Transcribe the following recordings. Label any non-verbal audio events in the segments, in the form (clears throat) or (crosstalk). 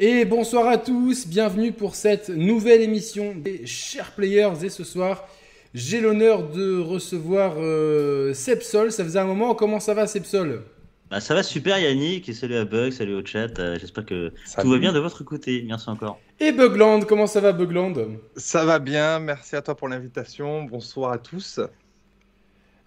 Et bonsoir à tous, bienvenue pour cette nouvelle émission des chers players. Et ce soir, j'ai l'honneur de recevoir euh, Sepsol. Ça faisait un moment, comment ça va Sepsol? Bah, Ça va super Yannick, et salut à Bug, salut au chat. Euh, j'espère que tout va bien de votre côté, merci encore. Et Bugland, comment ça va Bugland? Ça va bien, merci à toi pour l'invitation, bonsoir à tous.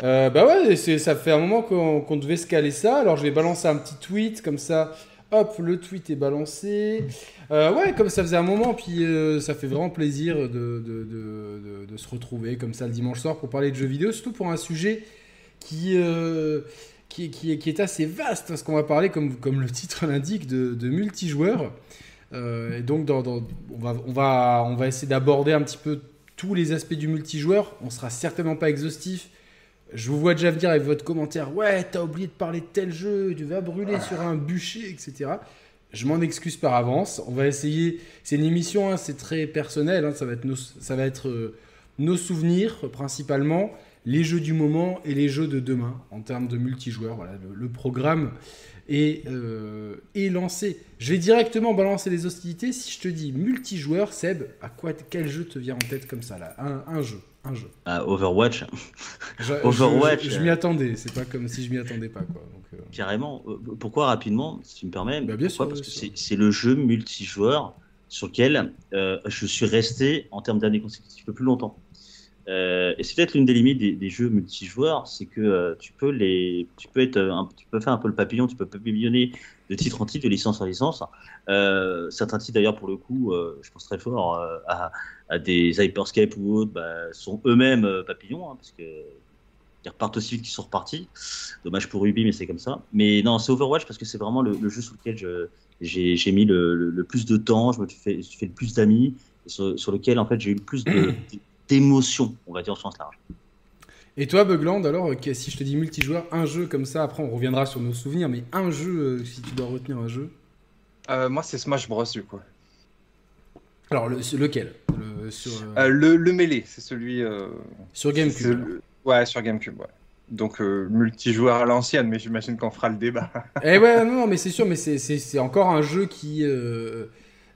Euh, bah ouais, ça fait un moment qu'on devait se caler ça, alors je vais balancer un petit tweet comme ça Hop, le tweet est balancé. Euh, ouais, comme ça faisait un moment, puis euh, ça fait vraiment plaisir de, se retrouver comme ça le dimanche soir pour parler de jeux vidéo, surtout pour un sujet qui, euh, qui, est assez vaste, parce qu'on va parler, comme, le titre l'indique, de, multijoueurs. et donc, on, va, on, va, on va essayer d'aborder un petit peu tous les aspects du multijoueur. On sera certainement pas exhaustif je vous vois déjà venir avec votre commentaire. Ouais, t'as oublié de parler de tel jeu, tu vas brûler sur un bûcher, etc. Je m'en excuse par avance. On va essayer. C'est une émission, hein, c'est très personnel. Hein, ça va être, nos, ça va être euh, nos souvenirs principalement, les jeux du moment et les jeux de demain en termes de multijoueur. Voilà, le programme euh, et, lancer. Je vais directement balancer les hostilités. Si je te dis multijoueur, Seb, à quoi, quel jeu te vient en tête comme ça là? Un, jeu, un jeu. Ah, Overwatch. Overwatch. Je, m'y attendais. C'est pas comme si je m'y attendais pas quoi. Euh. Carrément. Euh, pourquoi rapidement, si tu me permets? Bah, bien sûr, Parce que c'est le jeu multijoueur sur lequel je suis resté en termes d'années consécutives le plus longtemps. Euh, et c'est peut-être l'une des limites des, jeux multijoueurs, c'est que euh, tu peux les, tu peux être, un, tu peux faire un peu le papillon, tu peux papillonner de titre en titre, de licence en licence. Euh, certains titres d'ailleurs pour le coup, je pense très fort à, à, des Hyperscape ou autres, bah, sont eux-mêmes papillons, hein, parce que ils repartent aussi vite qu'ils sont repartis. Dommage pour Ruby, mais c'est comme ça. Mais non, c'est Overwatch parce que c'est vraiment le, jeu sur lequel j'ai mis le, plus de temps, je me suis fait, le plus d'amis, sur, lequel en fait j'ai eu le plus de (coughs) d'émotion, on va dire au sens large. Et toi, Bugland, alors, si je te dis multijoueur, un jeu comme ça, après on reviendra sur nos souvenirs, mais un jeu, euh, si tu dois retenir un jeu euh, Moi, c'est Smash Bros. Du coup. Alors, le, lequel? Le, sur, euh, le, le mêlé, c'est celui. sur GameCube. Ouais, sur GameCube, ouais. Donc, multijoueur à l'ancienne, mais j'imagine qu'on fera le débat. eh ouais, non, mais c'est sûr, mais c'est encore un jeu qui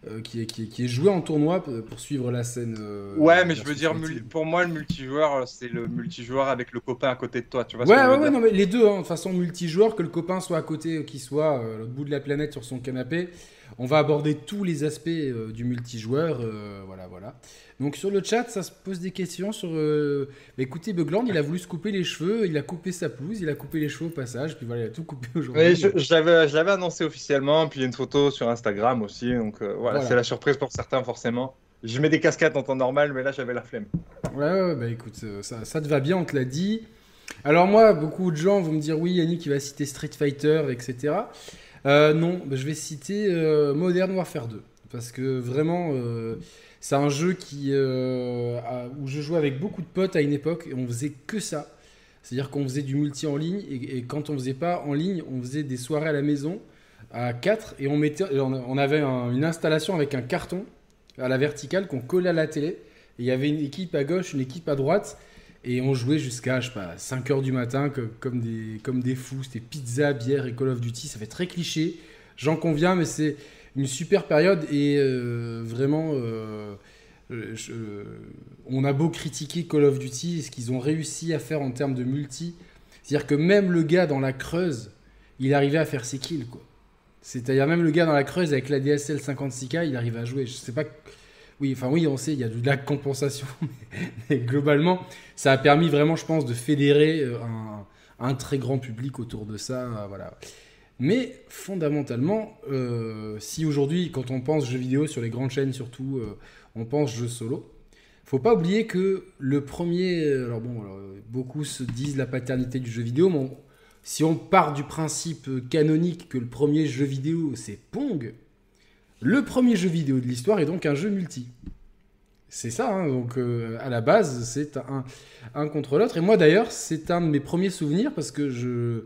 euh, qui, est, qui, est, joué en tournoi pour suivre la scène. Euh, ouais, mais je veux dire, pour moi, le multijoueur, c'est le multijoueur avec le copain à côté de toi. Tu vois ouais, ouais, ouais, non, mais les deux, hein, de façon multijoueur, que le copain soit à côté, qu'il soit euh, au bout de la planète sur son canapé. On va aborder tous les aspects du multijoueur. voilà, voilà. Donc sur le chat, ça se pose des questions sur. Euh, bah, écoutez, Bugland, il a voulu se couper les cheveux, il a coupé sa pelouse, il a coupé les cheveux au passage, puis voilà, il a tout coupé aujourd'hui. Je, l'avais annoncé officiellement, puis il y a une photo sur Instagram aussi, donc euh, voilà, c'est la surprise pour certains forcément. Je mets des casquettes en temps normal, mais là j'avais la flemme. Ouais, ouais, bah écoute, euh, ça, ça te va bien, on te l'a dit. Alors moi, beaucoup de gens vont me dire oui, Yannick, il va citer Street Fighter, etc. non, bah, je vais citer Modern Warfare 2, parce que vraiment. C'est un jeu qui, euh, où je jouais avec beaucoup de potes à une époque et on faisait que ça. C'est-à-dire qu'on faisait du multi en ligne et, quand on faisait pas en ligne, on faisait des soirées à la maison à 4 et on, mettait, on avait une installation avec un carton à la verticale qu'on collait à la télé. Et il y avait une équipe à gauche, une équipe à droite. Et on jouait jusqu'à, je sais pas, 5 heures du matin comme, des, comme des fous. C'était pizza, bière et Call of Duty. Ça fait très cliché. J'en conviens, mais c'est une super période et euh, vraiment, euh, on a beau critiquer Call of Duty, ce qu'ils ont réussi à faire en termes de multi, c'est-à-dire que même le gars dans la Creuse, il arrivait à faire ses kills, quoi. C'est-à-dire même le gars dans la Creuse avec la DSL 56K, il arrive à jouer. Je sais pas. Oui, enfin oui, on sait, il y a de la compensation, (laughs) mais globalement, ça a permis vraiment, je pense, de fédérer euh, un, très grand public autour de ça. Voilà. Mais fondamentalement, euh, si aujourd'hui, quand on pense jeux vidéo sur les grandes chaînes surtout, euh, on pense jeux solo, faut pas oublier que le premier, alors bon, beaucoup se disent la paternité du jeu vidéo, mais si on part du principe canonique que le premier jeu vidéo c'est Pong, le premier jeu vidéo de l'histoire est donc un jeu multi. C'est ça, hein, donc euh, à la base c'est un, contre l'autre. Et moi d'ailleurs, c'est un de mes premiers souvenirs parce que je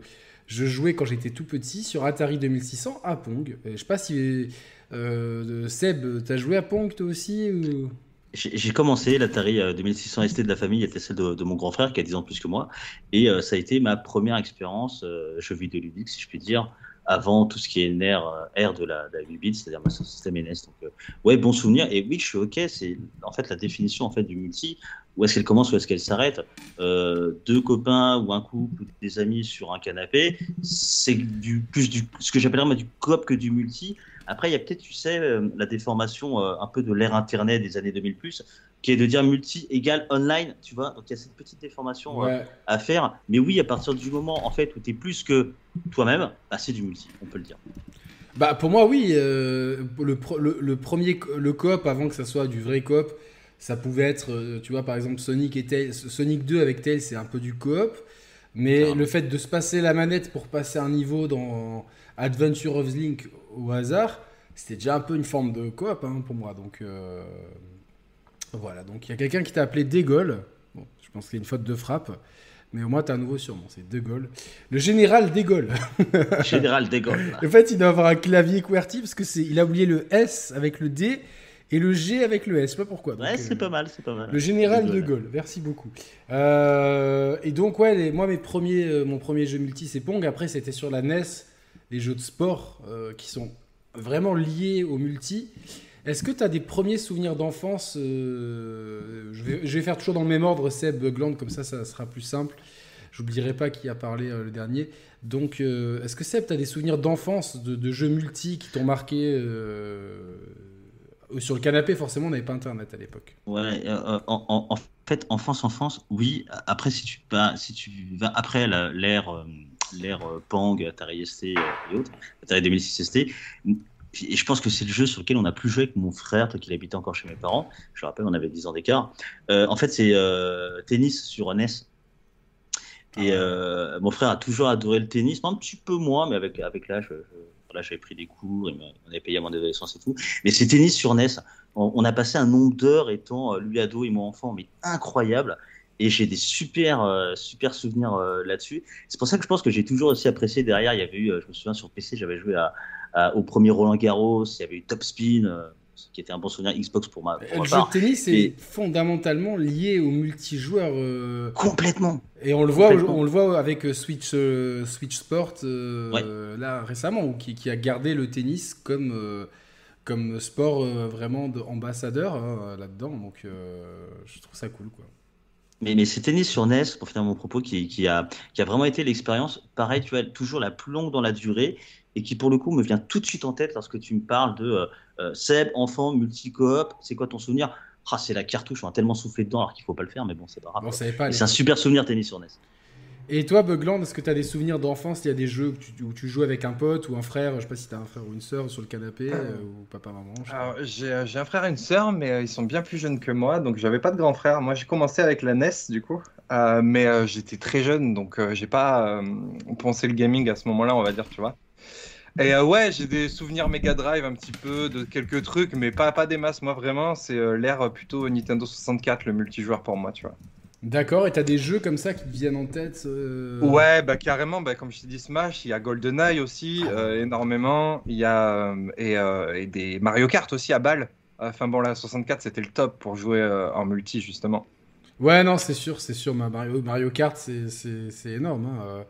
jouais quand j'étais tout petit sur Atari 2600 à Pong. Je sais pas si euh, Seb, t'as joué à Pong toi aussi. J'ai commencé l'Atari 2600 euh, ST de la famille, était celle de, mon grand frère qui a 10 ans plus que moi, et euh, ça a été ma première expérience euh, jeu vidéo ludique, si je puis dire, avant tout ce qui est NER, R de la, de la 8 bits, c'est-à-dire Master System NES. Donc, ouais, bon souvenir. Et oui, je suis OK. C'est en fait la définition en fait du multi. Où est-ce qu'elle commence, où est-ce qu'elle s'arrête? Deux copains ou un couple ou des amis sur un canapé, c'est plus du ce que j'appellerais du coop que du multi. Après, il y a peut-être, tu sais, la déformation un peu de l'ère Internet des années 2000 plus, qui est de dire multi égale online, tu vois. Donc il y a cette petite déformation euh, à faire. Mais oui, à partir du moment en fait où tu es plus que toi-même, bah, c'est du multi, on peut le dire. Bah pour moi oui, euh, le, le, premier le coop avant que ça soit du vrai coop, ça pouvait être, euh, tu vois par exemple Sonic et Sonic 2 avec Tails, c'est un peu du coop. Mais le fait de se passer la manette pour passer un niveau dans Adventure of Link au hasard, c'était déjà un peu une forme de coop hein, pour moi. Donc voilà, donc il y a quelqu'un qui t'a appelé Dégol. Bon, je pense qu'il y a une faute de frappe. Mais au moins, tu as un nouveau surnom, c'est De Gaulle. Le général De Gaulle. général De Gaulle. (laughs) en fait, il doit avoir un clavier QWERTY parce que c'est, il a oublié le S avec le D et le G avec le S. Je sais pas pourquoi. ouais, c'est pas mal, c'est pas mal. Le général De Gaulle, merci beaucoup. Euh, et donc, ouais, moi, mes premiers, euh, mon premier jeu multi, c'est Pong. Après, c'était sur la NES, les jeux de sport euh, qui sont vraiment liés au multi. Est-ce que tu as des premiers souvenirs d'enfance euh, je, vais, faire toujours dans le même ordre, Seb, Gland, comme ça, ça sera plus simple. J'oublierai pas qui a parlé euh, le dernier. Donc, euh, est-ce que Seb, tu as des souvenirs d'enfance, de, jeux multi qui t'ont marqué Sur le canapé, forcément, on n'avait pas Internet à l'époque. Ouais, en, fait, enfance, enfance, oui. Après, si tu, vas, si tu vas après l'ère l'ère Pang, Atari ST et autres, Atari 2006 ST, et je pense que c'est le jeu sur lequel on a plus joué avec mon frère, toi qu'il habitait encore chez mes parents. Je rappelle, on avait 10 ans d'écart. Euh, en fait, c'est euh, tennis sur NES. Et ah euh, mon frère a toujours adoré le tennis, un petit peu moins, mais avec, avec l'âge, là j'avais pris des cours, on avait payé à mon adolescence et tout. Mais c'est tennis sur NES. On, a passé un nombre d'heures étant lui ado et moi enfant, mais incroyable. Et j'ai des super, super souvenirs là-dessus. C'est pour ça que je pense que j'ai toujours aussi apprécié. Derrière, il y avait eu, je me souviens sur PC, j'avais joué à, au premier Roland Garros, il y avait eu Top Spin euh, qui était un bon souvenir Xbox pour ma, Le jeu de tennis est fondamentalement lié au multijoueur. Euh, Complètement. Et on le voit, on le voit avec Switch, Switch Sport là récemment, qui, qui, a gardé le tennis comme comme sport vraiment ambassadeur hein, là-dedans. Donc je trouve ça cool quoi. Mais, mais c'est tennis sur NES, pour finir mon propos, qui, qui, a, qui a vraiment été l'expérience, pareil, tu vois, toujours la plus longue dans la durée et qui pour le coup me vient tout de suite en tête lorsque tu me parles de euh, euh, Seb, enfant, multi-coop, c'est quoi ton souvenir? Ah, C'est la cartouche, on a tellement soufflé dedans alors qu'il faut pas le faire, mais bon, c'est pas grave. c'est un super souvenir tennis sur NES. Et toi, Bugland, est-ce que tu as des souvenirs d'enfance? Il y a des jeux où tu, joues avec un pote ou un frère? Je sais pas si tu as un frère ou une sœur sur le canapé euh, ou papa, maman. J'ai un frère et une sœur, mais ils sont bien plus jeunes que moi, donc j'avais pas de grand frère. Moi, j'ai commencé avec la NES, du coup, mais j'étais très jeune, donc j'ai pas pensé le gaming à ce moment-là, on va dire, tu vois. Et euh, ouais, j'ai des souvenirs Mega Drive un petit peu de quelques trucs, mais pas, pas des masses. Moi, vraiment, c'est euh, l'ère plutôt Nintendo 64, le multijoueur pour moi, tu vois. D'accord, et t'as des jeux comme ça qui te viennent en tête euh Ouais, bah carrément, bah, comme je t'ai dit Smash, il y a GoldenEye aussi, ah énormément. Il y a et, et, des Mario Kart aussi à balle. Enfin bon, la 64, c'était le top pour jouer en multi, justement. Ouais, non, c'est sûr, c'est sûr. Mario, Mario Kart, c'est énorme. Hein.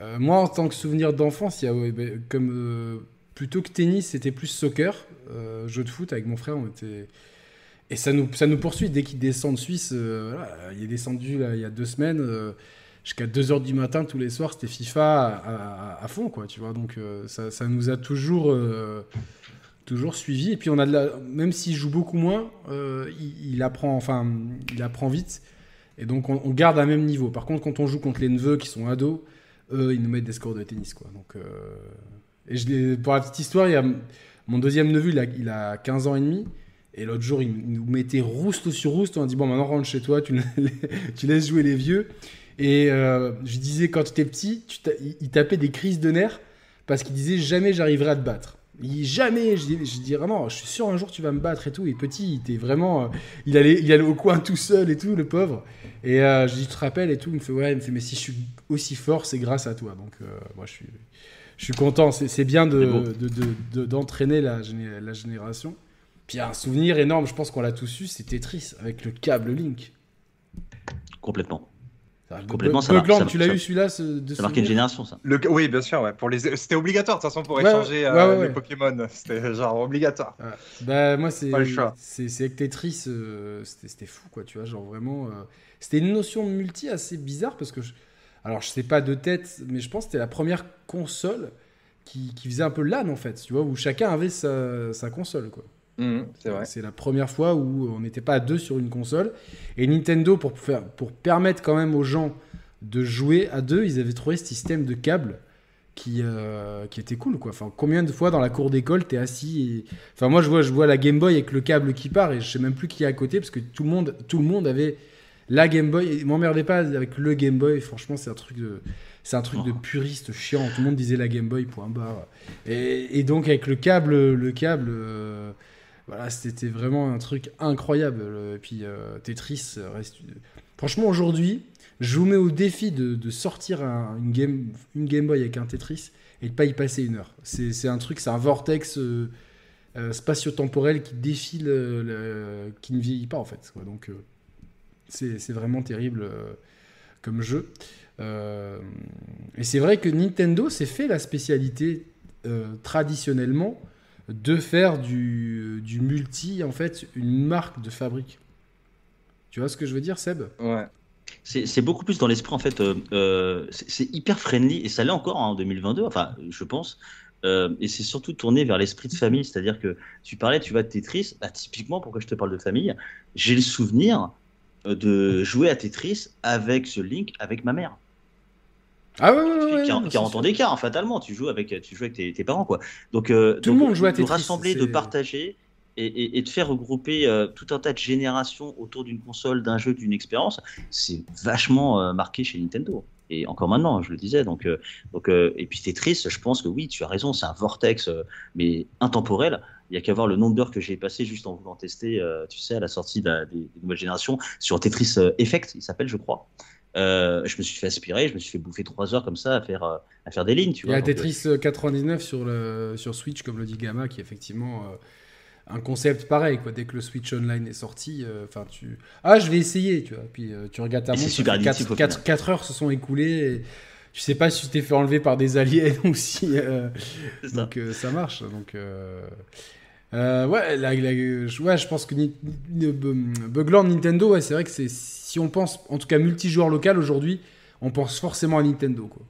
Euh, moi, en tant que souvenir d'enfance, il y a ben, comme euh, plutôt que tennis, c'était plus soccer, euh, jeu de foot avec mon frère. On était et ça nous ça nous poursuit dès qu'il descend de Suisse. il est descendu il y a deux semaines jusqu'à 2h du matin tous les soirs, c'était FIFA à, fond, quoi, tu vois. Donc ça, ça, nous a toujours, toujours suivi. Et puis on a même s'il joue beaucoup moins, il, apprend, enfin, il apprend vite. Et donc on, on, garde un même niveau. Par contre, quand on joue contre les neveux qui sont ados, eux, ils nous mettent des scores de tennis. Quoi. Donc, euh, et pour la petite histoire, mon deuxième neveu, il a, il a 15 ans et demi. Et l'autre jour, il nous mettait rouste sur rouste. On a dit Bon, maintenant rentre chez toi, tu, (laughs) laisses jouer les vieux. Et euh, je disais, quand tu étais petit, il tapait des crises de nerfs parce qu'il disait Jamais j'arriverai à te battre. Il, jamais, je dis, je dis vraiment, je suis sûr un jour tu vas me battre et tout. Et petit, il était vraiment, euh, il allait, il allait au coin tout seul et tout, le pauvre. Et euh, je dis, tu te rappelles et tout. Il me fait, ouais, il me fait, mais si je suis aussi fort, c'est grâce à toi. Donc, euh, moi, je suis, je suis content. C'est bien d'entraîner de, de, la, la génération. Puis un souvenir énorme, je pense qu'on l'a tous eu, c'est Tetris avec le câble Link. Complètement. Complètement, ça Bugland, marque- tu l'as eu celui-là Ça marque une génération, ça. Le... Oui, bien sûr, ouais. Pour les... C'était obligatoire de toute façon pour Ouais, échanger ouais, euh, ouais, les Pokémon. C'était genre obligatoire. Bah moi c'est Pas le choix. c'est c'est avec Tetris euh, c'était c'était fou quoi tu vois genre vraiment euh, c'était une notion de multi assez bizarre parce que je- alors je sais pas de tête mais je pense que c'était la première console qui, qui faisait un peu LAN en fait tu vois où chacun avait sa, sa console quoi Mhm, c'est vrai. c'est la première fois où on n'était pas à deux sur une console et Nintendo pour faire pour permettre quand même aux gens de jouer à deux ils avaient trouvé ce système de câbles qui, euh, qui était cool quoi. Enfin, combien de fois dans la cour d'école t'es assis et... Enfin moi je vois, je vois la Game Boy avec le câble qui part et je sais même plus qui est à côté parce que tout le monde, tout le monde avait la Game Boy. Et m'emmerdez pas avec le Game Boy. Franchement c'est un truc de, c'est un truc de puriste chiant. Tout le monde disait la Game Boy point barre. Et, et donc avec le câble, le câble, euh, voilà c'était vraiment un truc incroyable. Et puis euh, Tetris reste. Franchement aujourd'hui. Je vous mets au défi de, sortir un- une, game, Boy avec un Tetris et de pas y passer une heure. C'est un truc, c'est un vortex euh, euh, spatio-temporel qui défile, le- qui ne vieillit pas en fait. Donc c'est vraiment terrible comme jeu. Et c'est vrai que Nintendo s'est fait la spécialité traditionnellement de faire du, multi en fait une marque de fabrique. Tu vois ce que je veux dire, Seb? Ouais. C'est beaucoup plus dans l'esprit, en fait. euh, euh, c'est hyper friendly, et ça l'est encore hein, en 2022, enfin, je pense. Euh, et c'est surtout tourné vers l'esprit de famille, c'est-à-dire que tu parlais, tu vas de Tetris, bah, typiquement, pourquoi je te parle de famille, j'ai le souvenir de jouer à Tetris avec ce Link, avec ma mère. Ah ouais, ouais, ouais, 40, non, 40 c'est ans d'écart, hein, fatalement. Tu joues avec, tu joues avec tes, tes parents, quoi. Donc, euh, Tout le monde joue à de Tetris, rassembler, de partager et, et- et de faire regrouper euh, tout un tas de générations autour d'une console, d'un jeu, d'une expérience, c'est vachement euh, marqué chez Nintendo. Et encore maintenant, je le disais. Donc, donc, et puis Tetris, je pense que oui, tu as raison, c'est un vortex, mais intemporel. Il n'y a qu'à voir le nombre d'heures que j'ai passé juste en voulant tester, tu sais, à la sortie de la- des, des nouvelles générations sur Tetris Effect, il s'appelle, je crois. Euh, je me suis fait aspirer, je me suis fait bouffer trois heures comme ça à faire, euh, à faire des lignes. Tu Il y a euh, Tetris euh, 99 sur, le, sur Switch, comme le dit Gamma, qui est effectivement euh, un concept pareil. Quoi. Dès que le Switch Online est sorti, euh, tu... Ah, je vais essayer, tu vois. Puis euh, tu regardes ta montre, super ça fait addictif, 4, au final. heures se sont écoulées. Et je sais pas si tu t'es fait enlever par des aliens (laughs) ou si... euh, ça. donc euh, ça marche. Donc... euh, euh, ouais, la- la- je- ouais, je pense que Bugland Nintendo, ouais, c'est vrai que c'est si on pense, en tout cas multijoueur local aujourd'hui, on pense forcément à Nintendo, quoi.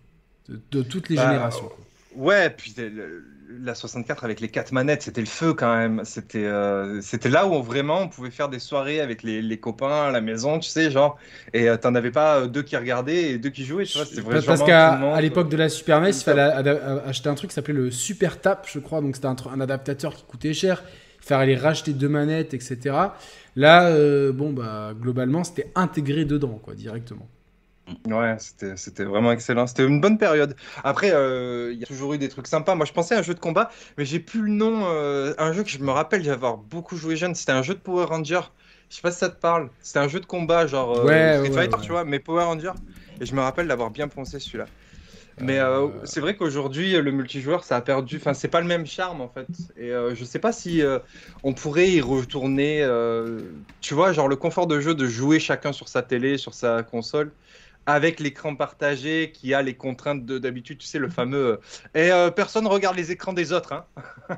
De, de toutes les Bah, générations. quoi. Ouais, puis le- la 64 avec les quatre manettes, c'était le feu quand même. C'était euh, c'était là où on, vraiment on pouvait faire des soirées avec les, les copains à la maison, tu sais, genre. Et euh, t'en avais pas euh, deux qui regardaient et deux qui jouaient, tu vois. C'était Parce vraiment qu'à tout le monde, à l'époque de la Super NES, il fallait acheter un truc qui s'appelait le Super Tap, je crois. Donc c'était un adaptateur qui coûtait cher. Fallait aller racheter deux manettes, etc. Là, euh, bon, bah, globalement, c'était intégré dedans, quoi, directement. Ouais, c'était vraiment excellent. C'était une bonne période. Après, euh, il y a toujours eu des trucs sympas. Moi, je pensais à un jeu de combat, mais j'ai plus le nom. euh, un jeu que je me rappelle d'avoir beaucoup joué jeune. C'était un jeu de Power Ranger. Je sais pas si ça te parle. C'était un jeu de combat, genre Ouais, Street ouais, Fighter, ouais. tu vois, mais Power Ranger. Et je me rappelle d'avoir bien poncé celui-là. Mais euh, Euh, c'est vrai qu'aujourd'hui, le multijoueur, ça a perdu. Enfin, c'est pas le même charme en fait. Et euh, je sais pas si euh, on pourrait y retourner. tu vois, genre le confort de jeu de jouer chacun sur sa télé, sur sa console, avec l'écran partagé qui a les contraintes de d'habitude. Tu sais, le fameux. Et euh, personne regarde les écrans des autres. Hein. (laughs)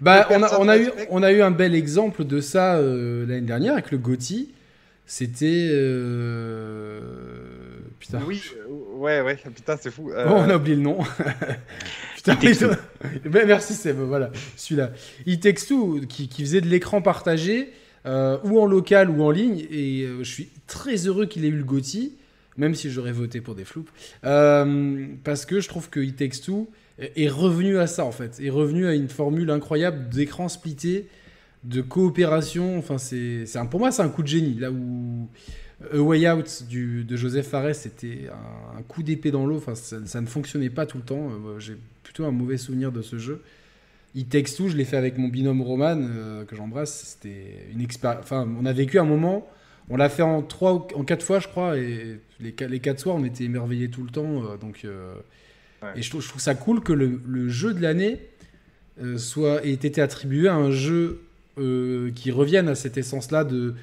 Bah, on a, personne on, a eu, on a eu un bel exemple de ça l'année dernière avec le GOTY. C'était. Putain. Oui, ouais, ouais. (laughs) Putain, c'est fou. Euh, Oh, on a oublié le nom. (laughs) Putain. Ben, merci Seb, voilà, celui-là. It Takes Two, qui, qui faisait de l'écran partagé, euh, ou en local ou en ligne, et euh, je suis très heureux qu'il ait eu le GOTY, même si j'aurais voté pour des floupes, parce que je trouve que It Takes Two est revenu à ça, en fait, est revenu à une formule incroyable d'écran splitté, de coopération, enfin, c'est, c'est un, pour moi, c'est un coup de génie, là où... A Way Out du, de Joseph Fares, c'était un, un coup d'épée dans l'eau. Enfin, ça, ça ne fonctionnait pas tout le temps. Euh, J'ai plutôt un mauvais souvenir de ce jeu. It Takes Two, je l'ai fait avec mon binôme Roman, euh, que j'embrasse. C'était une expérience. Enfin, on a vécu un moment. On l'a fait en trois, ou- en quatre fois, je crois, et les, les quatre soirs, on était émerveillés tout le temps. euh, donc, euh, Ouais. et je trouve, je trouve ça cool que le, le jeu de l'année soit ait été attribué à un jeu qui revienne à cette essence-là de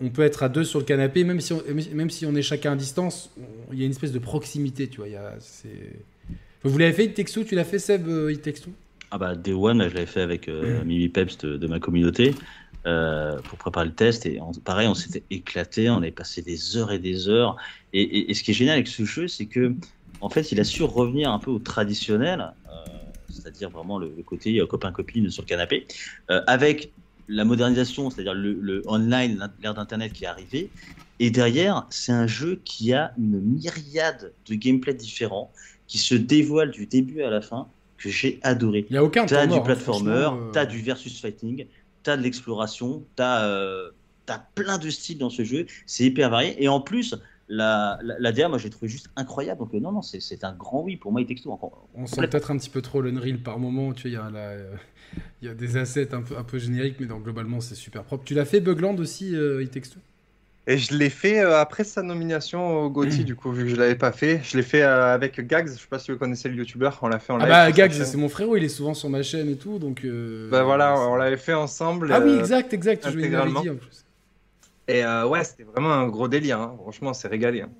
on peut être à deux sur le canapé, même si on, même si on est chacun à distance, il y a une espèce de proximité, tu vois. Il y a, vous l'avez fait, It Takes Tu l'as fait, Seb, euh, Takes Ah bah, Day One, je l'avais fait avec euh, mm. Mimi Peps de, ma communauté euh, pour préparer le test. Et pareil, on s'était éclaté, on avait passé des heures et des heures. Et, ce qui est génial avec ce jeu, c'est que en fait, il a su revenir un peu au traditionnel, c'est-à-dire vraiment le, côté copain-copine sur le canapé, avec la modernisation, c'est-à-dire le, online, l'ère d'Internet qui est arrivé. Et derrière, c'est un jeu qui a une myriade de gameplay différents, qui se dévoile du début à la fin, que j'ai adoré. Il n'y a aucun T'as du platformer, euh... t'as du versus fighting, t'as de l'exploration, t'as euh, as plein de styles dans ce jeu. C'est hyper varié. Et en plus, la, la, DA, moi j'ai trouvé juste incroyable. Donc, euh, non, non, c'est un grand oui pour moi. Il texto encore. On sent peut-être un petit peu trop l'Unreal par moment. Tu vois, il y, a il y a des assets un peu, un peu génériques, mais donc, globalement, c'est super propre. Tu l'as fait Bugland aussi, euh, il texto? Et je l'ai fait euh, après sa nomination au GOTY, (clears throat) du coup, vu que je l'avais pas fait. Je l'ai fait euh, avec Gags, je sais pas si vous connaissez le youtubeur, on l'a fait en live. Ah bah Gags, c'est mon frérot, il est souvent sur ma chaîne et tout, donc... Euh, bah voilà, on l'avait fait ensemble. Ah oui, exact, exact, je dit en plus. Et ouais, c'était vraiment un gros délire, hein. franchement, c'est régalé. Hein.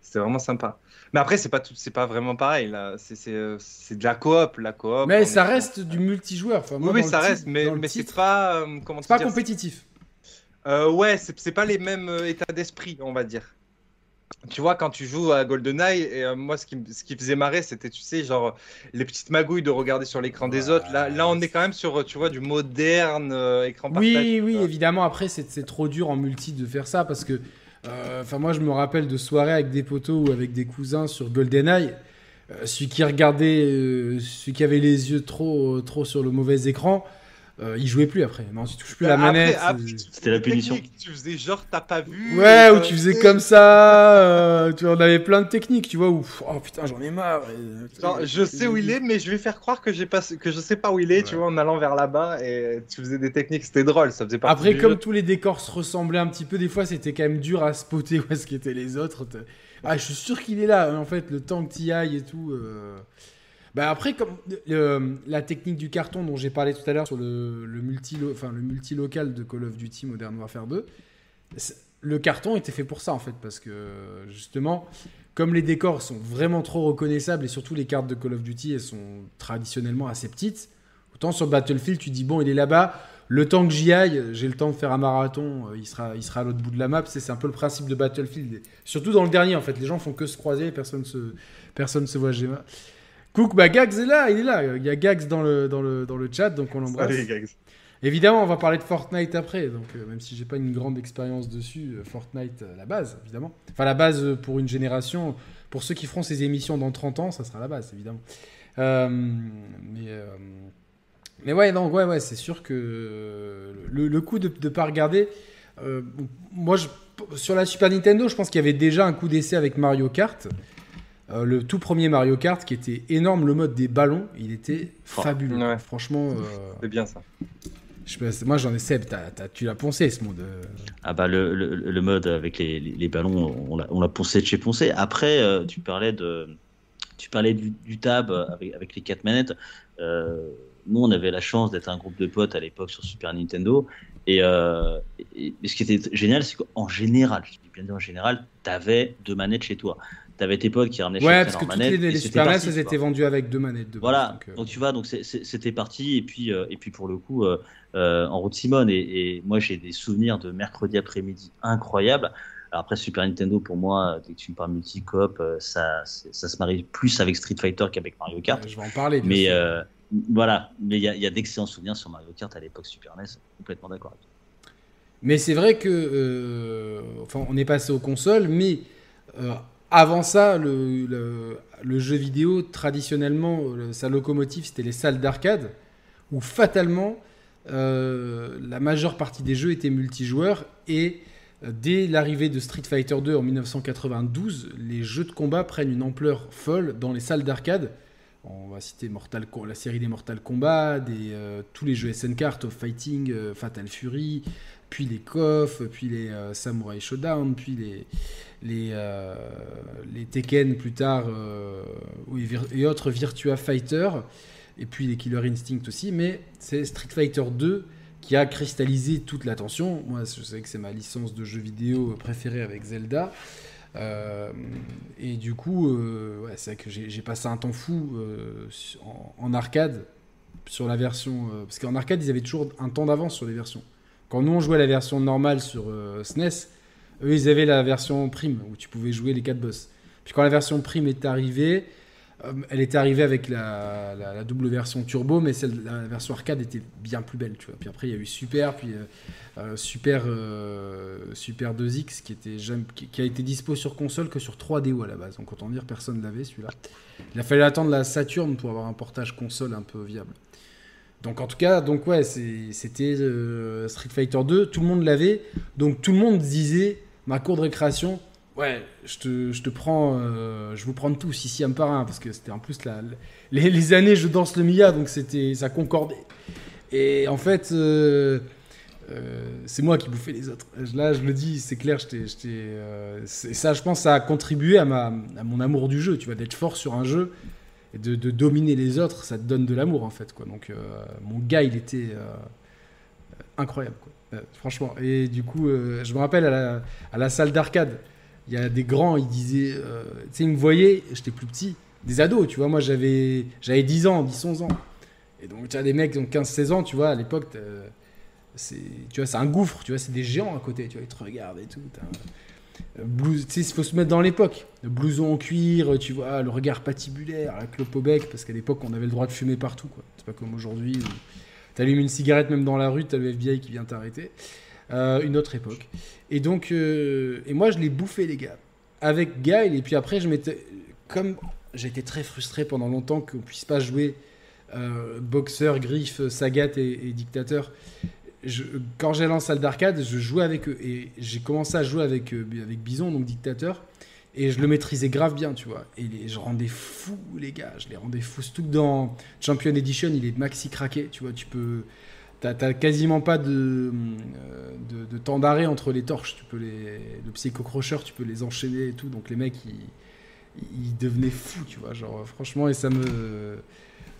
C'était vraiment sympa. Mais après, c'est pas tout, c'est pas vraiment pareil là. C'est de la coop, la coop. Mais ça reste du multijoueur. Enfin, oui, ça reste, mais, mais c'est pas comment. pas compétitif. Euh, ouais, c'est pas les mêmes euh, états d'esprit, on va dire. Tu vois, quand tu joues à GoldenEye, et euh, moi, ce qui, ce qui faisait marrer, c'était, tu sais, genre, les petites magouilles de regarder sur l'écran des autres. Là, là, on est quand même sur, tu vois, du moderne écran partagé. Oui, oui, évidemment. Après, c'est trop dur en multi de faire ça parce que, enfin, moi, je me rappelle de soirées avec des potos ou avec des cousins sur GoldenEye. celui qui regardait, celui qui avait les yeux trop, trop sur le mauvais écran, euh, il jouait plus après. Non, tu touches plus la manette. C'était la punition. Tu faisais genre t'as pas vu. Ouais, ou tu faisais comme ça. Euh, tu en avais plein de techniques, tu vois. Où oh putain, j'en ai marre. je sais où il est, mais je vais faire croire que j'ai pas que je sais pas où il est, tu vois, en allant vers là-bas et tu faisais des techniques, c'était drôle, ça faisait pas. Après, comme tous les décors se ressemblaient un petit peu, des fois c'était quand même dur à spotter où est-ce qu'étaient les autres. Ah, je suis sûr qu'il est là. En fait, le temps que tu ailles et tout. Euh, bah après, comme la technique du carton dont j'ai parlé tout à l'heure sur le, multi, enfin, le multi-local de Call of Duty Modern Warfare 2, le carton était fait pour ça en fait, parce que justement, comme les décors sont vraiment trop reconnaissables et surtout les cartes de Call of Duty elles sont traditionnellement assez petites, autant sur Battlefield tu dis bon il est là-bas, le temps que j'y aille, j'ai le temps de faire un marathon, euh, il sera, il sera à l'autre bout de la map, c'est un peu le principe de Battlefield, surtout dans le dernier en fait, les gens font que se croiser, personne se, personne se voit GMA. Coucou, bah Gags est là, il est là. Il y a Gags dans le, dans le, dans le chat, donc on l'embrasse. Allez, Gags. Évidemment, on va parler de Fortnite après, donc euh, même si j'ai pas une grande expérience dessus, euh, Fortnite, euh, la base, évidemment. Enfin, la base pour une génération, pour ceux qui feront ces émissions dans 30 ans, ça sera la base, évidemment. mais, mais ouais, non, ouais, ouais, c'est sûr que le, le, coup de ne pas regarder, moi, je, sur la Super Nintendo, je pense qu'il y avait déjà un coup d'essai avec Mario Kart. Euh, le tout premier Mario Kart qui était énorme, le mode des ballons, il était fabuleux. Franchement. Euh, c'est bien ça. Je, moi j'en ai Seb, tu l'as poncé ce mode. Euh. Ah bah le, le, mode avec les, les, ballons, on l'a poncé de chez poncé. Après, tu parlais de, tu parlais du, tab avec, avec, les quatre manettes. nous, on avait la chance d'être un groupe de potes à l'époque sur Super Nintendo. Et, et, ce qui était génial, c'est qu'en général, je dis bien dire en général, tu avais deux manettes chez toi. T'avais tes potes qui ramenaient ouais, parce que toutes les, les Super NES, elles étaient vendues avec deux manettes. De voilà. Euh. Donc, tu vois, donc c'était parti. Et puis, euh, et puis pour le coup, euh, en route Simone. Et, moi, j'ai des souvenirs de mercredi après-midi incroyables. Alors après Super Nintendo, pour moi, dès que tu me parles multi-coop, ça, ça se marie plus avec Street Fighter qu'avec Mario Kart. je vais en parler. Mais voilà, mais il y a, y a d'excellents souvenirs sur Mario Kart à l'époque Super NES. Complètement d'accord. Mais c'est vrai que, enfin, on est passé aux consoles, mais avant ça, le, jeu vidéo, traditionnellement, sa locomotive, c'était les salles d'arcade, où fatalement, euh, la majeure partie des jeux étaient multijoueurs. Et euh, dès l'arrivée de Street Fighter 2 en 1992, les jeux de combat prennent une ampleur folle dans les salles d'arcade. On va citer Mortal, la série des Mortal Kombat, euh, tous les jeux SNK, Art of Fighting, Fatal Fury, puis les KOF, puis les Samurai Showdown, puis les, les, euh, les Tekken plus tard euh, et autres Virtua Fighter, et puis les Killer Instinct aussi, mais c'est Street Fighter 2 qui a cristallisé toute l'attention. Moi, je sais que c'est ma licence de jeu vidéo préférée avec Zelda. Euh, et du coup, c'est vrai que j'ai passé un temps fou en, en, arcade sur la version. parce qu'en arcade, ils avaient toujours un temps d'avance sur les versions. Quand nous, on jouait la version normale sur SNES, eux, ils avaient la version prime où tu pouvais jouer les 4 boss. Puis quand la version prime est arrivée, euh, elle était arrivée avec la, double version turbo, mais la version arcade était bien plus belle, tu vois. Puis après, il y a eu Super, puis euh, euh, Super, Super 2X qui, était a été dispo sur console que sur 3DO à la base. Donc autant dire, personne l'avait celui-là. Il a fallu attendre la Saturn pour avoir un portage console un peu viable. Donc en tout cas, donc ouais, c'était Street Fighter 2, tout le monde l'avait, donc tout le monde disait ma cour de récréation, Ouais, je te, je te prends, euh, je vous prends tous ici un par un parce que c'était en plus la, les, années je danse le Mia donc c'était ça concordait. Et en fait, euh, euh, c'est moi qui bouffais les autres. Là, je le dis, c'est clair, j'étais, ça, je pense, ça a contribué à, ma, à mon amour du jeu. Tu vois, d'être fort sur un jeu et de, de, dominer les autres, ça te donne de l'amour en fait. Quoi. Donc, mon gars, il était incroyable. Quoi. Franchement. Et du coup, je me rappelle à la, à la salle d'arcade il y a des grands, ils disaient, euh, tu sais, ils me voyaient, j'étais plus petit, des ados, tu vois, moi j'avais, j'avais 10 ans, 10, 11 ans. Et donc, tu as des mecs qui ont 15, 16 ans, tu vois, à l'époque, c'est, tu vois, c'est un gouffre, tu vois, c'est des géants à côté, tu vois, ils te regardent et tout. Euh, tu sais, il faut se mettre dans l'époque. Blouson en cuir, tu vois, le regard patibulaire, la clope au bec, parce qu'à l'époque, on avait le droit de fumer partout, quoi. C'est pas comme aujourd'hui t'allumes une cigarette même dans la rue, t'as le FBI qui vient t'arrêter. Euh, une autre époque. Et donc, euh, et moi, je l'ai bouffé, les gars, avec Guile. Et puis après, je m'étais. Comme été très frustré pendant longtemps qu'on puisse pas jouer euh, boxeur, griffe, sagat et, dictateur. Quand j'allais en salle d'arcade, je jouais avec eux. Et j'ai commencé à jouer avec, avec Bison, donc dictateur. Et je le maîtrisais grave bien, tu vois. Et les, je rendais fou, les gars. Je les rendais fous. Surtout que dans Champion Edition, il est maxi craqué. Tu vois, tu peux T'as quasiment pas de, euh, de, temps d'arrêt entre les torches. Tu peux les, le psycho-crocheur, tu peux les enchaîner et tout. Donc les mecs, ils, ils devenaient fous, tu vois. Genre, franchement, et ça me.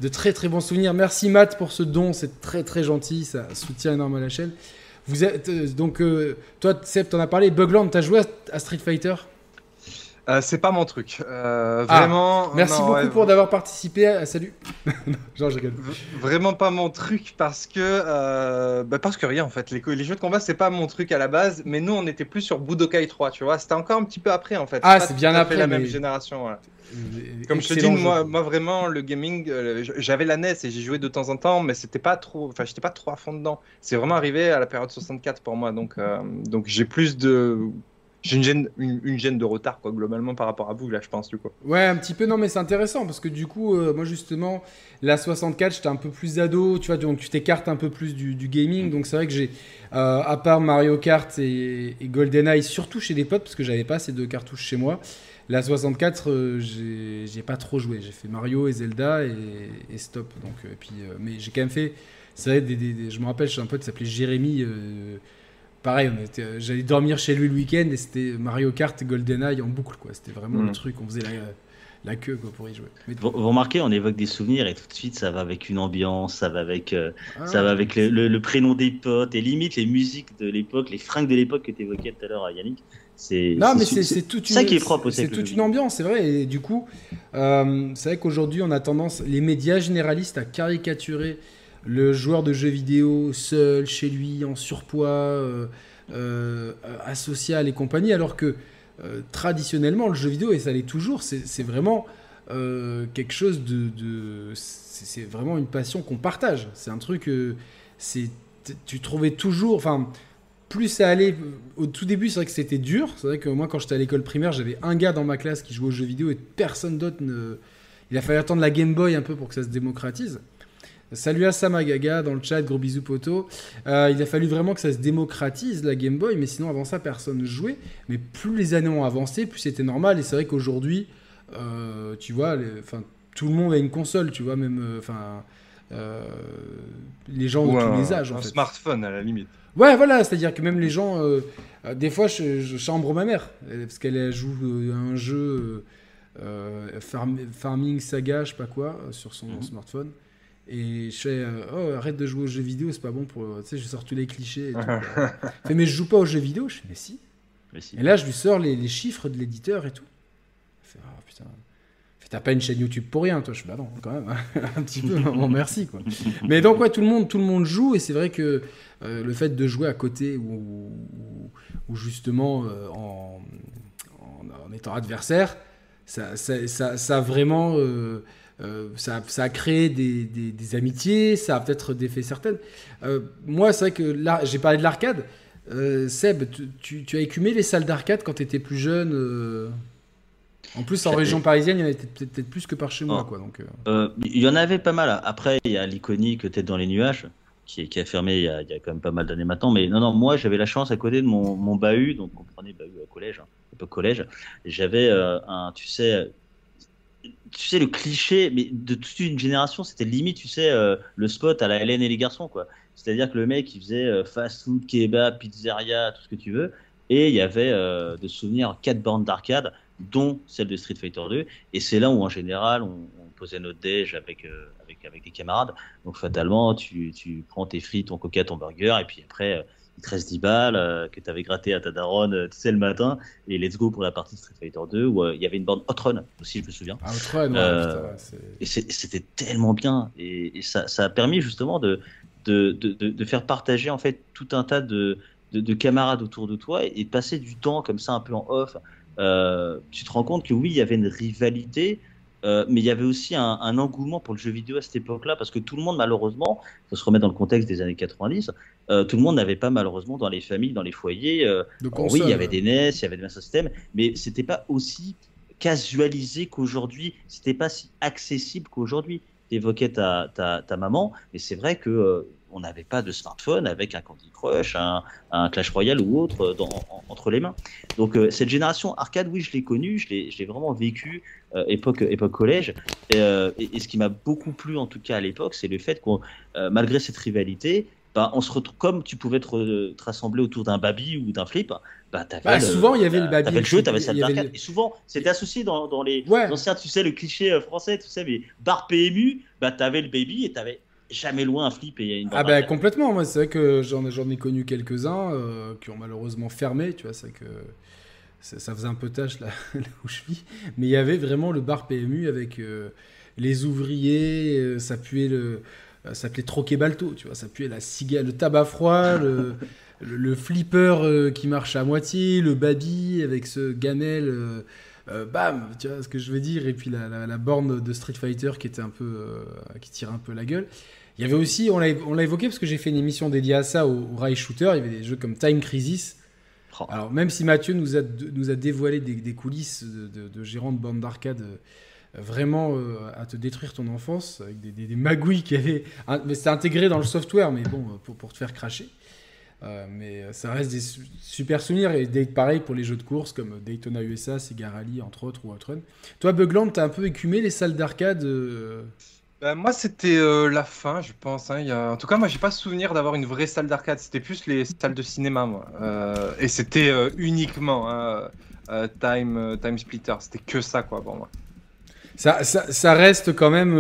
De très très bons souvenirs. Merci Matt pour ce don, c'est très très gentil, ça soutient énormément la chaîne. Vous êtes, euh, donc, euh, toi, Seb, t'en as parlé. Bugland, t'as joué à Street Fighter? Euh, c'est pas mon truc. Euh, ah, vraiment. merci beaucoup pour d'avoir participé. À... Salut. (laughs) Genre, Vraiment pas mon truc parce que euh, bah parce que rien en fait. Les, les jeux de combat c'est pas mon truc à la base. Mais nous on était plus sur Budokai 3, tu vois. C'était encore un petit peu après en fait. Ah c'est bien après la même génération. Comme je te dis, moi, moi vraiment le gaming, j'avais la NES et j'ai joué de temps en temps, mais c'était pas trop. Enfin j'étais pas trop à fond dedans. C'est vraiment arrivé à la période 64 pour moi. Donc donc j'ai plus de j'ai une gêne, une, gêne de retard, quoi, globalement, par rapport à vous, là, je pense, du coup. Ouais, un petit peu, non, mais c'est intéressant, parce que du coup, euh, moi, justement, la 64, j'étais un peu plus ado, tu vois, donc tu t'écartes un peu plus du, gaming, donc c'est vrai que j'ai, euh, à part Mario Kart et, GoldenEye, surtout chez des potes, parce que j'avais pas ces deux cartouches chez moi, la 64, euh, j'ai pas trop joué. J'ai fait Mario et Zelda et, stop. Donc, puis, mais j'ai quand même fait, c'est vrai, des, je me rappelle, j'ai un pote qui s'appelait Jérémy pareil, j'allais dormir chez lui le week-end et c'était Mario Kart et GoldenEye en boucle, quoi. C'était vraiment le mm. truc, on faisait la, queue pour y jouer. vous, remarquez, on évoque des souvenirs et tout de suite ça va avec une ambiance, ça va avec, euh, ah, ça va avec le, prénom des potes et limite les musiques de l'époque, les fringues de l'époque que tu évoquais tout à l'heure, Yannick. C'est, non, mais c'est, tout ça qui est propre C'est toute une ambiance, c'est vrai. Et du coup, euh, c'est vrai qu'aujourd'hui, on a tendance, les médias généralistes, à caricaturer le joueur de jeux vidéo seul, chez lui, en surpoids, euh, euh, asocial et compagnie, alors que euh, traditionnellement, le jeu vidéo, et ça l'est toujours, c'est vraiment quelque chose de... c'est vraiment une passion qu'on partage. C'est un truc... c'est tu trouvais toujours... Enfin, plus ça allait... Au tout début, c'est vrai que c'était dur. C'est vrai que moi, quand j'étais à l'école primaire, j'avais un gars dans ma classe qui jouait aux jeux vidéo et personne d'autre ne... Il a fallu attendre la Game Boy un peu pour que ça se démocratise. Salut à Samagaga dans le chat, gros bisous poto. Euh, il a fallu vraiment que ça se démocratise la Game Boy, mais sinon avant ça personne ne jouait. Mais plus les années ont avancé, plus c'était normal. Et c'est vrai qu'aujourd'hui, euh, tu vois, tout le monde a une console, tu vois, même, euh, enfin, les gens de tous les âges. un smartphone à la limite. Ouais, voilà, c'est-à-dire que même les gens, des fois, je, chambre ma mère parce qu'elle joue à un jeu Farming Saga, je sais pas quoi, sur son mhm. smartphone. Et je fais, oh, arrête de jouer aux jeux vidéo, c'est pas bon pour. Tu sais, je sors tous les clichés et tout. (laughs) fait, mais je joue pas aux jeux vidéo. Je fais, mais si. Et là, je lui sors les, chiffres de l'éditeur et tout. Il fait, oh putain. T'as pas une chaîne YouTube pour rien, toi. Je suis bah non, quand même, (laughs) un petit peu. (laughs) bon, merci, quoi. Mais donc, ouais, tout le monde, tout le monde joue, et c'est vrai que euh, le fait de jouer à côté ou, ou, justement euh, en, en, étant adversaire, ça, ça, ça, vraiment. Euh, ça, ça, a créé des, des, des amitiés, ça a peut-être défait certaines. moi, c'est vrai que là, j'ai parlé de l'arcade. Seb, tu, tu, as écumé les salles d'arcade quand tu étais plus jeune en plus, en région parisienne, il y en avait peut-être plus que par chez moi. Quoi, donc, euh. Euh, il y en avait pas mal. Après, il y a l'iconique Tête dans les nuages, qui, qui a fermé il y a, il y a, quand même pas mal d'années maintenant. Mais non, non, moi, j'avais la chance à côté de mon, mon bahut, donc on prenait bahut au collège, un peu collège. J'avais euh, un, tu sais, tu sais, le cliché, mais de toute une génération, c'était limite, tu sais, le spot à la Hélène et les garçons, quoi. C'est-à-dire que le mec, il faisait fast food, kebab, pizzeria, tout ce que tu veux. Et il y avait de souvenirs quatre bandes d'arcade dont celle de Street Fighter 2. Et c'est là où, en général, on, posait notre déj avec, euh, avec, avec des camarades. Donc, fatalement, tu, tu, prends tes frites, ton coca, ton burger, et puis après, euh, il te reste 10 balles euh, que tu avais gratté à ta daronne, tu sais, le matin. Et let's go pour la partie de Street Fighter 2, où il y avait une bande Hot Run aussi, je me souviens. Ah, Hot Run, Et c'était tellement bien. Et, ça, ça, a permis justement de, de, de, de, faire partager, en fait, tout un tas de, de, camarades autour de toi et, et passer du temps comme ça un peu en off euh, tu te rends compte que oui, il y avait une rivalité, euh, mais il y avait aussi un, engouement pour le jeu vidéo à cette époque-là, parce que tout le monde, malheureusement, il faut se remettre dans le contexte des années 90, euh, tout le monde n'avait pas malheureusement dans les familles, dans les foyers. oui, il y avait des NES, il y avait des Master System, mais c'était pas aussi casualisé qu'aujourd'hui, c'était pas si accessible qu'aujourd'hui. Tu évoquais ta, ta, ta, maman, et c'est vrai que on n'avait pas de smartphone avec un Candy Crush, un, Clash Royale ou autre dans, entre les mains. Donc euh, cette génération arcade, oui, je l'ai connue, je l'ai vraiment vécu euh, époque, époque collège. Euh, et, ce qui m'a beaucoup plu en tout cas à l'époque, c'est le fait qu'on, malgré cette rivalité, bah, on se retrouve comme tu pouvais te, rassembler autour d'un baby ou d'un flip. Bah, bah souvent, il y avait le baby. T'avais le jeu, t'avais celle d'arcade. Et souvent, c'était associé dans, dans les anciens, tu sais, le cliché français, tu sais, mais bar PMU, bah, t'avais le baby et t'avais jamais loin un flip et une Ah bah complètement, moi c'est vrai que j'en ai connu quelques-uns euh, qui ont malheureusement fermé, tu vois, c'est que ça, faisait un peu tâche (laughs) là, où je vis, mais il y avait vraiment le bar PMU avec euh, les ouvriers, euh, ça puait le... ça s'appelait Troquet Balto, tu vois, ça puait la cigale, le tabac froid, le, (laughs) le, flipper qui marche à moitié, le baby avec ce gamel... bam, tu vois ce que je veux dire, et puis la, la, borne de Street Fighter qui était un peu, qui tire un peu la gueule. Il y avait aussi, on l'a évoqué parce que j'ai fait une émission dédiée à ça au, rail shooter. Il y avait des jeux comme Time Crisis. Oh. Alors même si Mathieu nous a, nous a dévoilé des, coulisses de, de, gérants de bande d'arcade euh, vraiment euh, à te détruire ton enfance avec des, magouilles qui avaient, mais c'était intégré dans le software, mais bon pour, pour te faire cracher. Euh, mais ça reste des super souvenirs et des, pareil pour les jeux de course comme Daytona USA, Sega Rally entre autres ou Outrun. Toi Bugland, t'as un peu écumé les salles d'arcade bah, moi, c'était euh, la fin, je pense. Hein. En tout cas, moi, j'ai pas souvenir d'avoir une vraie salle d'arcade. C'était plus les salles de cinéma, moi. Euh, et c'était euh, uniquement hein, Time, Time Splitter. C'était que ça, quoi, pour moi. Ça, ça, reste quand même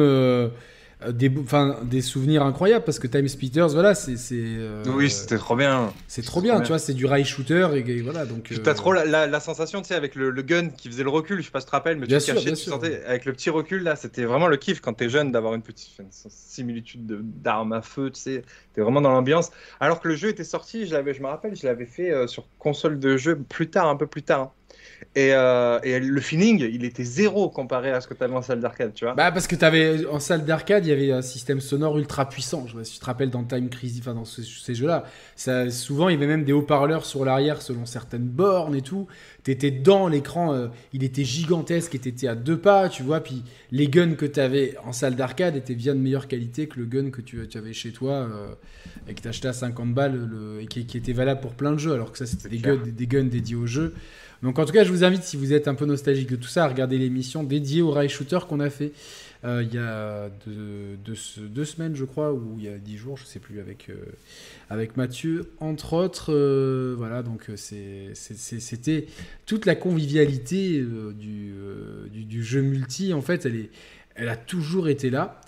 des, enfin, des souvenirs incroyables parce que Time Speeders, voilà, c'est. Euh, oui, c'était trop bien. C'est trop bien, tu vois, c'est du rail shooter et, voilà. Donc, T'as euh, trop la, la, sensation, tu sais, avec le, gun qui faisait le recul, je sais pas si tu te rappelles, mais tu te cachais, tu sentais, avec le petit recul là, c'était vraiment le kiff quand t'es jeune d'avoir une petite similitude d'armes à feu, tu sais, t'es vraiment dans l'ambiance. Alors que le jeu était sorti, je, je me rappelle, je l'avais fait sur console de jeu plus tard, un peu plus tard. Hein. Euh, et, le feeling, il était zéro comparé à ce que tu avais en salle d'arcade, tu vois. Bah, parce que en salle d'arcade, il y avait un système sonore ultra puissant. Je sais pas si tu te rappelles dans Time Crisis, enfin dans ces, jeux-là. Ça, souvent, il y avait même des haut-parleurs sur l'arrière selon certaines bornes et tout. Tu étais dans l'écran, euh, il était gigantesque et tu étais à deux pas, tu vois. Puis les guns que tu avais en salle d'arcade étaient bien de meilleure qualité que le gun que tu, avais chez toi euh, et que tu achetais à 50 balles et qui, était valable pour plein de jeux, alors que ça, c'était des guns, des guns dédiés au jeu. Donc en tout cas, je vous invite, si vous êtes un peu nostalgique de tout ça, à regarder l'émission dédiée au rail shooter qu'on a fait euh, il y a deux, semaines, je crois, ou il y a dix jours, je sais plus, avec, euh, avec Mathieu, entre autres. Euh, voilà, donc c'était toute la convivialité du, du, jeu multi, en fait, elle, est, elle a toujours été là.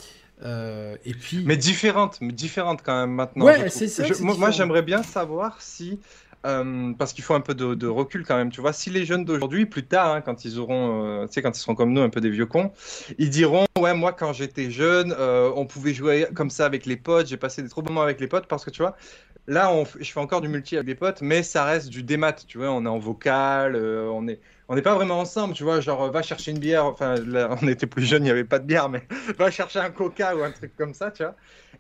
et puis. Mais différente, mais différente quand même maintenant. Ouais, c'est ça. moi, j'aimerais bien savoir si euh, parce qu'il faut un peu de, recul quand même, tu vois. Si les jeunes d'aujourd'hui, plus tard, hein, quand ils auront, euh, tu sais, quand ils seront comme nous, un peu des vieux cons, ils diront, ouais, moi quand j'étais jeune, euh, on pouvait jouer comme ça avec les potes, j'ai passé des trop bons moments avec les potes, parce que tu vois, là, je fais encore du multi avec des potes, mais ça reste du démat, tu vois. On est en vocal, on est, on n'est pas vraiment ensemble, tu vois. Genre, va chercher une bière. Enfin, là, (laughs) on était plus jeunes, il n'y avait pas de bière, mais (laughs) va chercher un coca ou un truc comme ça, tu vois.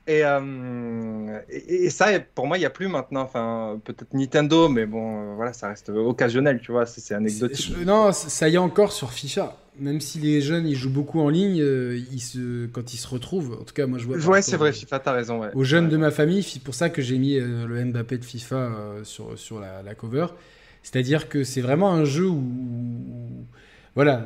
Euh, et, et, ça, pour moi, il n'y a plus maintenant. Enfin, peut-être Nintendo, mais bon, euh, voilà, ça reste occasionnel, tu vois, c'est anecdotique. non, ça y est encore sur FIFA. Même si les jeunes ils jouent beaucoup en ligne, euh, ils se, quand ils se retrouvent, en tout cas, moi je vois. Ouais, c'est vrai, FIFA, t'as raison. Ouais. Aux jeunes de ma famille, c'est pour ça que j'ai mis le Mbappé de FIFA sur, sur la, la cover. C'est-à-dire que c'est vraiment un jeu où voilà,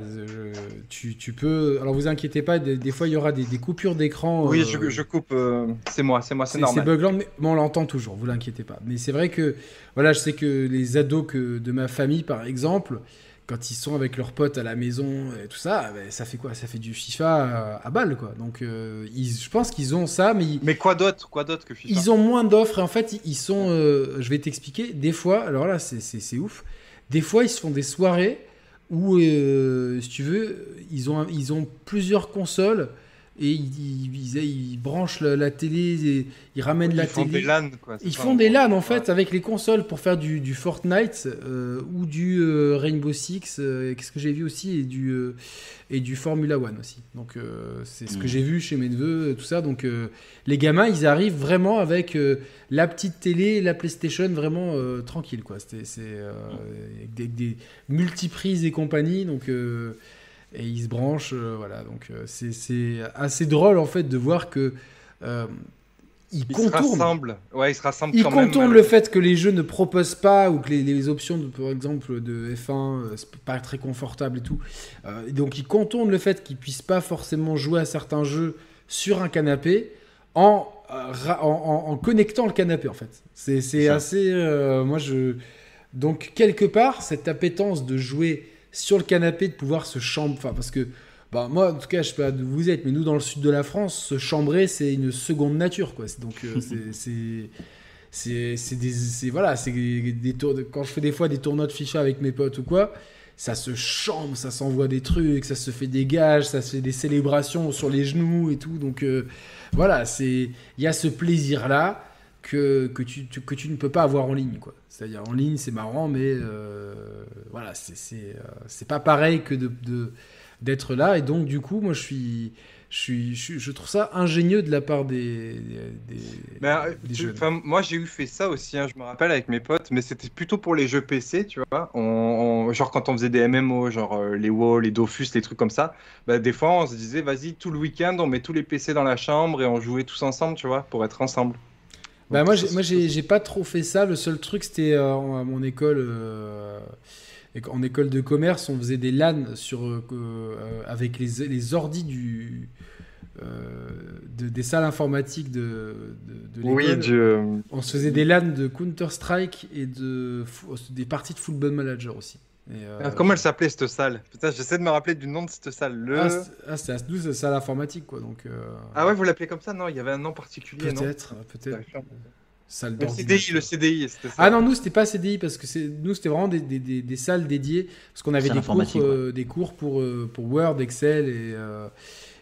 tu, tu, peux. Alors vous inquiétez pas, des, fois il y aura des, coupures d'écran. Oui, je, je, coupe. Euh, c'est moi, c'est moi, c'est normal. C'est buglant, mais on l'entend toujours. Vous l'inquiétez pas. Mais c'est vrai que voilà, je sais que les ados que de ma famille, par exemple, quand ils sont avec leurs potes à la maison et tout ça, ben, ça fait quoi? Ça fait du FIFA à, balle, quoi. Donc euh, je pense qu'ils ont ça, mais mais quoi d'autre Quoi d'autre que FIFA? Ils ont moins d'offres et en fait ils sont. Euh, je vais t'expliquer. Des fois, alors là c'est ouf. Des fois ils se font des soirées où, euh, si tu veux, ils ont, ils ont plusieurs consoles et ils, ils, branchent la, télé, ils ramènent la télé. Font des LAN, quoi, ils font des LAN en fait avec les consoles pour faire du, du Fortnite euh, ou du euh, Rainbow Six. Qu'est-ce que j'ai vu aussi et du et du Formula One aussi. Donc c'est ce que mm. j'ai vu chez mes neveux, tout ça. Donc les gamins, ils arrivent vraiment avec la petite télé, la PlayStation vraiment tranquille quoi. C'est avec des, des multiprises et compagnie. Donc et ils se branchent. Euh, voilà, donc euh, c'est assez drôle en fait de voir que euh, se rassemblent. Ouais, ils se rassemblent ils contournent le fait que les jeux ne proposent pas ou que les, options, de, par exemple, de F1, c'est pas très confortable et tout. donc ils contournent le fait qu'ils puissent pas forcément jouer à certains jeux sur un canapé en, en, connectant le canapé en fait. C'est assez. moi je. Donc quelque part, cette appétence de jouer sur le canapé de pouvoir se chambrer. Enfin, parce que, bah, moi, en tout cas, je sais pas d'où vous êtes, mais nous, dans le sud de la France, se chambrer, c'est une seconde nature, quoi. Donc, euh, (laughs) c'est. C'est des. Voilà, c'est des tours. quand je fais des fois des tournois de ficha avec mes potes ou quoi, ça se chambre, ça s'envoie des trucs, ça se fait des gages, ça se fait des célébrations sur les genoux et tout. Donc, euh, voilà, c'est. Il y a ce plaisir-là que, que, tu, que tu ne peux pas avoir en ligne. quoi. C'est-à-dire en ligne, c'est marrant, mais euh, voilà, c'est euh, c'est pas pareil que d'être de, d'être là. Et donc, du coup, moi, je suis. Je, suis, je, trouve ça ingénieux de la part des, des, euh, jeunes. Moi, j'ai eu fait ça aussi, hein, je me rappelle, avec mes potes, mais c'était plutôt pour les jeux PC, tu vois. On, genre, quand on faisait des MMO, genre les WoW, les Dofus, les trucs comme ça, bah, des fois, on se disait, vas-y, tout le week-end, on met tous les PC dans la chambre et on jouait tous ensemble, tu vois, pour être ensemble. Bah moi, j'ai, moi j'ai, pas trop fait ça. Le seul truc, c'était euh, à mon école, euh, en école de commerce, on faisait des LAN sur, euh, avec les, les ordis du, de, des salles informatiques de, de, l'école. Oui, On se faisait des LAN de Counter-Strike et de, des parties de Football Manager aussi. Euh, comment elle s'appelait cette salle? Putain, j'essaie de me rappeler du nom de cette salle. Le... Ah, c'était ah, la salle informatique, quoi. Donc, euh, Ah ouais, vous l'appelez comme ça? Non, il y avait un nom particulier. Peut-être, peut-être. Salle le CDI, le CDI, c'était ça. Ah non, nous c'était pas CDI parce que nous c'était vraiment des, des, des, salles dédiées parce qu'on avait des cours, euh, des cours pour, pour Word, Excel et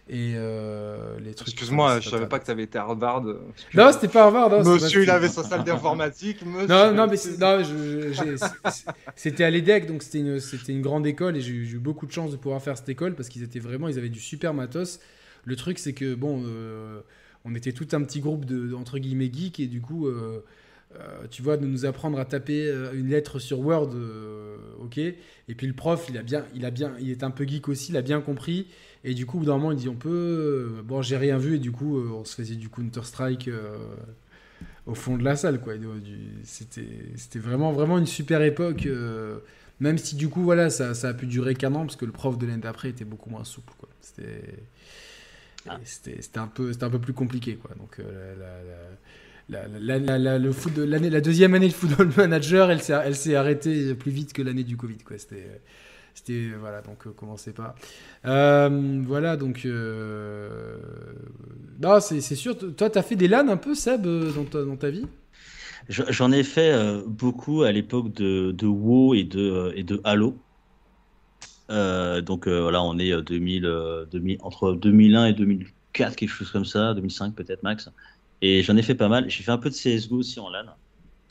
et euh, les trucs. Excuse-moi, je savais pas que tu avais été à Harvard. Non, c'était pas Harvard. Hein, monsieur, il avait sa salle d'informatique. Non, non, mais c'était à l'EDEC, donc c'était une, une grande école et j'ai eu beaucoup de chance de pouvoir faire cette école parce qu'ils étaient vraiment, ils avaient du super matos. Le truc, c'est que bon, euh, on était tout un petit groupe de entre guillemets geeks et du coup. Euh, tu vois, de nous apprendre à taper une lettre sur Word, ok. Et puis le prof, il a bien, il a bien, il est un peu geek aussi, il a bien compris. Et du coup, au bout d'un moment, il dit on peut. Bon, j'ai rien vu, et du coup, euh, on se faisait du Counter-Strike euh, au fond de la salle, quoi. C'était vraiment, vraiment une super époque. Euh, même si, du coup, voilà, ça, ça a pu durer qu'un an, parce que le prof de l'année d'après était beaucoup moins souple, quoi. C'était. Ah. C'était un, peu, un peu plus compliqué. Quoi. Donc, la, la, la, le foot de la deuxième année de football (laughs) manager, elle s'est arrêtée plus vite que l'année du Covid. Quoi. C'était C'était voilà, donc euh, commencez pas. Euh, voilà, donc euh, c'est c'est sûr. Toi, t'as fait des LAN un peu, Seb, euh, dans ta, dans ta vie? Je- J'en ai fait beaucoup à l'époque de, de WoW et de, et de Halo. Donc voilà, on est euh, 2000, euh, 2000, entre 2001 et 2004, quelque chose comme ça, 2005 peut-être max. Et j'en ai fait pas mal. J'ai fait un peu de CSGO aussi en LAN.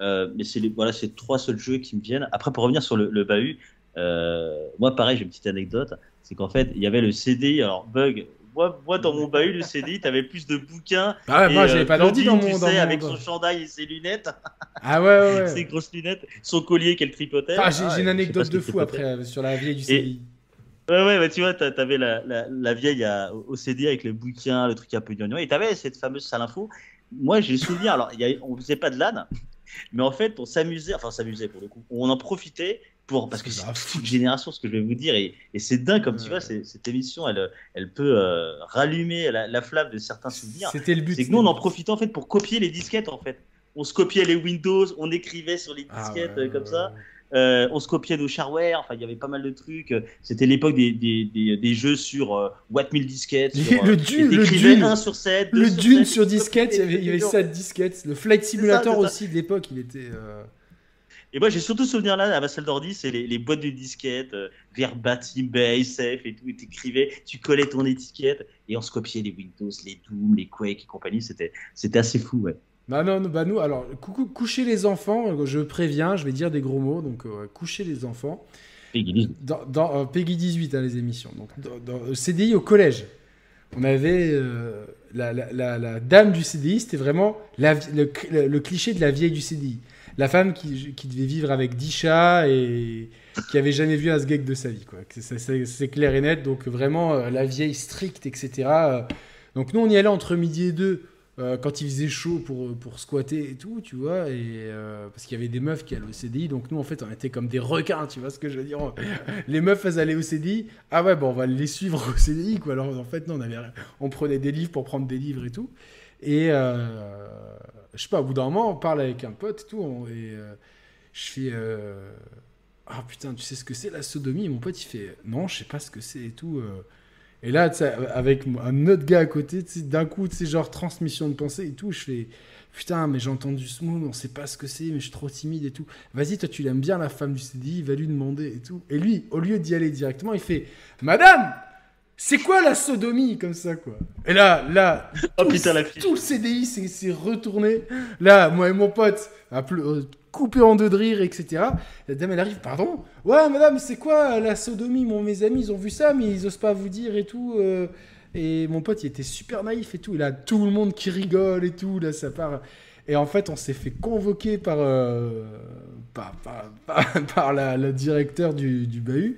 Euh, mais c'est voilà, c'est les trois seuls jeux qui me viennent. Après, pour revenir sur le, le bahut, euh, moi pareil, j'ai une petite anecdote. C'est qu'en fait, il y avait le CDI. Alors, bug, moi, moi dans mon bahut, le CDI, t'avais plus de bouquins. Ah ouais, moi, Et, j'avais euh, pas d'ordi dans mon. tu dans sais, mon- avec dans- son chandail et ses lunettes, Ah ouais, ouais, ouais. (laughs) ses grosses lunettes, son collier qu'elle tripotait. Ah, j'ai Ah, une sais anecdote de fou tripotait. après euh, sur la vieille du CDI. Ouais, ouais, bah, tu vois, t'a- t'avais la, la, la vieille à- au CD avec le bouquin, le truc un peu gnangnan, et t'avais cette fameuse salle info. Moi, j'ai le souvenir, alors, y a, on faisait pas de LAN, mais en fait, on s'amusait, enfin, s'amusait pour le coup, on en profitait pour, parce que c'est toute génération ce que je vais vous dire, et, et c'est dingue, comme tu Ouais. vois, cette émission, elle, elle peut euh, rallumer la, la flamme de certains souvenirs. C'était le but. C'est que nous, on en profitait en fait pour copier les disquettes, en fait. On se copiait les Windows, on écrivait sur les Ah disquettes ouais, euh, comme ouais, ça. Euh, on se copiait nos shareware, enfin il y avait pas mal de trucs. C'était l'époque des, des, des, des jeux sur euh, Watt 1000 disquettes. Sur, le euh, Dune, le Dune. 1 sur 7, 2 Le sur Dune 7, sur disquette, il y avait, il y avait copiais ça les de disquette. Le Flight Simulator ça. aussi de l'époque, il était. euh, Et moi j'ai surtout souvenir là à salle d'ordi, c'est les, les boîtes de disquettes, euh, Verbatim, BASF et tout. Et t'écrivais, tu collais ton étiquette et on se copiait les Windows, les Doom, les Quake et compagnie. C'était c'était assez fou, ouais. Bah non, non, bah nous, alors, coucou, coucher les enfants, euh, je préviens, je vais dire des gros mots, donc euh, coucher les enfants. Peggy Dans, dans euh, Peggy 18, hein, les émissions. Donc, dans, dans le CDI au collège, on avait euh, la, la- la- la dame du CDI, c'était vraiment le, le- le cliché de la vieille du CDI. La femme qui, qui devait vivre avec 10 chats et qui avait jamais vu un sgeg de sa vie. quoi. C'est- clair et net, donc vraiment euh, la vieille stricte, etc. Euh, Donc nous, on y allait entre midi et deux. Euh, quand il faisait chaud pour, pour squatter et tout, tu vois, et euh, parce qu'il y avait des meufs qui allaient au CDI, donc nous en fait on était comme des requins, tu vois ce que je veux dire. (laughs) Les meufs elles allaient au CDI ah ouais bon on va les suivre au CDI quoi. Alors en fait non on avait on prenait des livres pour prendre des livres et tout. Et euh, je sais pas au bout d'un moment on parle avec un pote et tout on- et je fais ah putain tu sais ce que c'est la sodomie? Mon pote il fait non je sais pas ce que c'est et tout. Et là avec un autre gars à côté d'un coup tu sais genre transmission de pensée et tout je fais Putain, mais j'ai entendu ce mot, mais on sait pas ce que c'est, mais je suis trop timide et tout. Vas-y, toi, tu l'aimes bien la femme du CDI, va lui demander et tout. Et lui, au lieu d'y aller directement, il fait Madame, c'est quoi la sodomie comme ça, quoi? Et là, là, Oh tout, putain, la tout le CDI s'est retourné. Là, moi et mon pote, a ple- euh, coupé en deux de rire, etc. La dame, elle arrive, pardon Ouais, madame, c'est quoi la sodomie? Mon, Mes amis, ils ont vu ça, mais ils osent pas vous dire et tout. euh. Et mon pote, il était super naïf et tout. Et là, tout le monde qui rigole et tout. Là, ça part. Et en fait, on s'est fait convoquer par, euh, par, par, (laughs) par- la, la directeur du, du bahut.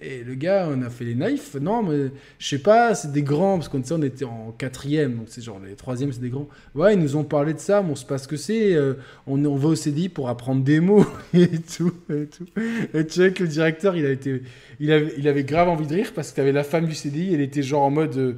Et le gars, on a fait les naïfs. Non, mais je sais pas, c'est des grands, parce qu'on on était en quatrième, donc c'est genre les troisièmes, c'est des grands. Ouais, ils nous ont parlé de ça, mais on sait pas ce que c'est. euh, on, va au CDI pour apprendre des mots (laughs) et tout. Et, tu sais que le directeur, il, a été, il, avait, il avait grave envie de rire parce que t'avais la femme du CDI, elle était genre en mode. euh,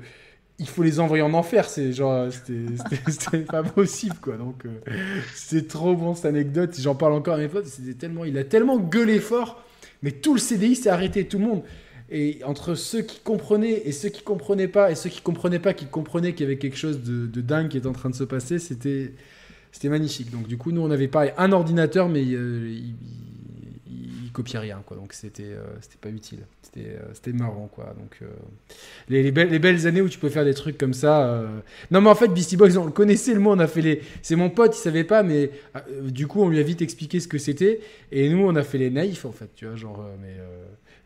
il faut les envoyer en enfer, c'est genre (laughs) c'était c'était pas possible quoi. Donc euh, c'est trop bon cette anecdote. J'en parle encore à mes potes. C'était tellement, il a tellement gueulé fort, mais tout le CDI s'est arrêté, tout le monde. Et entre ceux qui comprenaient et ceux qui comprenaient pas, et ceux qui comprenaient pas, qui comprenaient qu'il y avait quelque chose de, dingue qui était en train de se passer, c'était magnifique. Donc du coup, nous on avait pareil un ordinateur, mais euh, il, il copiait rien quoi. Donc c'était euh, c'était pas utile. C'était euh, marrant quoi. Donc euh, les, les belles, les belles années où tu peux faire des trucs comme ça. Non, mais en fait, Beastie Boys, on connaissait le mot, on a fait les. C'est mon pote, il savait pas, mais du coup, on lui a vite expliqué ce que c'était. Et nous, on a fait les naïfs, en fait, tu vois, genre. mais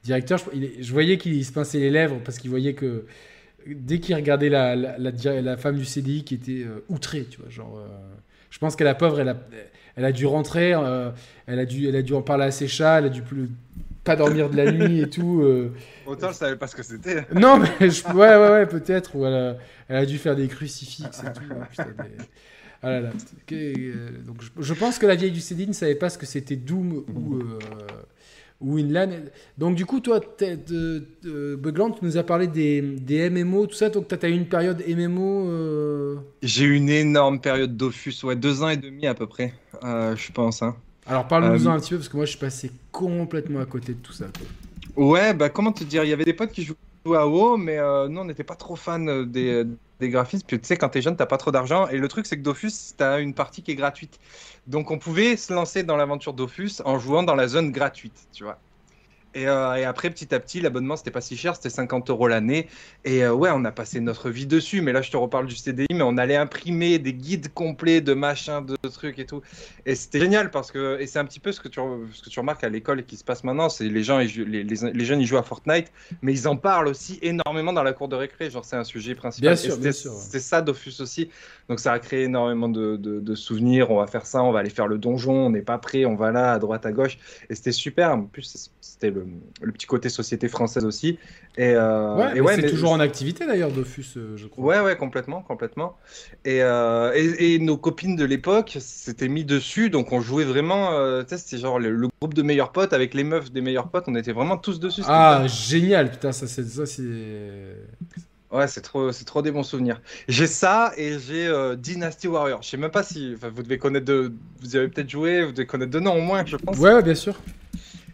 directeur, je, voyais qu'il se pinçait les lèvres parce qu'il voyait que dès qu'il regardait la, la, femme du CDI qui était outrée, tu vois, genre. je pense que la pauvre, elle a, elle a dû rentrer, euh, elle, a dû, elle a dû en parler à ses chats, elle a dû plus, pas dormir de la nuit et tout. euh. Autant je savais pas ce que c'était. Non, mais je- ouais, ouais, ouais, peut-être. Ou elle a, elle a dû faire des crucifixes et tout. hein, putain, Ah là là. Ok, euh, donc je, je pense que la vieille du CDI ne savait pas ce que c'était Doom ou, euh, ou Inland. Donc du coup, toi, de- Bugland, tu nous as parlé des, des MMO, tout ça. Donc tu as eu une période MMO. euh, J'ai eu une énorme période Dofus, ouais, deux ans et demi à peu près, euh, je pense. Hein. Alors parle-nous-en Euh, un petit peu, parce que moi je suis passé complètement à côté de tout ça. quoi. Ouais, bah comment te dire, il y avait des potes qui jouaient à WoW, mais euh, nous on n'était pas trop fans des, des graphismes. Puis tu sais, quand t'es jeune, t'as pas trop d'argent. Et le truc, c'est que Dofus, t'as une partie qui est gratuite. Donc on pouvait se lancer dans l'aventure Dofus en jouant dans la zone gratuite, tu vois. Euh, et, après, petit à petit, l'abonnement, c'était pas si cher, c'était 50 euros l'année. Et euh, ouais, on a passé notre vie dessus. Mais là, je te reparle du CDI, mais on allait imprimer des guides complets de machins, de trucs et tout. Et c'était génial parce que, et c'est un petit peu ce que tu, ce que tu remarques à l'école et qui se passe maintenant, c'est les gens, les, les, les, jeunes, ils jouent à Fortnite, mais ils en parlent aussi énormément dans la cour de récré. Genre, c'est un sujet principal. Bien sûr, C'est ça, Dofus aussi. Donc, ça a créé énormément de, de, de, souvenirs. On va faire ça, on va aller faire le donjon, on n'est pas prêt, on va là, à droite, à gauche. Et c'était super. En plus, c'était le, le, petit côté société française aussi. Et, euh, ouais, ouais c'est toujours en activité d'ailleurs, Dofus, euh, je crois. Ouais, ouais, complètement, complètement. Et, euh, et, et nos copines de l'époque s'étaient mis dessus, donc on jouait vraiment. Euh, tu sais, c'était genre le, le, groupe de meilleurs potes avec les meufs des meilleurs potes, on était vraiment tous dessus. Ah, génial, putain, ça c'est. Ça, Ouais, c'est trop, c'est trop des bons souvenirs. J'ai ça et j'ai euh, Dynasty Warrior. Je sais même pas si, vous devez connaître de, vous avez peut-être joué, vous devez connaître de nom au moins, je pense. Ouais, bien sûr.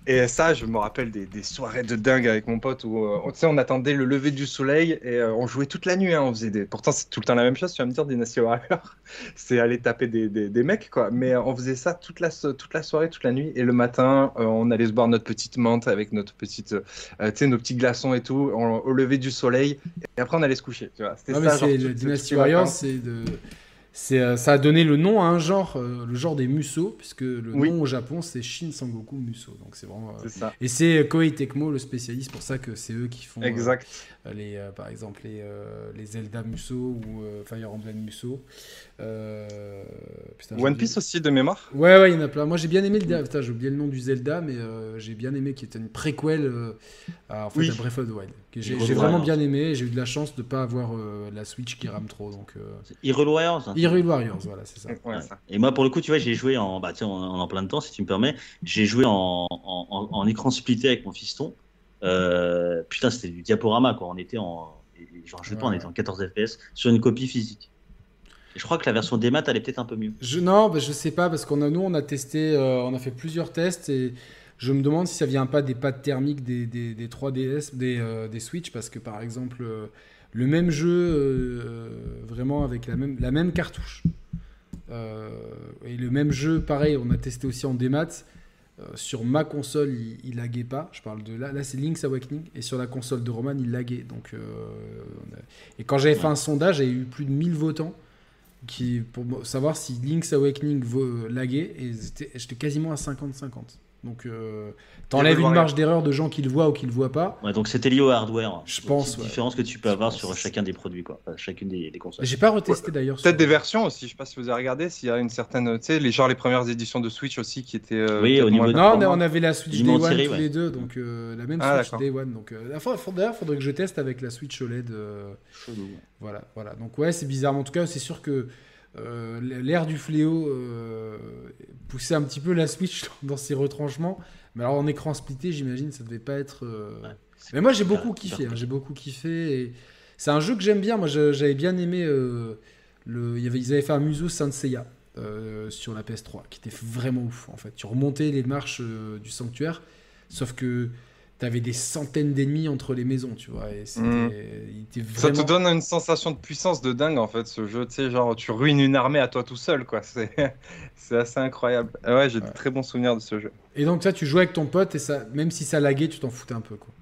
Et ça, je me rappelle des, des, soirées de dingue avec mon pote où euh, on, on attendait le lever du soleil et euh, on jouait toute la nuit. Hein, on faisait des... Pourtant, c'est tout le temps la même chose, tu vas me dire, Dynasty Warrior. (laughs) c'est aller taper des, des, des, mecs, quoi. Mais euh, on faisait ça toute la, toute la soirée, toute la nuit. Et le matin, euh, on allait se boire notre petite menthe avec notre petite, nos petits glaçons et tout, on, au lever du soleil. Et après, on allait se coucher, tu vois. C'était ça. Genre, le Dynasty Warrior, c'est de c'est, ça a donné le nom à un genre, euh, le genre des Muso, puisque le oui. nom au Japon c'est Shin Sangoku Muso. Donc c'est vraiment. Euh, ça. Et c'est Koei Tecmo le spécialiste, pour ça que c'est eux qui font. Exact. Euh, les, par exemple les, les Zelda Muso ou Fire Emblem Muso. Putain, One Piece aussi de mémoire. Ouais ouais, il y en a plein. Moi j'ai bien aimé le. Putain, j'ai oublié le nom du Zelda, mais j'ai bien aimé qui était une préquel à, en fait, oui. à Breath of the Wild. J'ai, j'ai vraiment bien aimé. J'ai eu de la chance de pas avoir la Switch qui rame trop. Donc. Hyrule Warriors. Hyrule Warriors, voilà, c'est ça. Ouais, ça. Et moi, pour le coup, tu vois, j'ai joué en, bah, tiens, en, en, plein de temps, si tu me permets. J'ai joué en, en, en, écran splitté avec mon fiston. Euh, putain, c'était du diaporama, quoi. On était en, genre, je sais pas, on était en 14 FPS sur une copie physique. Et je crois que la version des maths, elle est peut-être un peu mieux. Je, non, bah, je sais pas, parce qu'on a, nous, on a testé, euh, on a fait plusieurs tests et je me demande si ça vient pas des pattes thermiques des, des, des 3DS, des, euh, des Switch, parce que par exemple, euh, le même jeu, euh, vraiment avec la même, la même cartouche, et le même jeu, pareil, on a testé aussi en démat. Sur ma console, il, il laguait pas. Je parle de là, là c'est Link's Awakening, et sur la console de Roman, il laguait. Donc, a... et quand j'avais fait un sondage, j'avais eu plus de 1000 votants qui, pour savoir si Link's Awakening laguait, et j'étais quasiment à 50-50. Donc, euh, t'enlèves une marge d'erreur de gens qui le voient ou qui le voient pas. Ouais, donc c'était lié au hardware. Je pense. Ouais. différence que tu peux avoir sur chacun des produits, quoi. Enfin, chacune des, des consoles. J'ai pas retesté ouais. d'ailleurs. Peut-être sur... des versions aussi. Je sais pas si vous avez regardé. S'il y a une certaine, tu sais, les genre les premières éditions de Switch aussi qui étaient. Euh, oui, au niveau. De... Non, on avait la Switch Day One tiré, tous les deux, donc euh, la même ah, Switch Day One. Donc, euh, d'ailleurs, faudrait que je teste avec la Switch OLED. Chelou. Voilà, voilà. Donc ouais, c'est bizarre. Mais en tout cas, c'est sûr que. Euh, l'ère du fléau euh, poussait un petit peu la Switch (laughs) dans ses retranchements. Mais alors en écran splitté, j'imagine, ça devait pas être. Euh... Ouais, mais moi j'ai beaucoup kiffé, hein, j'ai beaucoup kiffé. Et... C'est un jeu que j'aime bien. Moi j'avais bien aimé. Euh, le... Ils avaient fait un Muso Saint Seiya euh, sur la PS3, qui était vraiment ouf en fait. Tu remontais les marches du sanctuaire, sauf que t'avais des centaines d'ennemis entre les maisons, tu vois. Et mmh. il vraiment... Ça te donne une sensation de puissance de dingue, en fait, ce jeu. Tu sais, genre, tu ruines une armée à toi tout seul, quoi. (laughs) C'est assez incroyable. Ouais, j'ai ouais. de très bons souvenirs de ce jeu. Et donc, ça, tu jouais avec ton pote, et ça, même si ça laguait, tu t'en foutais un peu, quoi.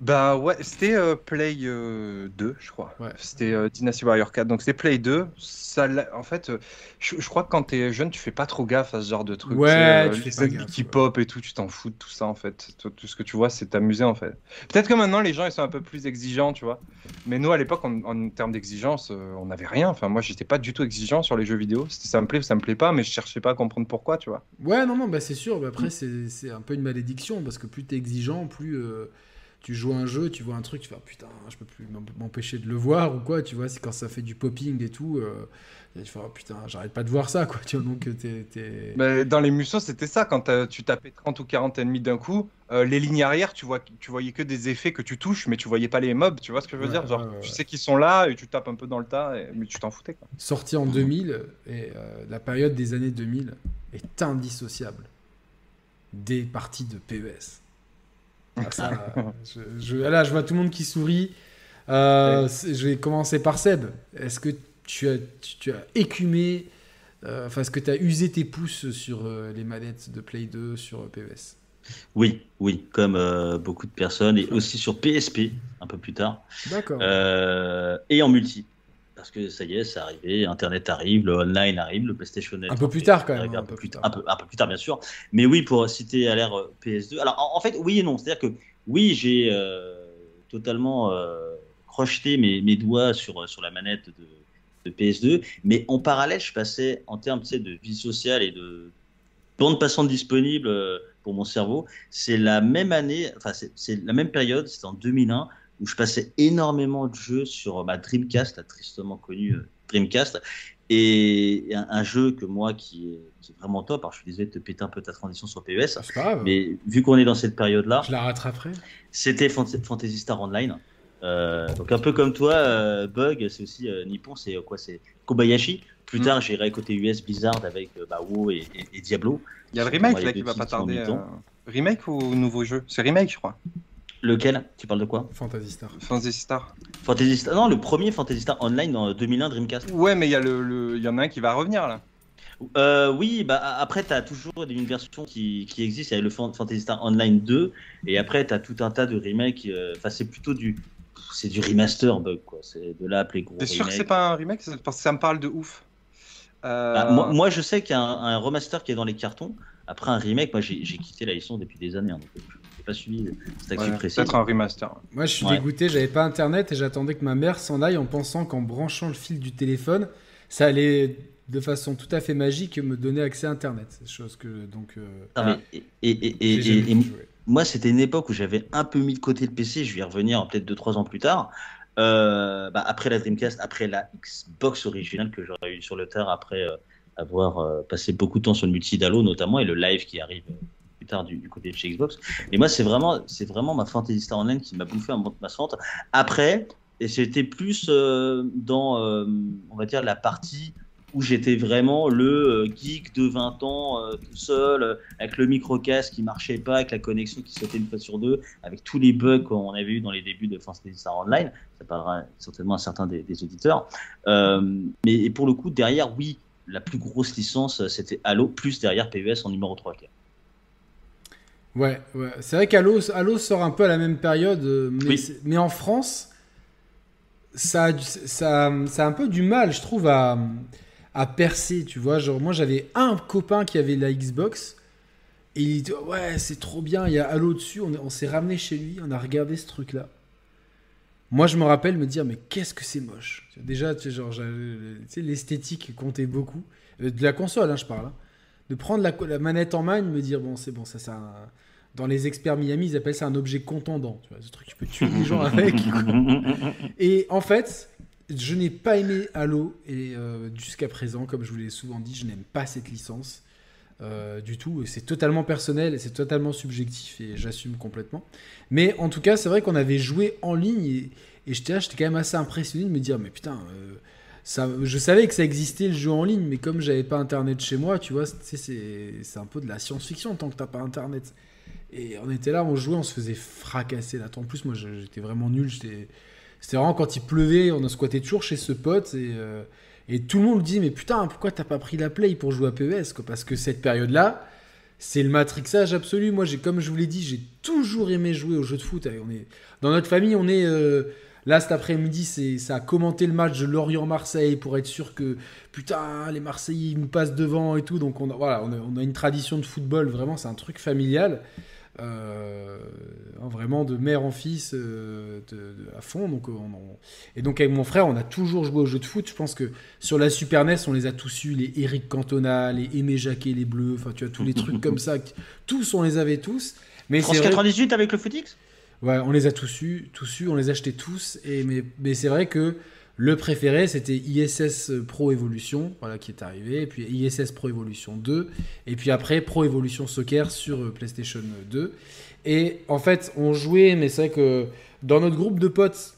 Bah ouais, c'était euh, Play euh, 2, je crois. Ouais. C'était euh, Dynasty Warrior 4. Donc c'était Play 2. Ça, en fait, euh, je, je, crois que quand t'es jeune, tu fais pas trop gaffe à ce genre de trucs. Ouais, tu les fais pas qui pop et tout, tu t'en fous de tout ça en fait. Tout, tout ce que tu vois, c'est t'amuser en fait. Peut-être que maintenant, les gens ils sont un peu plus exigeants, tu vois. Mais nous, à l'époque, en, en, termes d'exigence, on n'avait rien. Enfin, moi, j'étais pas du tout exigeant sur les jeux vidéo. Ça me plaît ou ça me plaît pas, mais je cherchais pas à comprendre pourquoi, tu vois. Ouais, non, non, bah c'est sûr. Bah, après, mm. c'est un peu une malédiction parce que plus t'es exigeant, plus tu joues un jeu, tu vois un truc, tu fais ah, putain, je peux plus m'empêcher de le voir ou quoi, tu vois, c'est quand ça fait du popping et tout, euh, tu fais oh, putain, j'arrête pas de voir ça, quoi, (laughs) tu vois, donc t'es. dans les musos, c'était ça, quand tu tapais 30 ou 40 ennemis d'un coup, euh, les lignes arrière, tu, vois, tu voyais que des effets que tu touches, mais tu voyais pas les mobs, tu vois ce que je veux ouais, dire? Genre, ouais, ouais, tu sais qu'ils sont là et tu tapes un peu dans le tas, et... mais tu t'en foutais, quoi. Sorti en 2000, et euh, la période des années 2000 est indissociable des parties de PES. Ah, ça, (laughs) je, je- là, je vois tout le monde qui sourit. Euh, je vais commencer par Seb. Est-ce que tu as, tu, tu as écumé, euh, enfin, est-ce que tu as usé tes pouces sur euh, les manettes de Play 2 sur PES Oui, oui, comme beaucoup de personnes, et aussi sur PSP, un peu plus tard, D'accord. et en multi. Parce que ça y est, c'est arrivé, Internet arrive, le online arrive, le PlayStation Un peu plus tard, quand même, arrive Un, peu plus tard, un, peu, un peu plus tard, bien sûr. Mais oui, pour citer à l'ère euh, PS2. Alors, en, en fait, oui et non. C'est-à-dire que, oui, j'ai euh, totalement euh, crocheté mes, mes doigts sur, sur la manette de, de PS2. Mais en parallèle, je passais, en termes tu sais, de vie sociale et de bande passante disponible pour mon cerveau, c'est la même année, enfin, c'est- c'est la même période, c'était en 2001, où je passais énormément de jeux sur ma Dreamcast, la tristement connue euh, Dreamcast. Et un, un jeu que moi qui est, qui est vraiment top, alors je suis désolé de te péter un peu ta transition sur PES, c'est pas grave. mais vu qu'on est dans cette période-là, Je la rattraperai. c'était Fant- Fantasy Star Online. Euh, donc un peu comme toi, euh, Bug, c'est aussi euh, Nippon, c'est euh, quoi C'est Kobayashi. Plus Mm. tard, j'irai côté US Blizzard avec euh, bah, WoW et, et- et Diablo. Il y a le remake là qui va pas tarder. euh, Remake ou nouveau jeu? C'est remake, je crois. Lequel? Tu parles de quoi? Fantasy Star. Fantasy Star. Fantasy Star Non, le premier Fantasy Star Online dans 2001 Dreamcast. Ouais, mais il y, a le, le- il y en a un qui va revenir là. Euh, oui, bah après tu as toujours une version qui, qui existe, il y a le Fan- Fantasy Star Online 2 et après tu as tout un tas de remakes, euh, enfin c'est plutôt du c'est du remaster bug quoi, c'est de là appeler gros T'es sûr que c'est pas un remake? C'est Parce que ça me parle de ouf. Euh, Bah, moi, moi, je sais qu'il y a un, un remaster qui est dans les cartons. Après un remake, moi j'ai quitté la licence depuis des années, hein, donc je n'ai pas suivi cette actu ouais, précise. Peut-être un remaster. Moi, je suis Ouais. dégoûté, j'avais pas internet et j'attendais que ma mère s'en aille en pensant qu'en branchant le fil du téléphone, ça allait de façon tout à fait magique me donner accès à internet. Chose que donc. euh, Non, mais- et, et- et- moi, c'était une époque où j'avais un peu mis de côté le PC. Je vais y revenir peut-être 2-3 ans plus tard. Euh, bah, après la Dreamcast, après la Xbox originale que j'aurais eu sur le tard, après euh, avoir euh, passé beaucoup de temps sur le multi d'Halo notamment et le live qui arrive euh, plus tard du, côté de chez Xbox. Et moi, c'est vraiment, c'est vraiment ma Fantasy Star Online qui m'a bouffé un bande passante. Après, et c'était plus euh, dans, euh, on va dire, la partie où j'étais vraiment le euh, geek de 20 ans, tout seul, avec le micro-casque qui marchait pas, avec la connexion qui sautait une fois sur deux, avec tous les bugs qu'on avait eu dans les débuts de Fantasy Star Online. Ça parlera certainement à certains des, auditeurs. Mais pour le coup, derrière, oui, la plus grosse licence, c'était Halo, plus derrière PES en numéro 3. Ouais, ouais. c'est vrai qu'Halo Halo sort un peu à la même période, euh, mais, Oui. c'est- mais en France, ça ça, ça a un peu du mal, je trouve, à, à percer, tu vois. Genre, moi, j'avais un copain qui avait la Xbox, et il dit Ouais, c'est trop bien, il y a Halo dessus, on, est- on s'est ramené chez lui, on a regardé ce truc-là. Moi, je me rappelle me dire Mais qu'est-ce que c'est moche? Déjà, tu sais, genre, l'esthétique comptait beaucoup. Euh, De la console, hein, je parle. hein. De prendre la, la manette en main et de me dire Bon, c'est bon, ça, un. Dans les experts Miami, ils appellent ça un objet contendant. Tu vois, ce truc, tu peux tuer les gens (laughs) avec. Et en fait, je n'ai pas aimé Halo et euh, jusqu'à présent, comme je vous l'ai souvent dit, je n'aime pas cette licence euh, du tout. C'est totalement personnel et c'est totalement subjectif et j'assume complètement. Mais en tout cas, c'est vrai qu'on avait joué en ligne et, et j'étais quand même assez impressionné de me dire, mais putain, euh, ça, je savais que ça existait le jeu en ligne, mais comme j'avais pas internet chez moi, tu vois, c'est un peu de la science-fiction tant que t'as pas internet. Et on était là, on jouait, on se faisait fracasser là. En plus, moi, j'étais vraiment nul. C'était vraiment quand il pleuvait, on a squatté toujours chez ce pote et, euh, et tout le monde dit mais putain pourquoi t'as pas pris la play pour jouer à PES quoi? Parce que cette période-là, c'est le matrixage absolu. Moi comme je vous l'ai dit, j'ai toujours aimé jouer aux jeux de foot. On est dans notre famille, on est euh, là cet après-midi, ça a commenté le match de Lorient-Marseille pour être sûr que putain les Marseillais nous passent devant et tout. Donc on a, voilà, on a une tradition de football vraiment, c'est un truc familial. Euh, hein, vraiment de mère en fils euh, de- de- à fond. Donc, on- on- Et donc avec mon frère, on a toujours joué aux jeux de foot. Je pense que sur la Super NES, on les a tous eu, les Eric Cantona, les Aimé Jacquet, les Bleus, enfin tu vois, tous les (laughs) trucs comme ça. Tous, on les avait tous. Mais France c'est vrai- 98 avec le Footix Ouais, on les a tous eu, tous eu, on les achetait tous. Et mais, mais c'est vrai que le préféré, c'était ISS Pro Evolution, voilà, qui est arrivé. Et puis ISS Pro Evolution 2. Et puis après, Pro Evolution Soccer sur euh, PlayStation 2. Et en fait, on jouait, mais c'est vrai que dans notre groupe de potes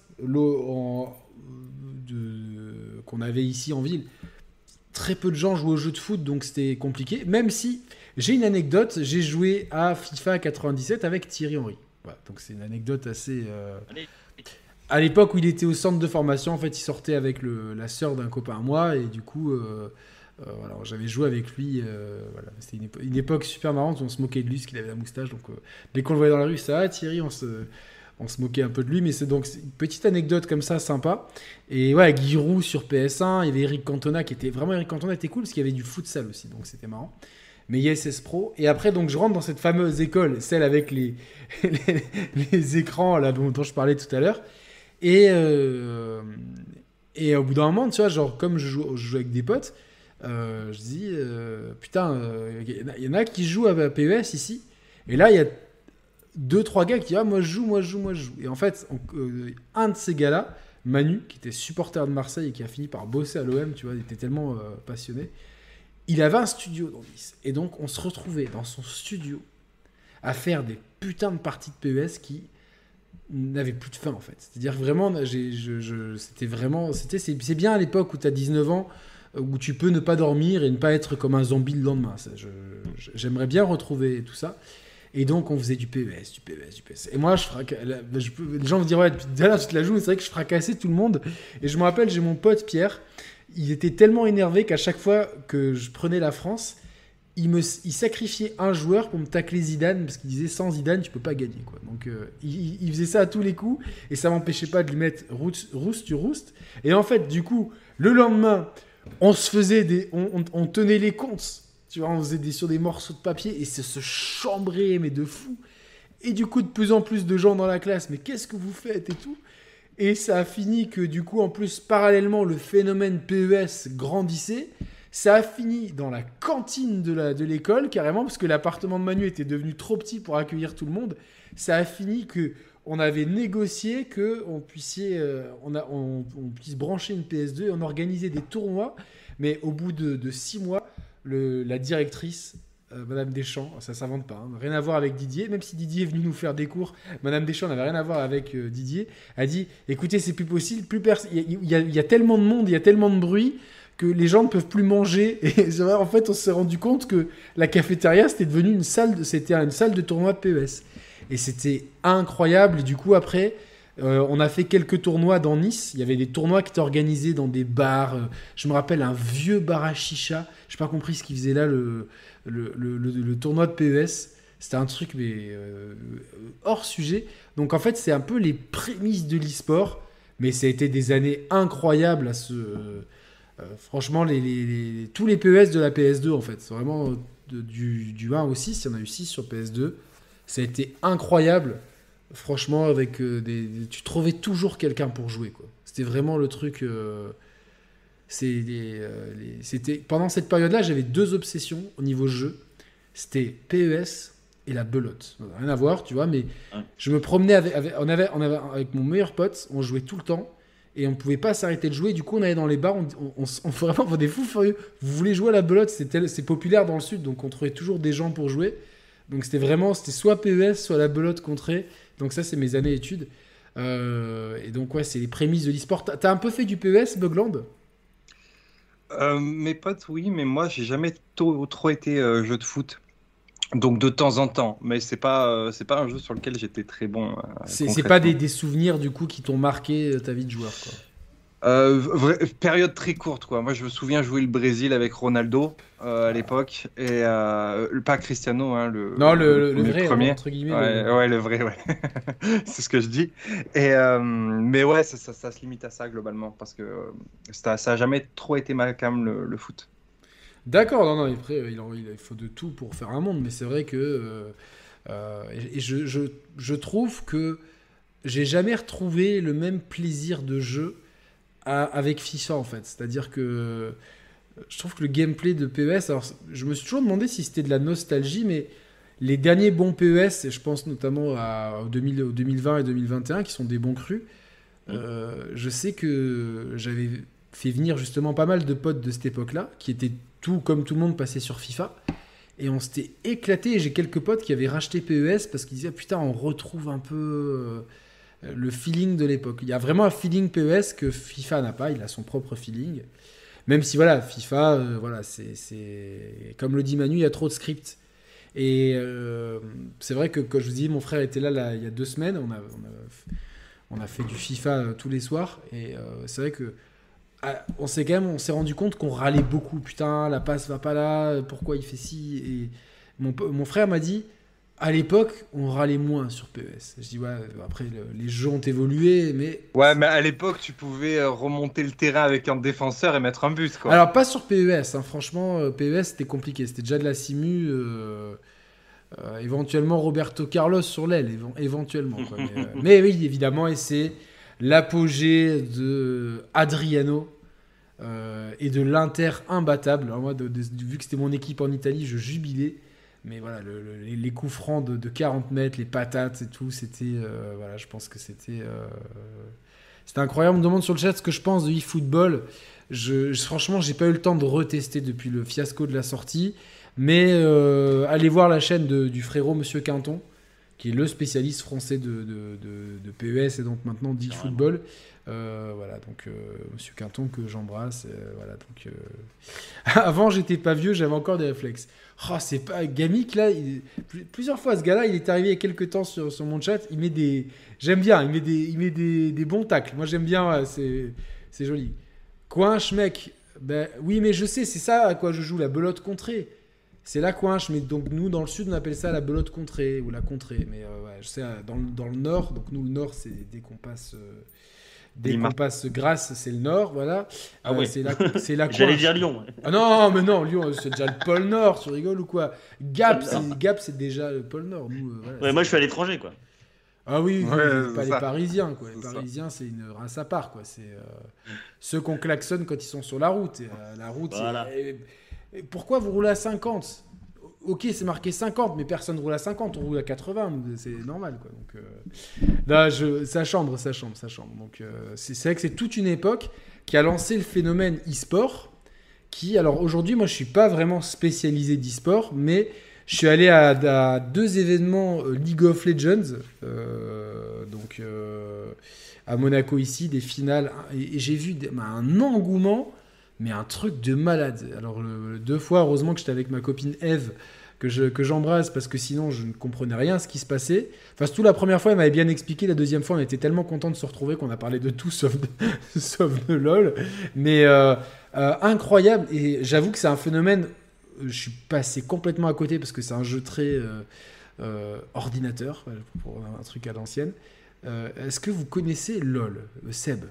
qu'on avait ici en ville, très peu de gens jouaient aux jeux de foot, donc c'était compliqué. Même si, j'ai une anecdote, j'ai joué à FIFA 97 avec Thierry Henry. Donc c'est une anecdote assez. euh, À l'époque où il était au centre de formation, en fait, il sortait avec la sœur d'un copain à moi, et du coup, euh, euh, j'avais joué avec lui. euh, voilà, c'était une, épo- une époque super marrante, on se moquait de lui, parce qu'il avait la moustache. Donc, dès qu'on le voyait dans la rue, ça, ah, Thierry, on se, on se moquait un peu de lui, mais c'est donc une petite anecdote comme ça, sympa. Et ouais, Giroud sur PS1, il y avait Eric Cantona qui était vraiment Eric Cantona était cool parce qu'il y avait du futsal aussi, donc c'était marrant. Mais ISS Pro. Et après, donc, je rentre dans cette fameuse école, celle avec les, (laughs) les, écrans là, dont je parlais tout à l'heure. Et, euh, et au bout d'un moment, tu vois, genre, comme je joue, je joue avec des potes, euh, je dis, euh, putain, euh, il y en a- il y, en a qui jouent à PES ici. Et là, il y a deux, trois gars qui disent, ah, moi je joue, moi je joue, moi je joue. Et en fait, euh, un de ces gars-là, Manu, qui était supporter de Marseille et qui a fini par bosser à l'OM, tu vois, il était tellement euh, passionné. Il avait un studio dans Nice. Et donc, on se retrouvait dans son studio à faire des putains de parties de PES qui n'avaient plus de fin, en fait. C'est-à-dire vraiment, je- je- c'était vraiment. c'était C'est bien à l'époque où tu as 19 ans, où tu peux ne pas dormir et ne pas être comme un zombie le lendemain. J'aimerais bien retrouver tout ça. Et donc, on faisait du PES, du PES, du PES. Et moi, je fraca- la- je peux- les gens vont dire, ouais, tout à tu te la joues, mais c'est vrai que je fracassais tout le monde. Et je me rappelle, j'ai mon pote Pierre, il était tellement énervé qu'à chaque fois que je prenais la France, il, sacrifiait un joueur pour me tacler Zidane, parce qu'il disait, sans Zidane, tu peux pas gagner. Quoi. Donc, euh, il, faisait ça à tous les coups, et ça m'empêchait pas de lui mettre rouste, tu roustes. Et en fait, du coup, le lendemain, on se faisait des. On tenait les comptes. Tu vois, on faisait des, sur des morceaux de papier et c'est se chambrer, mais de fou. Et du coup, de plus en plus de gens dans la classe, mais qu'est-ce que vous faites et tout Et ça a fini que, du coup, en plus, parallèlement, le phénomène PES grandissait. Ça a fini dans la cantine de la- de l'école, carrément, parce que l'appartement de Manu était devenu trop petit pour accueillir tout le monde. Ça a fini que on avait négocié que on puisse, on, puisse brancher une PS2 et on organisait des tournois. Mais au bout de, six mois, la directrice, euh, Madame Deschamps, ça s'invente pas, hein, rien à voir avec Didier, même si Didier est venu nous faire des cours, Madame Deschamps n'avait rien à voir avec euh, Didier, a dit, écoutez, c'est plus possible, plus il y a tellement de monde, il y a tellement de bruit que les gens ne peuvent plus manger. Et (laughs) en fait, on s'est rendu compte que la cafétéria, c'était devenu une salle, de, une salle de tournoi de PES. Et c'était incroyable. Et du coup, après, euh, on a fait quelques tournois dans Nice. Il y avait des tournois qui étaient organisés dans des bars. Euh, Je me rappelle un vieux bar à chicha. Je n'ai pas compris ce qu'il faisait là, le, tournoi de PES. C'était un truc mais, euh, hors sujet. Donc en fait, c'est un peu les prémices de l'e-sport. Mais ça a été des années incroyables à ce. Franchement, les, les- les- tous les PES de la PS2, en fait. C'est vraiment euh, de- du, du 1 au 6. Il y en a eu 6 sur PS2. Ça a été incroyable. Franchement, avec euh, des, des- tu trouvais toujours quelqu'un pour jouer. quoi. C'était vraiment le truc. euh, euh, les- c'était pendant cette période-là, j'avais deux obsessions au niveau jeu. C'était PES et la belote. Rien à voir, tu vois, mais je me promenais avec, avec- on avait, on avait avec mon meilleur pote, on jouait tout le temps et on pouvait pas s'arrêter de jouer. Du coup, on allait dans les bars, on, on, vraiment des fous furieux. Vous voulez jouer à la belote? C'est populaire dans le sud, donc on trouvait toujours des gens pour jouer. Donc c'était vraiment, c'était soit PES, soit la belote contrée. Donc ça, c'est mes années études. Euh, et donc ouais, c'est les prémices de l'e-sport. T'as un peu fait du PES, Bugland Euh, mes potes, oui, mais moi, j'ai jamais trop été euh, jeu de foot. Donc de temps en temps, mais c'est pas euh, c'est pas un jeu sur lequel j'étais très bon. euh, C'est pas des, souvenirs du coup qui t'ont marqué euh, ta vie de joueur. Quoi. Euh, période très courte quoi. Moi je me souviens jouer le Brésil avec Ronaldo à l'époque et pas Cristiano hein, le Non, le, le, le le vrai, premier. entre guillemets. Ouais, le- ouais, le vrai, ouais. (laughs) c'est ce que je dis. Et, mais ouais, ça, ça, ça se limite à ça globalement, parce que ça, ça a jamais trop été ma cam le, le foot. D'accord, non, non, euh, il, faut de tout pour faire un monde, mais c'est vrai que. euh, euh, et je, trouve que j'ai jamais retrouvé le même plaisir de jeu avec FIFA en fait. C'est-à-dire que je trouve que le gameplay de PES, alors je me suis toujours demandé si c'était de la nostalgie, mais les derniers bons PES, et je pense notamment à, au 2000 au 2020 et 2021, qui sont des bons crus, je sais que j'avais fait venir justement pas mal de potes de cette époque-là, qui étaient tout comme tout le monde passés sur FIFA. Et on s'était éclaté. J'ai quelques potes qui avaient racheté PES parce qu'ils disaient putain, on retrouve un peu euh, le feeling de l'époque. Il y a vraiment un feeling PES que FIFA n'a pas. Il a son propre feeling. Même si voilà, FIFA, euh, voilà, c'est comme le dit Manu, il y a trop de scripts. Et c'est vrai que, quand je vous dis, mon frère était là, il y a deux semaines. On a, on a, fait du FIFA tous les soirs. Et c'est vrai que ah, on s'est quand même on s'est rendu compte qu'on râlait beaucoup. Putain, la passe va pas là, pourquoi il fait ci Et mon, mon frère m'a dit à l'époque, on râlait moins sur PES. Je dis, ouais, après, les jeux ont évolué, mais. Ouais, mais à l'époque, tu pouvais euh, remonter le terrain avec un défenseur et mettre un but, quoi. Alors, pas sur PES, hein. franchement, euh, PES, c'était compliqué. C'était déjà de la simu. Euh, éventuellement, Roberto Carlos sur l'aile, éventuellement. (laughs) mais, oui, évidemment, et c'est l'apogée de Adriano. et de l'Inter imbattable. Alors moi, vu que c'était mon équipe en Italie, je jubilais. Mais voilà, les coups francs de, 40 mètres, les patates et tout, c'était. Euh, voilà, je pense que c'était. Euh, c'était incroyable. On me demande sur le chat ce que je pense de eFootball. Je, je, franchement, j'ai pas eu le temps de retester depuis le fiasco de la sortie. Mais euh, allez voir la chaîne du frérot Monsieur Quinton, qui est le spécialiste français de, de, PES et donc maintenant d'eFootball. voilà, donc Monsieur Quinton que j'embrasse. voilà, donc (laughs) avant j'étais pas vieux, j'avais encore des réflexes. Oh, c'est pas. Gamic, là, plusieurs fois, ce gars-là, il est arrivé il y a quelques temps sur, sur mon chat. Il met des. J'aime bien, il met des, il met des, des bons tacles. Moi, j'aime bien, c'est, c'est joli. Coinche, mec. Ben, oui, mais je sais, c'est ça à quoi je joue, la belote contrée. C'est la coinche, mais donc nous, dans le sud, on appelle ça la belote contrée ou la contrée. Mais euh, ouais, je sais, dans, dans, le nord, donc nous, le nord, c'est dès qu'on passe. Euh, Dès qu'on passe Grasse, c'est le nord, voilà. Ah euh, C'est la, c'est la (laughs) J'allais dire Lyon. Ah non, mais non, Lyon, c'est déjà le pôle nord, tu rigoles ou quoi? Gap, c'est, Gap, c'est déjà le pôle nord. Nous, euh, ouais, moi, je suis à l'étranger, quoi. Ah oui, pas les Parisiens, quoi. Les Parisiens, c'est une race à part, quoi. C'est euh, ceux qu'on klaxonne quand ils sont sur la route. Et, la route, pourquoi vous roulez à 50 ok, c'est marqué 50, mais personne roule à 50, on roule à 80, c'est normal. Quoi. Donc, euh, ça chambre, ça chambre, ça chambre. Euh, c'est vrai que c'est toute une époque qui a lancé le phénomène e-sport. Qui, alors aujourd'hui, moi, je suis pas vraiment spécialisé d'e-sport, mais je suis allé à, deux événements euh, League of Legends, donc à Monaco ici, des finales, et, j'ai vu bah, un engouement mais un truc de malade. Alors, deux fois, heureusement que j'étais avec ma copine Eve, que, je, que j'embrasse, parce que sinon, je ne comprenais rien à ce qui se passait. Enfin, surtout la première fois, elle m'avait bien expliqué. La deuxième fois, on était tellement content de se retrouver qu'on a parlé de tout (laughs) sauf de, sauf de LOL. Mais euh, euh, incroyable. Et j'avoue que c'est un phénomène. Je suis passé complètement à côté parce que c'est un jeu très euh, ordinateur, pour un truc à l'ancienne. est-ce que vous connaissez LOL, Seb?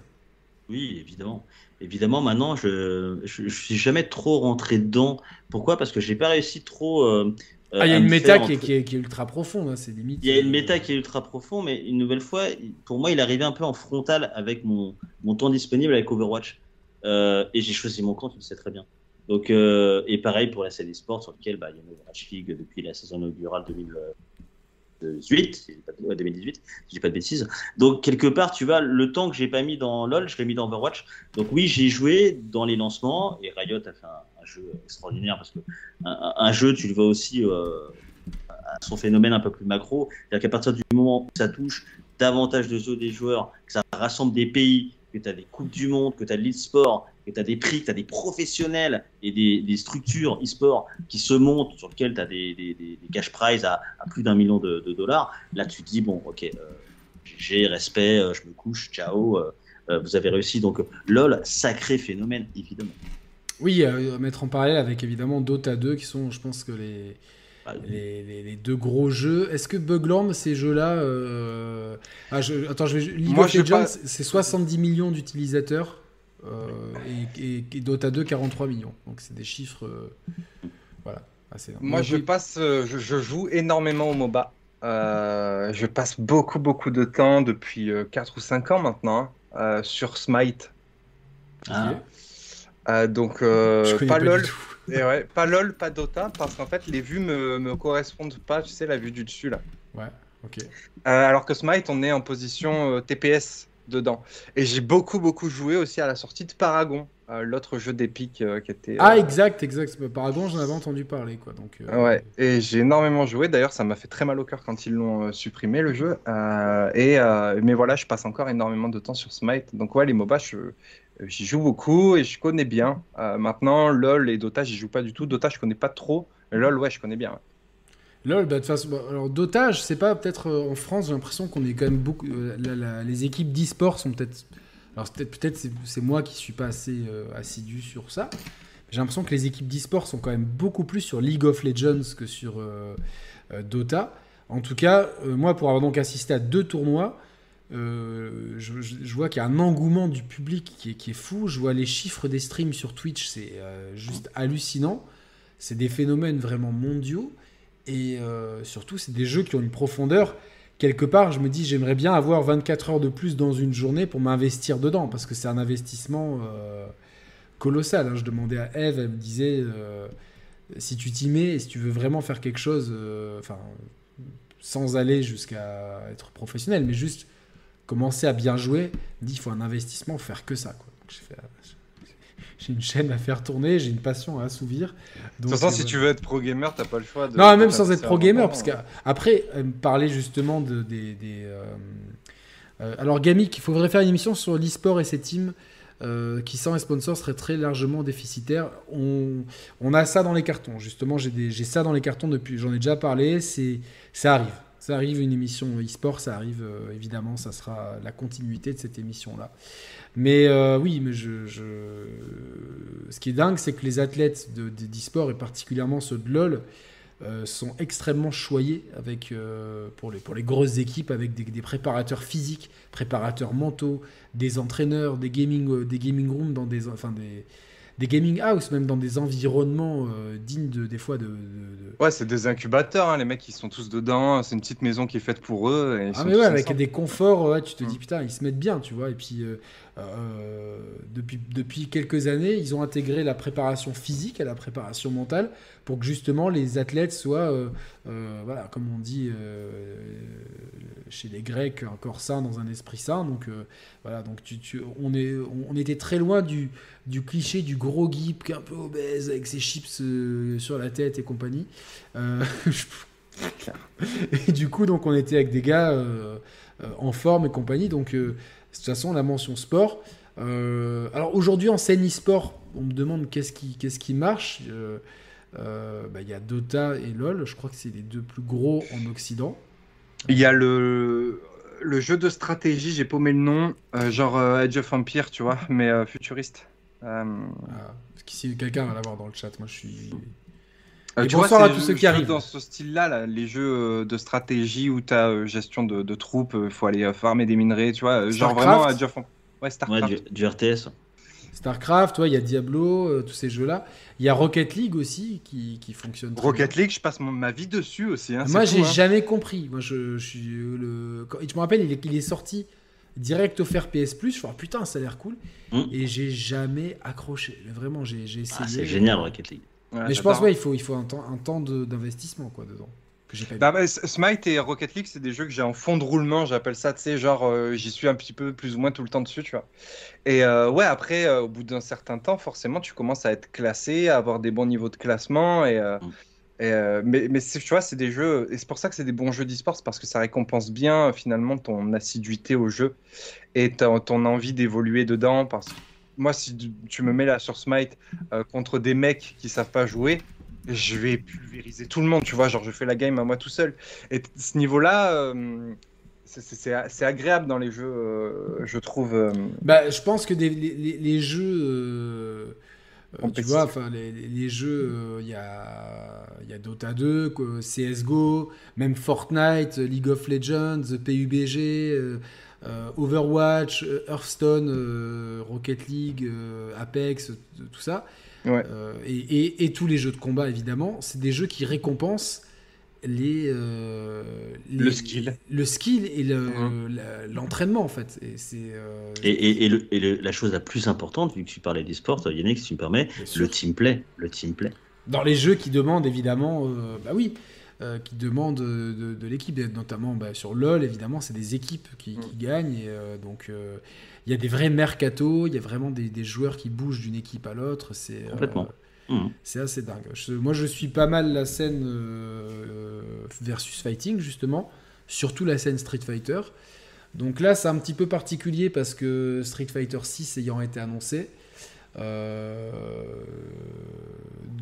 Oui, évidemment évidemment, maintenant, je, je, suis jamais trop rentré dedans. Pourquoi? Parce que j'ai pas réussi trop. Euh, ah, il y a une méta qui, est, qui, est, ultra profonde, hein, c'est limite. Il y a une euh, méta qui est ultra profonde, mais une nouvelle fois, pour moi, il arrivait un peu en frontal avec mon, mon temps disponible avec Overwatch. Euh, et j'ai choisi mon compte, tu le sais très bien. Donc, et pareil pour la scène e-sport, sur lequel bah, il y a une Overwatch League depuis la saison inaugurale 2000. 2018, 2018, si je dis pas de bêtises. Donc quelque part, tu vois, le temps que j'ai pas mis dans LoL, je l'ai mis dans Overwatch. Donc oui, j'ai joué dans les lancements et Riot a fait un, jeu extraordinaire parce que un, jeu, tu le vois aussi euh, son phénomène un peu plus macro, c'est-à-dire qu'à partir du moment où ça touche davantage de jeux des joueurs, que ça rassemble des pays, que tu as des coupes du monde, que tu as de l'e-sport, que tu as des prix, que tu as des professionnels et des, structures e-sport qui se montent, sur lesquelles tu as des, cash prizes à, plus d'un million de, dollars, là tu te dis, bon, ok, euh, j'ai respect, euh, je me couche, ciao, euh, vous avez réussi. Donc LOL, sacré phénomène, évidemment. Oui, à mettre en parallèle avec évidemment Dota 2 qui sont, je pense que les, ah, les, deux gros jeux. Est-ce que Bugland, ces jeux-là. Ah, je... Attends, je vais. League of Legends, c'est 70 millions d'utilisateurs. Euh, et, Dota 2 43 millions. Donc c'est des chiffres euh, voilà. Moi je passe, euh, je, joue énormément au MOBA. je passe beaucoup beaucoup de temps depuis 4 ou 5 ans maintenant sur Smite. Ah. donc pas, LOL. (laughs) Et ouais, pas LOL, pas Dota, parce qu'en fait les vues me, me correspondent pas, tu sais, la vue du dessus là. Ouais, ok. alors que Smite, on est en position TPS dedans. Et j'ai beaucoup, beaucoup joué aussi à la sortie de Paragon, euh, l'autre jeu d'épique euh, qui était. Ah, euh, exact, exact. Paragon, j'en avais entendu parler, quoi. Donc, Ouais, et j'ai énormément joué. D'ailleurs, ça m'a fait très mal au cœur quand ils l'ont supprimé, le jeu. et, mais voilà, je passe encore énormément de temps sur Smite. Donc, ouais, les MOBA, j'y joue beaucoup et je connais bien. maintenant, LoL et Dota, j'y joue pas du tout. Dota, je connais pas trop. LoL, ouais, je connais bien. LOL, bah, de façon, bah, alors Dota, je sais pas, peut-être euh, en France, j'ai l'impression qu'on est quand même beaucoup. euh, les équipes d'e-sport sont peut-être. Alors c'est peut-être, peut-être c'est, c'est moi qui suis pas assez euh, assidu sur ça. J'ai l'impression que les équipes d'e-sport sont quand même beaucoup plus sur League of Legends que sur Dota. En tout cas, moi, pour avoir donc assisté à deux tournois, je, je- vois qu'il y a un engouement du public qui est, qui est fou. Je vois les chiffres des streams sur Twitch, c'est juste hallucinant. C'est des phénomènes vraiment mondiaux. Et euh, surtout, c'est des jeux qui ont une profondeur. Quelque part, je me dis, j'aimerais bien avoir 24 heures de plus dans une journée pour m'investir dedans, parce que c'est un investissement euh, colossal. hein. Je demandais à Eve, elle me disait, euh, si tu t'y mets et si tu veux vraiment faire quelque chose, enfin, sans aller jusqu'à être professionnel, mais juste commencer à bien jouer, dit, il faut un investissement, faire que ça. Quoi. Donc, j'ai fait, j'ai une chaîne à faire tourner, j'ai une passion à assouvir. De toute Donc, façon, euh, si tu veux être pro gamer, t'as pas le choix. De, non, même sans être pro gamer, parce hein. qu'après, parler justement de, des. des, euh, euh, alors, Gamic, il faudrait faire une émission sur l'e-sport et ses teams euh, qui, sans les sponsors, seraient très largement déficitaires. On, on a ça dans les cartons, justement, j'ai des- j'ai ça dans les cartons depuis, j'en ai déjà parlé, c'est ça arrive. Ça arrive, une émission e-sport, ça arrive, euh, évidemment, ça sera la continuité de cette émission-là. Mais euh, oui, mais je, ce qui est dingue, c'est que les athlètes de- de- d'e-sport, et particulièrement ceux de LoL, euh, sont extrêmement choyés avec, pour, les, pour les grosses équipes avec des, des préparateurs physiques, préparateurs mentaux, des entraîneurs, des gaming, des gaming rooms, dans des, enfin des, des gaming house, même dans des environnements euh, dignes de, des fois de. de- de- Ouais, c'est des incubateurs, hein, les mecs, ils sont tous dedans. C'est une petite maison qui est faite pour eux. Et ils Ah sont mais ouais, avec ensemble. des conforts, ouais, tu te dis Mm. putain, ils se mettent bien, tu vois. Et puis euh, depuis, depuis quelques années, ils ont intégré la préparation physique à la préparation mentale pour que justement les athlètes soient, euh, euh, voilà, comme on dit chez les Grecs, un corps sain dans un esprit sain. Donc voilà, donc tu, tu- on, est, on, était très loin du, du cliché du gros geek un peu obèse avec ses chips sur la tête et compagnie. (laughs) Et du coup, donc on était avec des gars en forme et compagnie. Donc de toute façon, la mention sport. Euh, alors aujourd'hui en scène e-sport, on me demande qu'est-ce qui, qu'est-ce qui marche. Euh, euh, bah, Il y a Dota et LoL, je crois que c'est les deux plus gros en Occident. Il y a le, le jeu de stratégie, j'ai paumé le nom, genre Age of Empire, tu vois, mais futuriste. Ah, qu'ici, quelqu'un va l'avoir dans le chat. Moi, je suis. Euh, tu vois, bonsoir à tous ceux qui arrivent. Dans ce style-là, là, les jeux euh, de stratégie où tu as gestion de, de troupes, il faut aller euh, farmer des minerais, tu vois, euh, genre vraiment of Empire. Ouais, Ouais, Starcraft. du, du RTS. StarCraft, ouais, il y a Diablo, euh, tous ces jeux-là. Il y a Rocket League aussi qui, qui fonctionne très Rocket bien. League, je passe mon- ma vie dessus aussi. hein, Moi, j'ai hein. jamais compris. Moi, je, je suis euh, le. quand- Je me rappelle, il est, il est sorti direct offert PS Plus. Je me oh, putain, ça a l'air cool. Mm. Et j'ai jamais accroché. Vraiment, j'ai j'ai essayé. Ah, c'est génial, Rocket League. Ouais, Mais je pense, ouais, il faut, il faut un temps, un temps de- d'investissement quoi dedans. Que j'ai pas. Bah, bah, Smite et Rocket League, c'est des jeux que j'ai en fond de roulement, j'appelle ça, tu sais, genre euh, j'y suis un petit peu plus ou moins tout le temps dessus, tu vois. Et euh, ouais, après, euh, au bout d'un certain temps, forcément, tu commences à être classé, à avoir des bons niveaux de classement. Et, euh, Mm. et, euh, mais mais c'est- tu vois, c'est des jeux, et c'est pour ça que c'est des bons jeux d'e-sport, c'est parce que ça récompense bien finalement ton assiduité au jeu et ton, ton envie d'évoluer dedans. Parce que moi, si tu- me mets là sur Smite euh, contre des mecs qui savent pas jouer, je vais pulvériser tout le monde, tu vois, genre je fais la game à moi tout seul. Et ce niveau-là, euh, c'est- agréable dans les jeux, euh, je trouve. Bah, je pense que des- les, jeux, euh, tu vois, enfin les, jeux, euh, il y, a, y a Dota 2, quoi, CS:GO, même Fortnite, League of Legends, PUBG, euh, Overwatch, euh, Hearthstone, euh, Rocket League, euh, Apex, tout ça, Ouais. Euh, et, et- et tous les jeux de combat évidemment, c'est des jeux qui récompensent les, euh, les- Le skill. le skill et le- la- l'entraînement en fait. Et c'est euh, Et, et- et le- et le- la chose la plus importante, vu que tu parlais des sports, Yannick, si tu me permets, le team play. Le team play. dans les jeux qui demandent évidemment, euh, bah oui, euh, qui demandent de, de- de l'équipe, notamment bah, sur LoL évidemment, c'est des équipes qui, qui gagnent et euh, donc euh, il y a des vrais mercato, il y a vraiment des, des joueurs qui bougent d'une équipe à l'autre, c'est Complètement. Mhm. c'est assez dingue. Je- moi je suis pas mal la scène versus fighting justement, surtout la scène Street Fighter. Donc là c'est un petit peu particulier parce que Street Fighter 6 ayant été annoncé.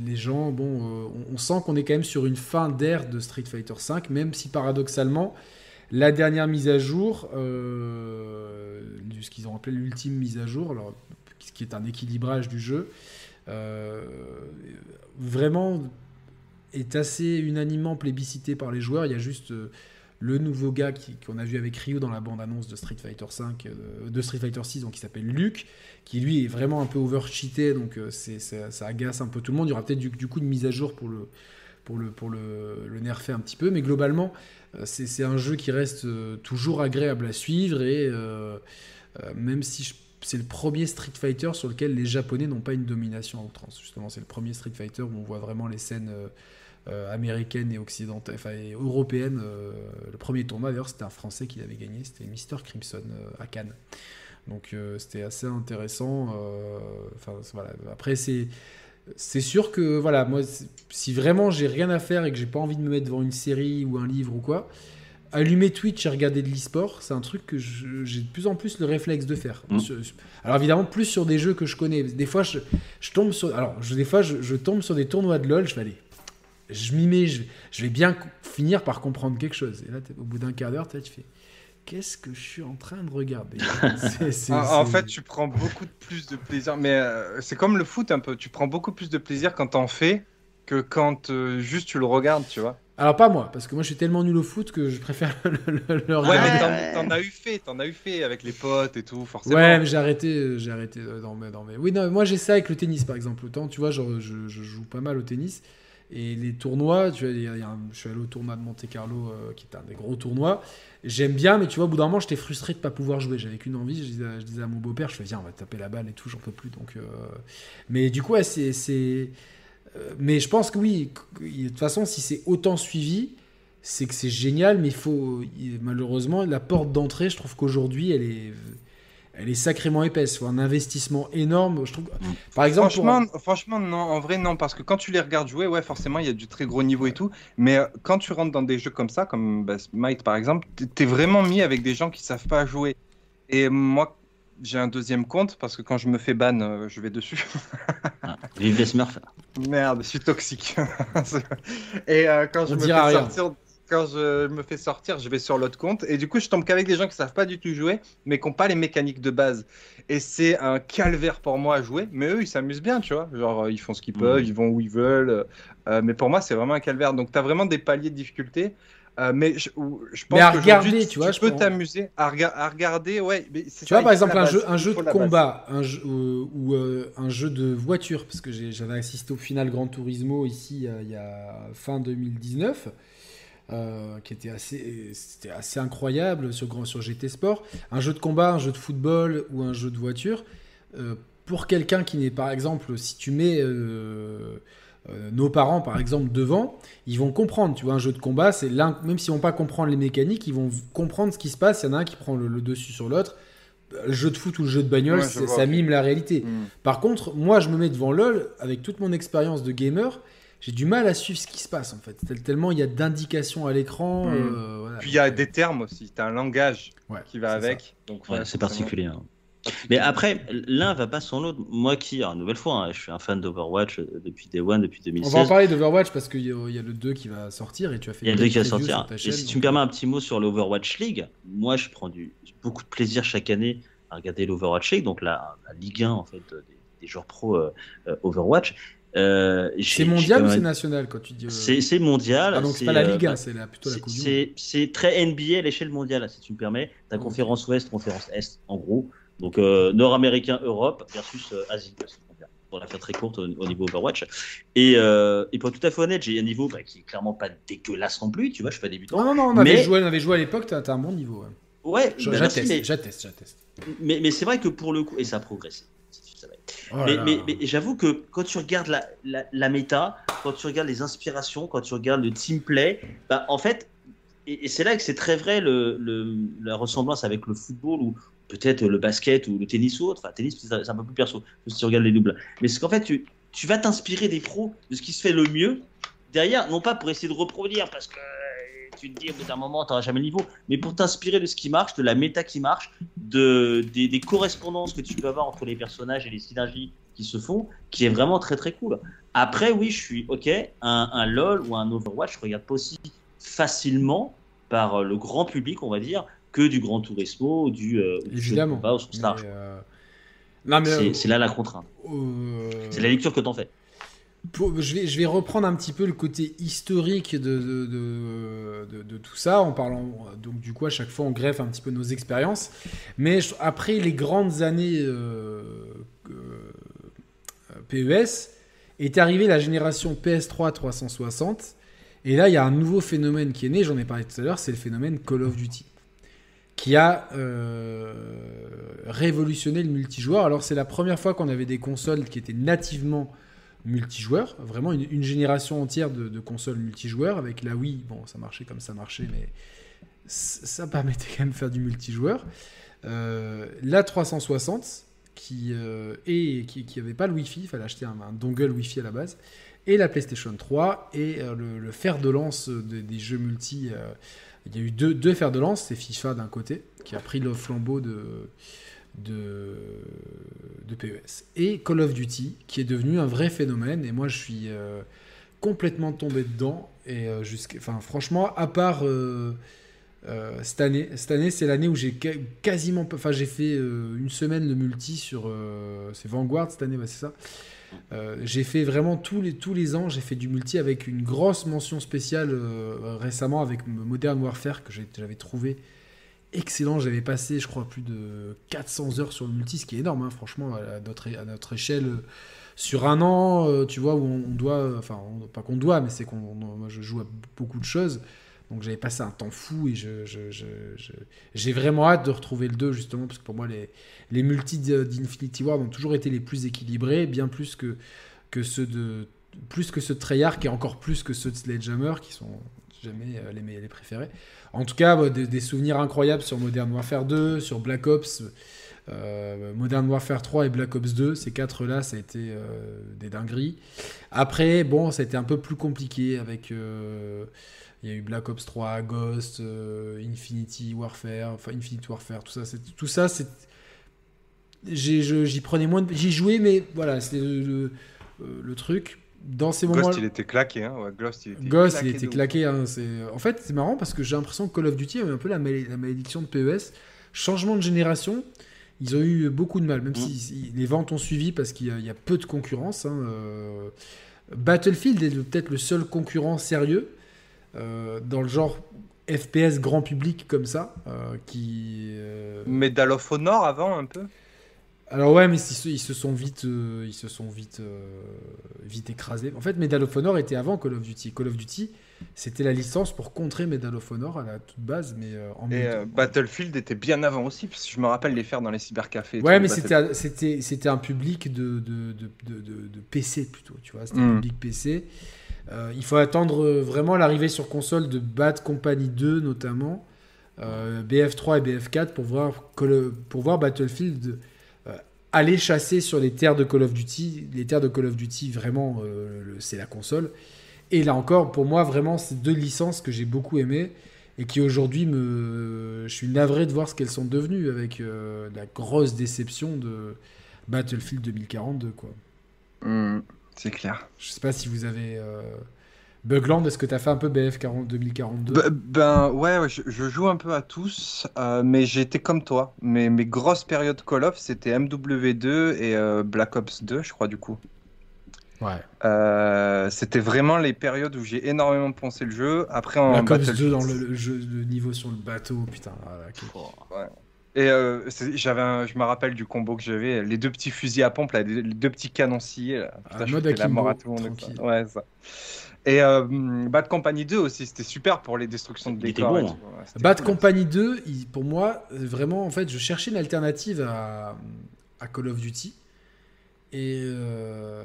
Les gens, bon, on, sent qu'on est quand même sur une fin d'ère de Street Fighter V, même si paradoxalement, la dernière mise à jour, euh, ce qu'ils ont appelé l'ultime mise à jour, ce qui est un équilibrage du jeu, euh, vraiment est assez unanimement plébiscité par les joueurs. Il y a juste euh, le nouveau gars qu'on a vu avec Ryu dans la bande-annonce de Street Fighter 5, de Street Fighter 6, donc qui s'appelle Luke, qui lui est vraiment un peu overcheaté, donc c'est, ça, agace un peu tout le monde. Il y aura peut-être du, coup une mise à jour pour le pour le pour le, nerfer un petit peu, mais globalement c'est un jeu qui reste euh, toujours agréable à suivre et euh, euh, même si c'est le premier Street Fighter sur lequel les Japonais n'ont pas une domination à outrance. Justement, c'est le premier Street Fighter où on voit vraiment les scènes américaines et occidentales, enfin européennes. le premier tournoi, d'ailleurs, c'était un Français qui l'avait gagné, c'était Mister Crimson à Cannes. Donc c'était assez intéressant. Enfin voilà. Après c'est c'est sûr que voilà, moi, si vraiment j'ai rien à faire et que j'ai pas envie de me mettre devant une série ou un livre ou quoi, allumer Twitch et regarder de l'e-sport, c'est un truc que j'ai de plus en plus le réflexe de faire. Mmh. Alors évidemment, plus sur des jeux que je connais. Des fois, je, tombe sur, alors des fois, je, tombe sur des tournois de LoL. Je vais aller, je m'y mets, je, vais bien finir par comprendre quelque chose. Et là, au bout d'un quart d'heure, tu fais qu'est-ce que je suis en train de regarder? (laughs) En, fait, tu prends beaucoup plus de plaisir, mais euh, c'est comme le foot un peu. Tu prends beaucoup plus de plaisir quand t'en fais que quand euh, juste tu le regardes, tu vois. Alors pas moi, parce que moi je suis tellement nul au foot que je préfère (laughs) le, regarder. Ouais, mais t'en as eu fait, t'en as eu fait avec les potes et tout, forcément. Ouais, mais j'ai arrêté, euh, j'ai arrêté dans mes, dans Oui, non, moi j'ai ça avec le tennis par exemple. Autant, tu vois, genre, je, je joue pas mal au tennis. Et les tournois, je suis allé au tournoi de Monte Carlo, qui est un des gros tournois. J'aime bien, mais tu vois, au bout d'un moment, j'étais frustré de pas pouvoir jouer. J'avais qu'une envie. Je disais, à mon beau-père, je fais, viens, on va taper la balle et tout, j'en peux plus. Donc, euh, Mais du coup, c'est. Euh, mais je pense que oui, de toute façon, si c'est autant suivi, c'est que c'est génial, mais faut. Malheureusement, la porte d'entrée, je trouve qu'aujourd'hui, elle est elle est sacrément épaisse. Faut un investissement énorme. Je trouve. Mm. Par exemple, franchement, franchement, non. En vrai, non, parce que quand tu les regardes jouer, ouais, forcément, il y a du très gros niveau et tout. Mais euh, quand tu rentres dans des jeux comme ça, comme bah, Might par exemple, t'es vraiment mis avec des gens qui savent pas jouer. Et moi, j'ai un deuxième compte parce que quand je me fais ban, euh, je vais dessus. ah, vive les Smurfs. Merde, je suis toxique. (laughs) et euh, quand je me fais sortir quand je me fais sortir, je vais sur l'autre compte et du coup, je tombe qu'avec des gens qui savent pas du tout jouer, mais qui n'ont pas les mécaniques de base. Et c'est un calvaire pour moi à jouer, mais eux, ils s'amusent bien, tu vois. Genre, ils font ce qu'ils peuvent, mmh. ils vont où ils veulent. Euh, mais pour moi, c'est vraiment un calvaire. Donc, tu as vraiment des paliers de difficulté. Euh, mais je, je pense mais à regarder, tu vois, tu peux t'amuser à, à, regarder, ouais. tu vois, par exemple, un jeu, un jeu de combat, un jeu, ou euh, un jeu de voiture, parce que j'avais assisté au final Gran Turismo ici il y a fin 2019. Euh, qui était assez, c'était assez incroyable sur, sur GT Sport. Un jeu de combat, un jeu de football ou un jeu de voiture, euh, pour quelqu'un qui n'est, par exemple, si tu mets euh, nos parents, par exemple, devant, ils vont comprendre. Tu vois, un jeu de combat, c'est l'un, même s'ils vont pas comprendre les mécaniques, ils vont comprendre ce qui se passe. Il y en a un qui prend le, dessus sur l'autre. Le jeu de foot ou le jeu de bagnole, ça mime la réalité. Mm. Par contre, moi, je me mets devant LoL avec toute mon expérience de gamer j'ai du mal à suivre ce qui se passe en fait. Tellement il y a d'indications à l'écran. Hmm. Euh, Puis il y a des termes aussi. Tu as un langage qui va avec. Donc c'est particulier. Hein. Mais après, l'un va pas sans l'autre. Moi qui, une nouvelle fois, hein, je suis un fan d'Overwatch euh, depuis Day One, depuis 2016. On va en parler d'Overwatch parce qu'il y, a le 2 qui va sortir et tu as fait Il y a le 2 qui va sortir. et si tu me permets un petit mot sur l'Overwatch League, moi je prends du, beaucoup de plaisir chaque année à regarder l'Overwatch League, donc la, Ligue 1 en fait des, joueurs pro euh, Overwatch. Euh, c'est mondial ou c'est national quand tu dis euh, C'est mondial. Ah, donc c'est pas la Ligue 1, c'est plutôt la Coupe C'est très NBA à l'échelle mondiale, si tu me permets. Ta conférence Ouest, conférence Est, en gros. Donc euh, Nord-Américain, Europe versus Asie, pour la faire très courte au, niveau Overwatch. Et, et, pour être tout à fait honnête, j'ai un niveau bah, qui est clairement pas dégueulasse non plus, tu vois, je suis pas débutant. Non, non, non, on avait, joué, on avait joué à l'époque, t'as as un bon niveau. Ouais, ouais bah, j'atteste, j'atteste. Mais, mais c'est vrai que pour le coup, et ça a progressé. Oh mais, mais, j'avoue que quand tu regardes la, la, méta, quand tu regardes les inspirations, quand tu regardes le team play, bah, en fait, et, c'est là que c'est très vrai le, le, la ressemblance avec le football ou peut-être le basket ou le tennis ou autre. Enfin, tennis, c'est un peu plus perso si tu regardes les doubles. Mais c'est qu'en fait, tu, tu vas t'inspirer des pros, de ce qui se fait le mieux derrière, non pas pour essayer de reproduire parce que tu te dis, au bout d'un moment, tu n'auras jamais le niveau, mais pour t'inspirer de ce qui marche, de la méta qui marche, de, des, correspondances que tu peux avoir entre les personnages et les synergies qui se font, qui est vraiment très très cool. Après, oui, je suis ok, un, un LoL ou un Overwatch, je regarde pas aussi facilement par le grand public, on va dire, que du Grand Turismo ou du, euh, Évidemment. combat au sens large. euh, Non, mais. C'est euh, c'est là la contrainte. euh, C'est la lecture que t'en fais. Je, vais, reprendre un petit peu le côté historique de, de, tout ça, en parlant. Donc, du coup, à chaque fois, on greffe un petit peu nos expériences. Mais après les grandes années euh, euh, PES, est arrivée la génération PS3 360. Et là, il y a un nouveau phénomène qui est né, j'en ai parlé tout à l'heure, c'est le phénomène Call of Duty. Qui a euh, révolutionné le multijoueur. Alors, c'est la première fois qu'on avait des consoles qui étaient nativement multijoueurs. Vraiment une, génération entière de, consoles multijoueurs. Avec la Wii, bon, ça marchait comme ça marchait, mais ça permettait quand même de faire du multijoueur. Euh, la 360, qui euh, et qui, qui avait pas le Wi-Fi, il fallait acheter un, dongle Wi-Fi à la base, et la PlayStation 3 et euh, le, fer de lance des, jeux multi. euh, il y a eu deux, deux de lance, c'est FIFA d'un côté qui a pris le flambeau de de, de PES et Call of Duty qui est devenu un vrai phénomène et moi je suis euh, complètement tombé dedans et euh, franchement à part euh, cette année, cette année c'est l'année où j'ai quasiment, enfin j'ai fait une semaine de multi sur, c'est Vanguard cette année, ouais, c'est ça. J'ai fait vraiment tous les, tous les ans, j'ai fait du multi avec une grosse mention spéciale récemment avec Modern Warfare que j'avais trouvé excellent. J'avais passé, je crois, plus de 400 heures sur le multi, ce qui est énorme, hein, franchement, à notre, échelle. euh, Sur un an, euh, tu vois, où on, doit, euh, enfin, pas qu'on doit, mais c'est qu'on, on- moi, je joue à beaucoup de choses. Donc j'avais passé un temps fou et je, j'ai vraiment hâte de retrouver le 2 justement parce que pour moi les, les multis d'I- d'Infinity Ward ont toujours été les plus équilibrés, bien plus que, que ceux de plus que ceux de Treyarch et encore plus que ceux de Sledgehammer qui sont jamais euh, les, les préférés. En tout cas, des, souvenirs incroyables sur Modern Warfare 2, sur Black Ops, euh, Modern Warfare 3 et Black Ops 2. Ces quatre-là, ça a été euh, des dingueries. Après, bon, ça a été un peu plus compliqué avec. il y a eu Black Ops 3, Ghost, Infinity Warfare, enfin Infinite Warfare, tout ça. Tout ça, c'est. J'y prenais moins de. J'y jouais, mais voilà, c'était le truc. Dans ces moments Ghost, il était claqué. Hein. Ouais, Ghost, il était Ghost, il claqué était de claqué. hein, c'est- En fait, c'est marrant parce que j'ai l'impression que Call of Duty a eu un peu la, malé- la malédiction de PES. Changement de génération, ils ont eu beaucoup de mal, même Mm. si les ventes ont suivi parce qu'il y, a- il y a peu de concurrence. hein, euh, Battlefield est peut-être le seul concurrent sérieux euh, dans le genre FPS grand public comme ça, euh, qui. euh. Medal of Honor avant un peu? Alors ouais, mais ils se, sont vite, euh, ils se sont vite, euh, vite écrasés. En fait, Medal of Honor était avant Call of Duty. Call of Duty, c'était la licence pour contrer Medal of Honor à la toute base, mais euh, en Et euh, Battlefield était bien avant aussi, parce que je me rappelle les faire dans les cybercafés. Ouais, mais c'était, c'était, c'était un public de, de, de, de, PC plutôt, tu vois. C'était Mm. un public PC. Euh, il faut attendre euh, vraiment l'arrivée sur console de Bad Company 2 notamment, euh, BF3 et BF4 pour voir, pour voir Battlefield euh, aller chasser sur les terres de Call of Duty. Les terres de Call of Duty, vraiment, euh, c'est la console. Et là encore, pour moi, vraiment, c'est deux licences que j'ai beaucoup aimées et qui aujourd'hui me. Je suis navré de voir ce qu'elles sont devenues avec euh, la grosse déception de Battlefield 2042, quoi. Hmm, c'est clair. Je sais pas si vous avez. euh, Bugland, est-ce que tu as fait un peu BF 40 2042 Be- Ben ouais, ouais, je, je joue un peu à tous, euh, mais été comme toi. Mes, mes grosses périodes Call of, c'était MW2 et euh, Black Ops 2, je crois, du coup. Ouais. Euh, c'était vraiment les périodes où j'ai énormément poncé le jeu. Après, en Black Ops 2 Battlefield- dans le, le jeu, le niveau sur le bateau, putain. voilà, quel- Et euh, j'avais un- je me rappelle du combo que j'avais, les deux petits fusils à pompe, là, les deux petits canons sciés. Là. Ah, Putain, mode la mort à tout le monde. Ouais, ça. Et euh, Bad Company 2 aussi, c'était super pour les destructions de décors. bon. Ouais, Bad cool. Company 2, il- pour moi, vraiment, en fait, je cherchais une alternative à, à Call of Duty. Et, euh,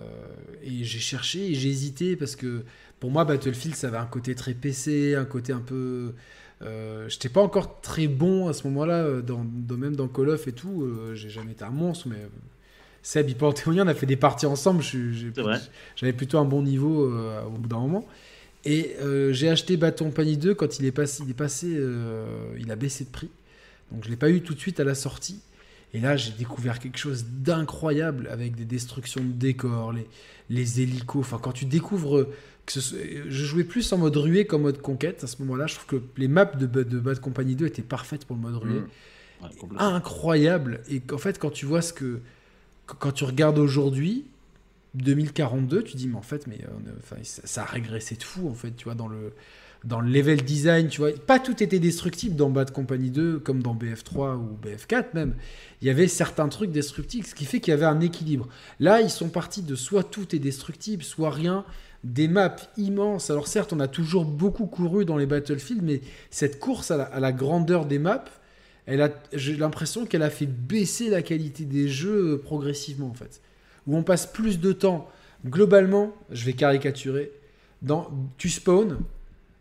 et j'ai cherché et j'ai hésité parce que pour moi, Battlefield, ça avait un côté très PC, un côté un peu. Euh, J'étais pas encore très bon à ce moment-là, euh, dans, dans- même dans Call of et tout. euh, j'ai jamais été un monstre, mais. Seb, il peut en témoigner, on a fait des parties ensemble. J'avais plutôt un bon niveau euh, au bout d'un moment. Et euh, j'ai acheté Bad Company 2 quand il est passé, il est passé, euh, il a baissé de prix. Donc je l'ai pas eu tout de suite à la sortie. Et là, j'ai découvert quelque chose d'incroyable avec des destructions de décors, les, les hélicos. Enfin, quand tu découvres que ce, je jouais plus en mode ruée qu'en mode conquête à ce moment-là. Je trouve que les maps de, de Bad Company 2 étaient parfaites pour le mode ruée. Mmh. Incroyable. Et en fait, quand tu vois ce que. Quand tu regardes aujourd'hui, 2042, tu dis, mais en fait, mais, euh, ça, a régressé de fou, en fait, tu vois, dans le, dans le level design, tu vois. Pas tout était destructible dans Bad Company 2, comme dans BF3 ou BF4 même. Il y avait certains trucs destructibles, ce qui fait qu'il y avait un équilibre. Là, ils sont partis de soit tout est destructible, soit rien. Des maps immenses. Alors certes, on a toujours beaucoup couru dans les Battlefield, mais cette course à la grandeur des maps, elle a, j'ai l'impression qu'elle a fait baisser la qualité des jeux progressivement, en fait. Où on passe plus de temps, globalement, je vais caricaturer, dans, tu spawn,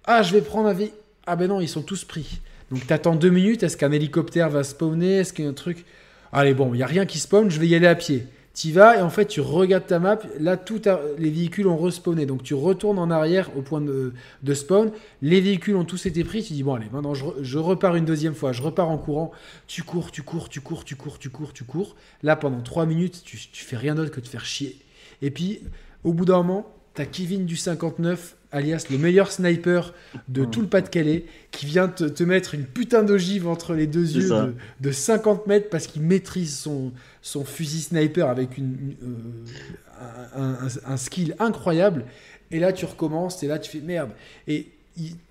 ah, je vais prendre un vie. Ah ben non, ils sont tous pris. Donc tu attends deux minutes, est-ce qu'un hélicoptère va spawner? Est-ce qu'il y a un truc? Allez, bon, il n'y a rien qui spawn, je vais y aller à pied. Tu vas et en fait tu regardes ta map, là tous les véhicules ont respawné, donc tu retournes en arrière au point de, spawn, les véhicules ont tous été pris, tu dis bon allez maintenant je, repars une deuxième fois, je repars en courant, tu cours, tu cours, tu cours, tu cours, tu cours, tu cours, là pendant 3 minutes tu, fais rien d'autre que de faire chier. Et puis au bout d'un moment, t'as Kevin du 59 alias le meilleur sniper de tout le Pas-de-Calais, qui vient te, mettre une putain d'ogive entre les deux yeux de, 50 mètres parce qu'il maîtrise son, son fusil sniper avec une, euh, un, skill incroyable. Et là, tu recommences, et là, tu fais merde. Et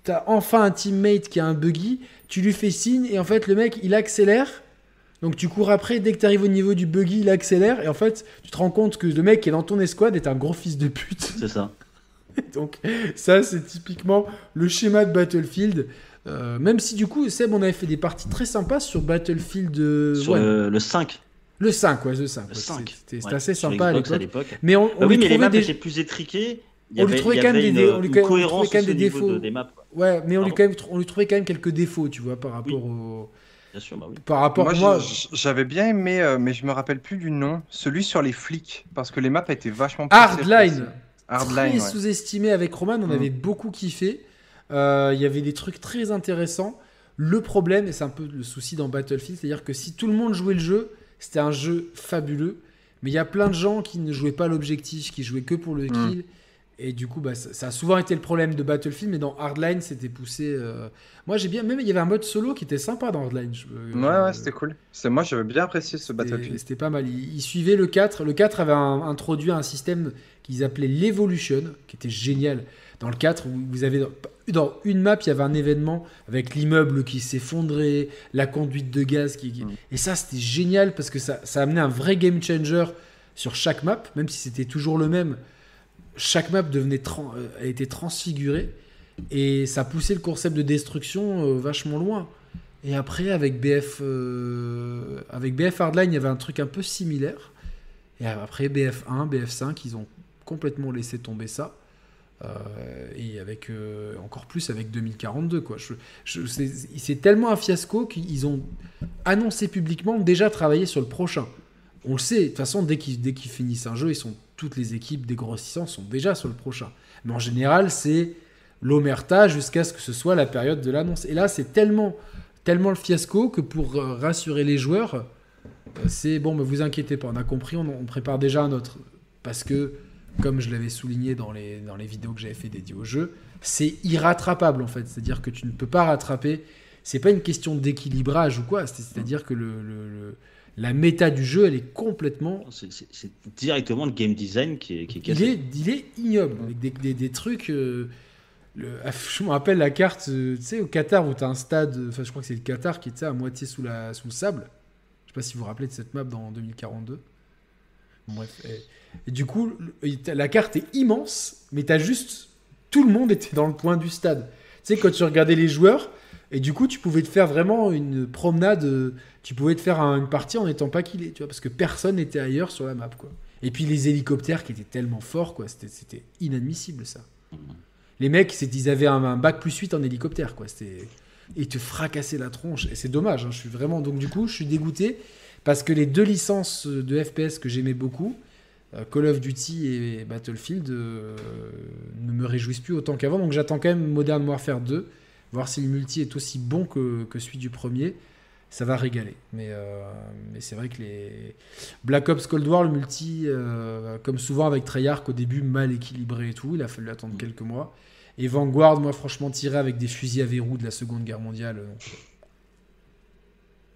t'as enfin un teammate qui a un buggy, tu lui fais signe, et en fait, le mec, il accélère. Donc tu cours après, dès que tu arrives au niveau du buggy, il accélère, et en fait, tu te rends compte que le mec qui est dans ton escouade est un gros fils de pute. C'est ça. (laughs) Donc ça, c'est typiquement le schéma de Battlefield. Euh, même si du coup, Seb, on avait fait des parties très sympas sur Battlefield. Euh, sur le, 5. Le 5, ouais, le 5. C'était assez sympa à l'époque. Mais on, bah oui, mais les maps étaient plus étriqués. on lui trouvait quand même des, des défauts. Des maps, Ouais, mais on lui, quand même, on lui trouvait quand même quelques défauts, tu vois, par rapport au. Bien sûr, bah oui. Par rapport moi, moi j'avais bien aimé, euh, mais je me rappelle plus du nom, celui sur les flics, parce que les maps étaient vachement. Hardline. Très sous-estimé avec Roman, on mm. avait beaucoup kiffé. Euh, il y avait des trucs très intéressants. Le problème, et c'est un peu le souci dans Battlefield, c'est-à-dire que si tout le monde jouait le jeu, c'était un jeu fabuleux. Mais il y a plein de gens qui ne jouaient pas l'objectif, qui jouaient que pour le mm. kill. Et du coup, bah, ça, a souvent été le problème de Battlefield, mais dans Hardline, c'était poussé. Euh, moi, j'ai bien. Même il y avait un mode solo qui était sympa dans Hardline. ouais, ouais, c'était cool. C'est moi, j'avais bien apprécié ce Battlefield. C'était pas mal. Il, suivait le 4. Le 4 avait introduit un système qu'ils appelaient l'Evolution, qui était génial. Dans le 4, vous avez dans une map, il y avait un événement avec l'immeuble qui s'effondrait, la conduite de gaz qui. Mm. Et ça, c'était génial parce que ça, ça amenait un vrai game changer sur chaque map, même si c'était toujours le même chaque map devenait euh, a été transfigurée et ça poussait le concept de destruction euh, vachement loin. Et après, avec BF, euh, avec BF Hardline, il y avait un truc un peu similaire. Et après, BF1, BF5, ils ont complètement laissé tomber ça. et avec encore plus avec 2042 quoi. c'est tellement un fiasco qu'ils ont annoncé publiquement déjà travailler sur le prochain. On le sait, de toute façon dès qu'ils dès qu'ils finissent un jeu, ils sont toutes les équipes des grossissants sont déjà sur le prochain. Mais en général, c'est l'omerta jusqu'à ce que ce soit la période de l'annonce. Et là, c'est tellement, tellement le fiasco que pour euh, rassurer les joueurs, euh, c'est bon, mais vous inquiétez pas, on a compris, on, prépare déjà un autre. Parce que, comme je l'avais souligné dans les, dans les vidéos que j'avais fait dédiées au jeu, c'est irrattrapable en fait. C'est-à-dire que tu ne peux pas rattraper. C'est pas une question d'équilibrage ou quoi. C'est-à-dire que le la méta du jeu, elle est complètement. C'est directement le game design qui est, qui Il est, il est ignoble, avec des, des, trucs. Euh, le, ah, je me rappelle la carte, euh, tu sais, au Qatar où tu as un stade, enfin, je crois que c'est le Qatar qui était à moitié sous, la, sous le sable. Je sais pas si vous vous rappelez de cette map dans 2042. bref. Et, du coup, la carte est immense, mais tu as juste. Tout le monde était dans le coin du stade. Tu sais, quand tu regardais les joueurs, et du coup, tu pouvais te faire vraiment une promenade. Euh, tu pouvais te faire une partie en n'étant pas killé, tu vois, parce que personne n'était ailleurs sur la map, quoi. Et puis les hélicoptères qui étaient tellement forts, quoi. C'était inadmissible, ça. Les mecs, ils avaient un, bac plus 8 en hélicoptère, quoi. C'était. Et te fracassaient la tronche. Et c'est dommage, hein, je suis vraiment. Donc, du coup, je suis dégoûté parce que les deux licences de FPS que j'aimais beaucoup, euh, Call of Duty et Battlefield, euh, ne me réjouissent plus autant qu'avant. Donc, j'attends quand même Modern Warfare 2 voir si le multi est aussi bon que, que celui du premier. ça va régaler. Mais, euh, mais c'est vrai que les Black Ops Cold War, le multi, euh, comme souvent avec Treyarch, au début mal équilibré et tout, il a fallu attendre quelques mois. Et Vanguard, moi franchement, tiré avec des fusils à verrou de la Seconde Guerre mondiale. euh,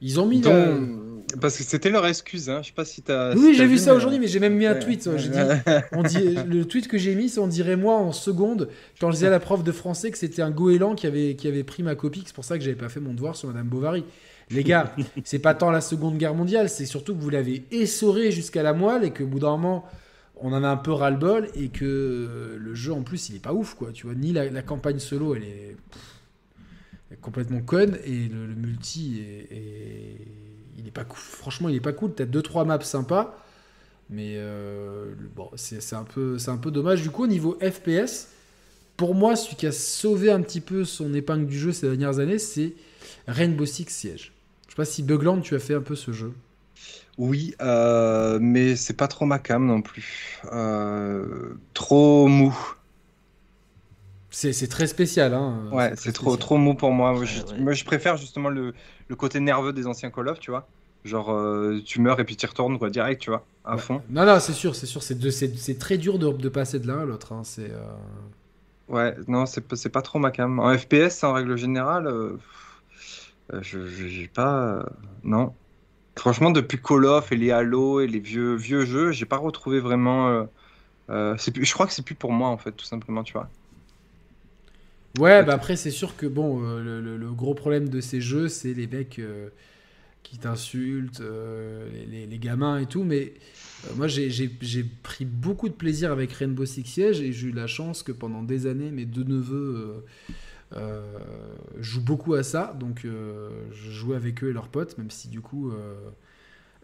Ils ont mis... Donc, la- Parce que c'était leur excuse, hein. Je sais pas si t'as. Oui, si j'ai vu ça mais- aujourd'hui, mais j'ai même mis un Ouais. tweet. J'ai dit, (laughs) on dit, le tweet que j'ai mis, c'est on dirait moi en seconde, quand je disais à la prof de français que c'était un goéland qui avait, qui avait pris ma copie, que c'est pour ça que j'avais pas fait mon devoir sur Madame Bovary. Les gars, (laughs) c'est pas tant la Seconde Guerre mondiale, c'est surtout que vous l'avez essoré jusqu'à la moelle et que au bout d'un moment, on en a un peu ras-le-bol et que euh, le jeu en plus, il est pas ouf, quoi. Tu vois, ni la, la campagne solo, elle est, pff, elle est complètement conne et le, le multi est, est- il est pas. Franchement, il est pas cool. T'as deux trois maps sympas. Mais euh, bon, c'est c'est un, peu- c'est un peu dommage. Du coup, au niveau FPS, pour moi, celui qui a sauvé un petit peu son épingle du jeu ces dernières années, c'est Rainbow Six Siege. Je sais pas si Bugland, tu as fait un peu ce jeu. Oui, euh, mais c'est pas trop ma cam non plus. Euh, trop mou. C'est très spécial. Hein. Ouais, c'est trop, spécial. trop mou pour moi. Moi, je, Ouais, ouais. moi, je préfère justement le, le côté nerveux des anciens Call of, tu vois. Genre, euh, tu meurs et puis tu retournes, quoi, direct, tu vois, à Ouais. fond. Non, non, c'est sûr, c'est sûr. C'est très dur de, de passer de l'un à l'autre. hein. C'est. euh, Ouais, non, c'est pas- c'est pas trop ma cam. En FPS, en règle générale, euh, je j'ai pas. euh, non. Franchement, depuis Call of et les Halo et les vieux, vieux jeux, j'ai pas retrouvé vraiment. euh, euh, c'est plus, je crois que c'est plus pour moi, en fait, tout simplement, tu vois. Ouais, bah après, c'est sûr que bon, euh, le, le- le gros problème de ces jeux, c'est les mecs euh, qui t'insultent, euh, les, gamins et tout. Mais euh, moi, j'ai- pris beaucoup de plaisir avec Rainbow Six Siege et j'ai eu la chance que pendant des années, mes deux neveux jouent beaucoup à ça. Donc, je jouais avec eux et leurs potes, même si du coup.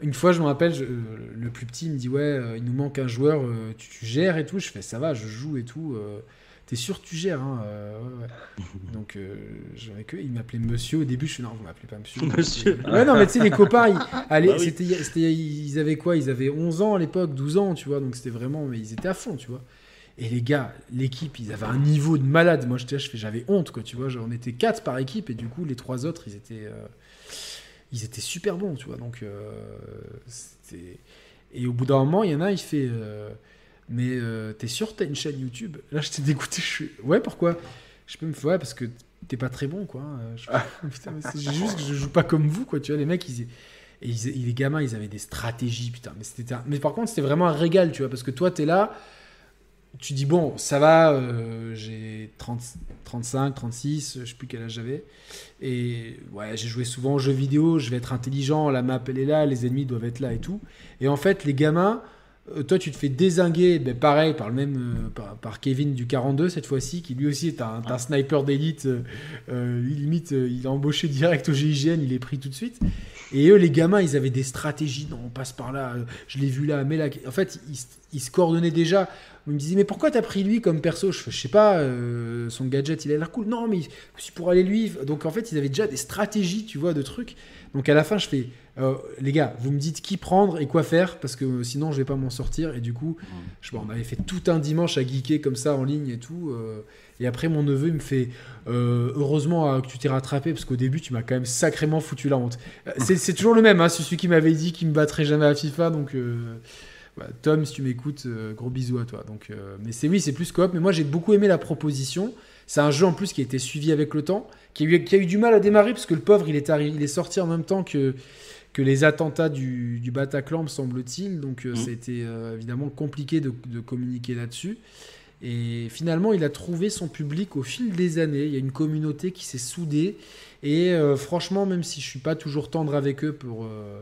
une fois, je me rappelle, je- le plus petit il me dit Ouais, il nous manque un joueur, tu, tu gères et tout. Je fais Ça va, je joue et tout. T'es sûr que tu gères hein euh, ouais, ouais. (laughs) Donc, euh, j'avais que. Il m'appelait monsieur au début. Je suis non, vous m'appelez pas monsieur. Monsieur. Ouais, non, mais tu sais, les copains, ils, (laughs) allez, Bah oui. c'était, c'était, ils avaient quoi? Ils avaient 11 ans à l'époque, 12 ans, tu vois. Donc, c'était vraiment. Mais ils étaient à fond, tu vois. Et les gars, l'équipe, ils avaient un niveau de malade. Moi, j'étais je fais, j'avais honte, quoi, tu vois. On était 4 par équipe et du coup, les trois autres, ils étaient. euh, ils étaient super bons, tu vois. Donc, euh, c'était. Et au bout d'un moment, il y en a, il fait. Mais euh, t'es sûr que t'as une chaîne YouTube? Là, j'étais dégoûté. Je suis. Ouais, pourquoi? Je peux me faire. Ouais, parce que t'es pas très bon, quoi. Euh, je- (laughs) Putain, mais c'est juste que je joue pas comme vous, quoi. Tu vois, les mecs, ils. Et ils- les gamins, ils avaient des stratégies, putain. Mais, c'était un- mais par contre, c'était vraiment un régal, tu vois, parce que toi, t'es là, tu dis, bon, ça va, euh, j'ai 30 35, 36, je sais plus quel âge j'avais. Et ouais, j'ai joué souvent aux jeux vidéo, je vais être intelligent, la map, elle est là, les ennemis doivent être là et tout. Et en fait, les gamins, toi, tu te fais désinguer, ben, pareil, par le même, euh, par, par Kevin du 42 cette fois-ci, qui lui aussi est un, un sniper d'élite. euh, euh, limite, euh, il a embauché direct au GIGN, il est pris tout de suite. Et eux, les gamins, ils avaient des stratégies. Non, on passe par là. euh, Je l'ai vu là, mais là. En fait, ils, ils se coordonnaient déjà. On me disait, mais pourquoi t'as pris lui comme perso? Je sais pas, euh, son gadget, il a l'air cool. Non, mais c'est pour aller lui. Donc en fait, ils avaient déjà des stratégies, tu vois, de trucs. Donc à la fin, je fais, euh, les gars, vous me dites qui prendre et quoi faire, parce que sinon, je vais pas m'en sortir. Et du coup, je, bon, on avait fait tout un dimanche à geeker comme ça en ligne et tout. euh, et après, mon neveu, il me fait euh, Heureusement que tu t'es rattrapé, parce qu'au début, tu m'as quand même sacrément foutu la honte. C'est toujours le même, hein, c'est celui qui m'avait dit qu'il me battrait jamais à FIFA. Donc, voilà, Tom, si tu m'écoutes, gros bisous à toi. Donc, mais c'est oui, c'est plus coop. Mais moi, j'ai beaucoup aimé la proposition. C'est un jeu en plus qui a été suivi avec le temps, qui a eu, qui a eu du mal à démarrer, parce que le pauvre, il est, il est sorti en même temps que, que les attentats du, du Bataclan, me semble-t-il. Donc, euh, ça a été euh, évidemment compliqué de, de communiquer là-dessus. Et finalement, il a trouvé son public au fil des années. Il y a une communauté qui s'est soudée. Et euh, franchement, même si je suis pas toujours tendre avec eux pour, euh,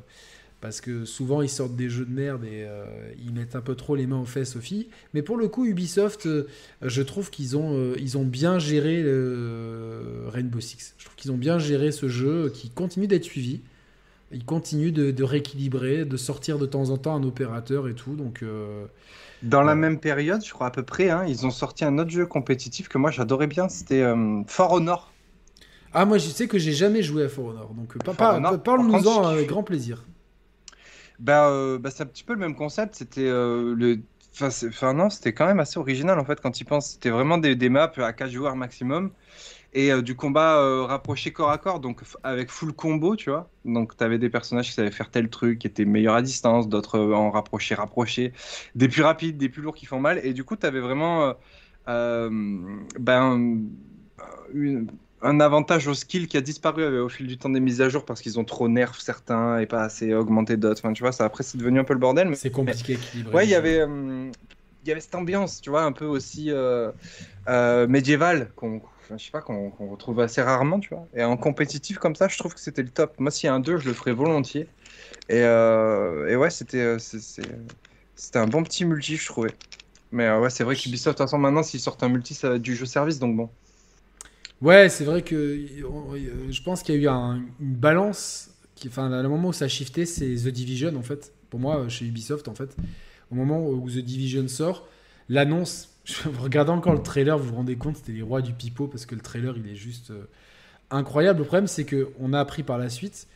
parce que souvent ils sortent des jeux de merde et euh, ils mettent un peu trop les mains aux fesses aux filles. Mais pour le coup, Ubisoft, euh, je trouve qu'ils ont, euh, ils ont bien géré euh, Rainbow Six. Je trouve qu'ils ont bien géré ce jeu qui continue d'être suivi. Ils continuent de, de rééquilibrer, de sortir de temps en temps un opérateur et tout. Donc, euh, Dans la même période, je crois à peu près, hein, ils ont sorti un autre jeu compétitif que moi j'adorais bien, c'était euh, For Honor. Ah, moi, je sais que j'ai jamais joué à For Honor, donc euh, pa- parle-nous-en avec grand plaisir. Bah, euh, bah, c'est un petit peu le même concept, c'était le Enfin, non, c'était quand même assez original en fait quand tu penses. C'était vraiment des, des, maps à 4 joueurs maximum et euh, du combat euh, rapproché corps à corps, donc avec full combo, tu vois. Donc tu avais des personnages qui savaient faire tel truc, qui étaient meilleurs à distance, d'autres en rapproché, rapproché, des plus rapides, des plus lourds qui font mal. Et du coup, tu avais vraiment ben, une, un avantage au skill qui a disparu euh, au fil du temps des mises à jour parce qu'ils ont trop nerf certains et pas assez augmenté d'autres. Enfin, tu vois, ça après c'est devenu un peu le bordel. Mais... C'est compliqué Ouais, il y avait, euh, il y avait cette ambiance, tu vois, un peu aussi euh, médiévale qu'on, je sais pas, qu'on retrouve assez rarement, tu vois. Et en compétitif comme ça, je trouve que c'était le top. Moi, s'il y a un 2, je le ferais volontiers. Et, et ouais, c'était, c'était un bon petit multi, je trouvais. Mais ouais, c'est vrai qu'Ubisoft, de maintenant, s'ils sortent un multi, ça va être du jeu service, donc bon. Ouais, c'est vrai que euh, je pense qu'il y a eu un, une balance. Qui, enfin, le moment où ça a shifté, c'est The Division en fait. Pour moi, chez Ubisoft en fait. Au moment où The Division sort, l'annonce, regardant encore le trailer, vous vous rendez compte, c'était les rois du pipeau parce que le trailer il est juste euh, incroyable. Le problème, c'est qu'on a appris par la suite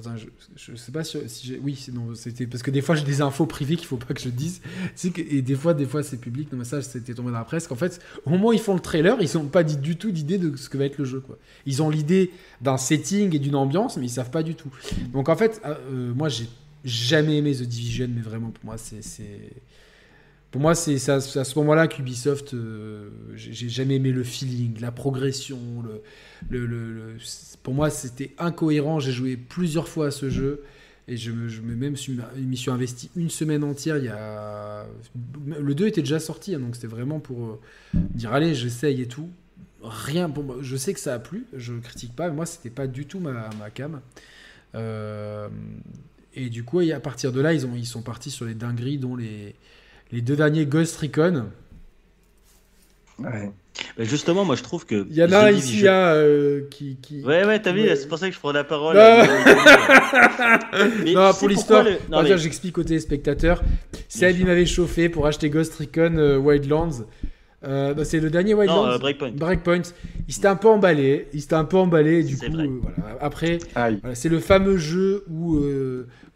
Attends, je, sais pas si, j'ai. Oui, c'était parce que des fois j'ai des infos privées qu'il faut pas que je dise. Que, et des fois, des fois c'est public. Non, mais ça, c'était tombé dans la presse. Qu'en fait, au moment où ils font le trailer, ils n'ont pas dit du tout d'idée de ce que va être le jeu. Ils ont l'idée d'un setting et d'une ambiance, mais ils savent pas du tout. Donc en fait, euh, euh, moi j'ai jamais aimé The Division, mais vraiment pour moi c'est pour moi, c'est à, ce moment-là qu'Ubisoft, euh, j'ai jamais aimé le feeling, la progression. Pour moi, c'était incohérent. J'ai joué plusieurs fois à ce jeu et je, je me même m'y suis investi une semaine entière. Il y a... Le 2 était déjà sorti, hein, donc c'était vraiment pour euh, dire allez, j'essaye et tout. Rien pour moi. Je sais que ça a plu, je critique pas, mais moi, c'était pas du tout ma, cam. Euh, et du coup, à partir de là, ils sont partis sur les dingueries, dont les les deux derniers Ghost Recon. Ouais. Bah, justement, moi je trouve que. Il y en a ici euh, qui, qui, Ouais, ouais, t'as vu, c'est pour ça que je prends la parole. non, (laughs) pour l'histoire, j'explique aux téléspectateurs. Seb, il m'avait chauffé pour acheter Ghost Recon euh, Wildlands. Euh, bah, c'est le dernier Wildlands. Non, Breakpoint. Breakpoint. Il s'était un peu emballé. Il s'était un peu emballé. Du coup, voilà. après, c'est le fameux jeu où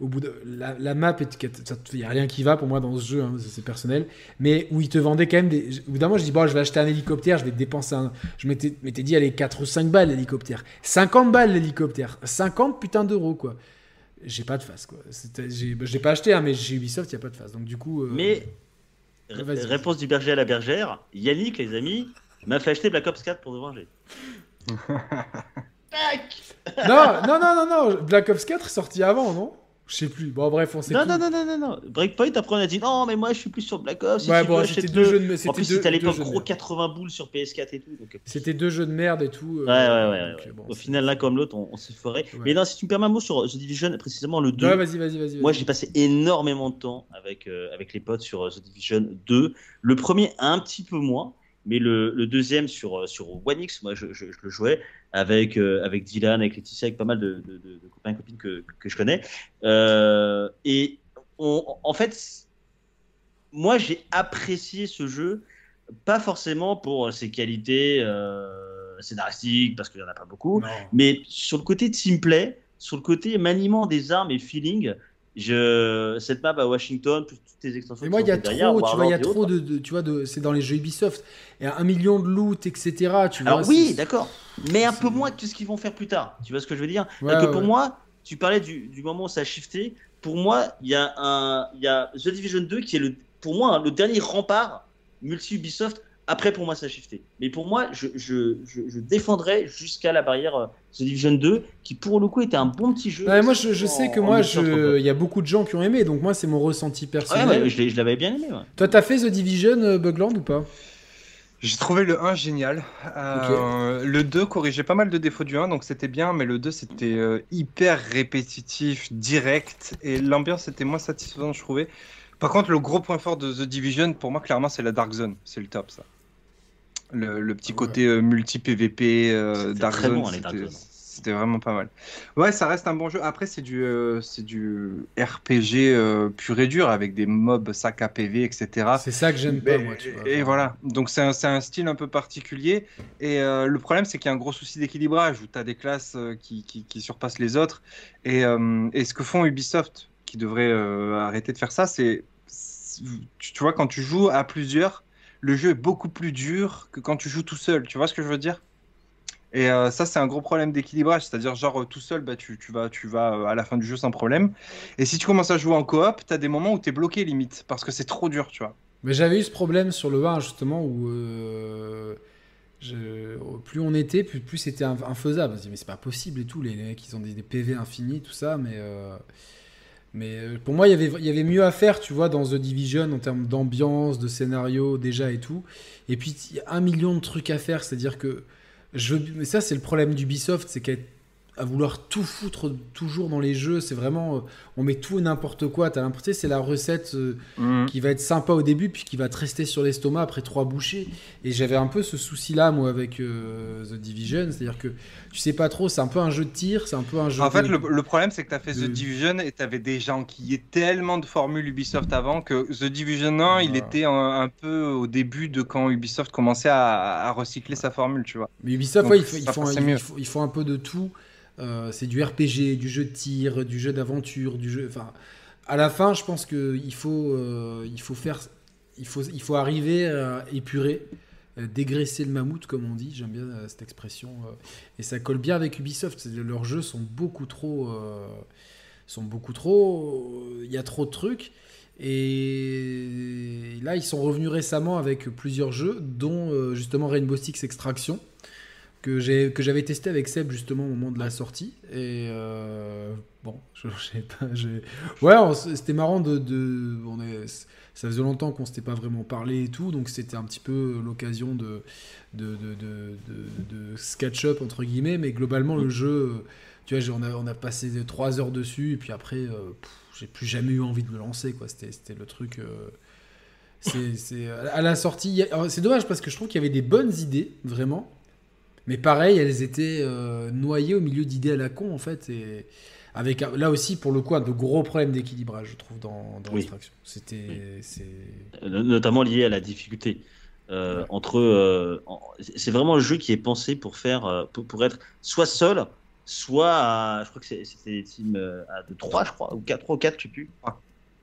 au bout de la, map, il n'y a rien qui va pour moi dans ce jeu, hein, c'est personnel, mais où ils te vendaient quand même des. Au bout d'un moment, je dis, bon, je vais acheter un hélicoptère, je vais dépenser un. Je m'étais dit, allez, 4 ou 5 balles l'hélicoptère. 50 balles l'hélicoptère. 50 putain d'euros, quoi. J'ai pas de face, quoi. J'ai bah, pas acheté, hein, mais chez Ubisoft, il n'y a pas de face. Donc, du coup. Euh, mais. Réponse du berger à la bergère. Yannick, les amis, m'a fait acheter Black Ops 4 pour nous venger. (laughs) non, non, non, non, non, Black Ops 4 est sorti avant, non? Je sais plus. Bon, bref, on sait. Non, non, non, non, non, non. Breakpoint, après, on a dit non, mais moi, je suis plus sur Black Ops. Ouais, bon, c'était deux, jeux de merde. En plus, c'était à l'époque gros 80 boules sur PS4 et tout. Euh, c'était deux jeux de merde et tout. Euh, ouais, ouais, ouais. Au final, l'un comme l'autre, on, s'est foré. Mais non, si tu me permets un mot sur The Division, précisément le 2. Ouais, vas-y, vas-y, vas-y. Moi, j'ai passé énormément de temps avec, euh, avec les potes sur The Division 2. Le premier, un petit peu moins. Mais le, deuxième sur, sur One X, moi je le jouais avec, euh, avec Dylan, avec Laetitia, avec pas mal de, de, de, copains et copines que, que je connais. Euh, et on, en fait, moi j'ai apprécié ce jeu, pas forcément pour ses qualités euh, scénaristiques, parce qu'il n'y en a pas beaucoup, mais sur le côté teamplay, sur le côté maniement des armes et feeling. Je, cette map à Washington, toutes tes extensions. Mais moi, il y a trop, tu vois, il y a trop de, tu vois, de, c'est dans les jeux Ubisoft. Il y a un million de loot, etc. Tu Alors oui, d'accord, mais un peu moins que ce qu'ils vont faire plus tard. Tu vois ce que je veux dire? Que Pour moi, tu parlais du, du, moment où ça a shifté. Pour moi, il y a un, il y a The Division 2 qui est le, pour moi, hein, le dernier rempart multi Ubisoft après, pour moi, ça a shifté. Mais pour moi, je, je, je, défendrais jusqu'à la barrière euh, The Division 2, qui pour le coup était un bon petit jeu. moi, je, sais que moi, il y a beaucoup de gens qui ont aimé, donc moi, c'est mon ressenti personnel. Ouais, je l'avais bien aimé. Toi, t'as fait The Division, euh, Bugland ou pas? J'ai trouvé le 1 génial. Euh, le 2 corrigeait pas mal de défauts du 1, donc c'était bien, mais le 2 c'était hyper répétitif, direct, et l'ambiance était moins satisfaisante, je trouvais. Par contre, le gros point fort de The Division, pour moi, clairement, c'est la Dark Zone. C'est le top, ça. Le, petit côté euh, multi-PVP, euh, Dark Zone, c'était vraiment pas mal. Ouais, ça reste un bon jeu. Après, c'est du, euh, c'est du RPG pur et dur avec des mobs sac à PV, etc. C'est ça que j'aime pas, moi. Tu vois, et voilà. Donc, c'est un, un, style un peu particulier. Et le problème, c'est qu'il y a un gros souci d'équilibrage où tu as des classes qui, qui, qui, surpassent les autres. Et, et ce que font Ubisoft, qui devrait arrêter de faire ça, c'est tu vois, quand tu joues à plusieurs, le jeu est beaucoup plus dur que quand tu joues tout seul. Tu vois ce que je veux dire? Et euh, ça, c'est un gros problème d'équilibrage. C'est-à-dire, genre, euh, tout seul, bah, tu, vas, tu vas euh, à la fin du jeu sans problème. Et si tu commences à jouer en coop, tu as des moments où tu es bloqué limite, parce que c'est trop dur, tu vois. Mais j'avais eu ce problème sur le 1, justement, où plus on était, plus, c'était inf- infaisable. On se dit, mais c'est pas possible et tout. Les mecs, ils ont des, PV infinis, tout ça. Mais, mais euh, pour moi, il y avait, il y avait mieux à faire, tu vois, dans The Division, en termes d'ambiance, de scénario, déjà et tout. Et puis, il y a un million de trucs à faire. C'est-à-dire que. Je, mais ça, c'est le problème d'Ubisoft, c'est qu'à à vouloir tout foutre toujours dans les jeux, c'est vraiment. euh, on met tout et n'importe quoi. T'as l'impression que c'est la recette. euh, qui va être sympa au début, puis qui va te rester sur l'estomac après trois bouchées. Et j'avais un peu ce souci-là, moi, avec euh, The Division. C'est-à-dire que tu sais pas trop, c'est un peu un jeu de tir, c'est un peu un jeu En fait, le, le problème, c'est que tu as fait de- The Division et tu avais des gens qui aient tellement de formules Ubisoft avant que The Division 1, il Voilà. était un, un peu au début de quand Ubisoft commençait à, à recycler sa formule, tu vois. Mais Ubisoft, Donc, ouais, ils, ils, font, ils font un peu de tout. Euh, c'est du RPG, du jeu de tir, du jeu d'aventure, du jeu. Enfin, à la fin, je pense que il faut, euh, il faut faire, il faut, il faut arriver à épurer, dégraisser le mammouth, comme on dit. J'aime bien euh, cette expression. et ça colle bien avec Ubisoft. Leurs jeux sont beaucoup trop, sont beaucoup trop. Il y a trop de trucs. Et là, ils sont revenus récemment avec plusieurs jeux, dont justement Rainbow Six Extraction que j'ai que j'avais testé avec Seb justement au moment de la sortie. Et euh, bon (laughs) je, sais pas ouais c'était marrant de, de on est ça faisait longtemps qu'on s'était pas vraiment parlé et tout donc c'était un petit peu l'occasion de de, de, de, sketch up entre guillemets. Mais globalement le jeu tu vois on a, on a passé trois heures dessus et puis après euh, j'ai plus jamais eu envie de me lancer quoi. C'était le truc euh, c'est à la sortie c'est dommage parce que je trouve qu'il y avait des bonnes idées vraiment mais pareil, elles étaient euh, noyées au milieu d'idées à la con, en fait. Et avec, là aussi, pour le coup, un de gros problèmes d'équilibrage, je trouve, dans, dans Oui. l'extraction. C'était. c'est- No- notamment lié à la difficulté. Euh, entre, euh, en- c'est vraiment un jeu qui est pensé pour faire, euh, pour, pour être soit seul, soit à, je crois que c'est- c'était des teams euh, à de 3, je crois, ou 4, 3 ou 4, je sais plus.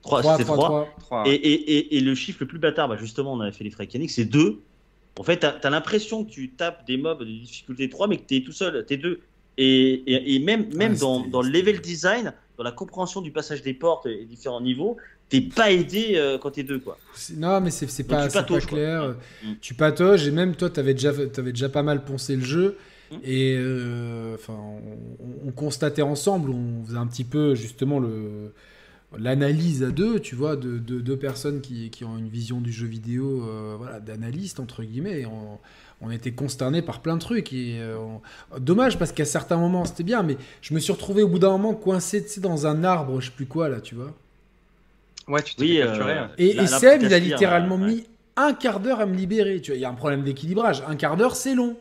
3, Trois, c'était trois, 3. trois. Trois, Et, ouais. et, et, et le chiffre le plus bâtard, bah justement, on avait fait les frais mécaniques, c'est 2. En fait, tu as, l'impression que tu tapes des mobs de difficulté 3, mais que tu es tout seul, tu es 2. Et, et, et même, même Ah, dans, le level design, dans la compréhension du passage des portes et différents niveaux, t'es pas aidé euh, quand t'es 2. Quoi. C'est- Non, mais c'est pas, pas clair. Mm. Tu patauges, et même toi, t'avais déjà, avais déjà pas mal poncé le jeu. Mm. Et euh, enfin, on, on constatait ensemble, on faisait un petit peu justement le l'analyse à deux, tu vois, de, de deux personnes qui, qui ont une vision du jeu vidéo, euh, voilà, d'analyste entre guillemets. Et on, on était consternés par plein de trucs. Et euh, on- dommage parce qu'à certains moments c'était bien, mais je me suis retrouvé au bout d'un moment coincé tu sais, dans un arbre, je sais plus quoi là, tu vois. Ouais, tu t'es Oui, fait euh. Et, La- et la Seb, il a littéralement ouais. mis un quart d'heure à me libérer. Tu vois, il y a un problème d'équilibrage. Un quart d'heure, c'est long.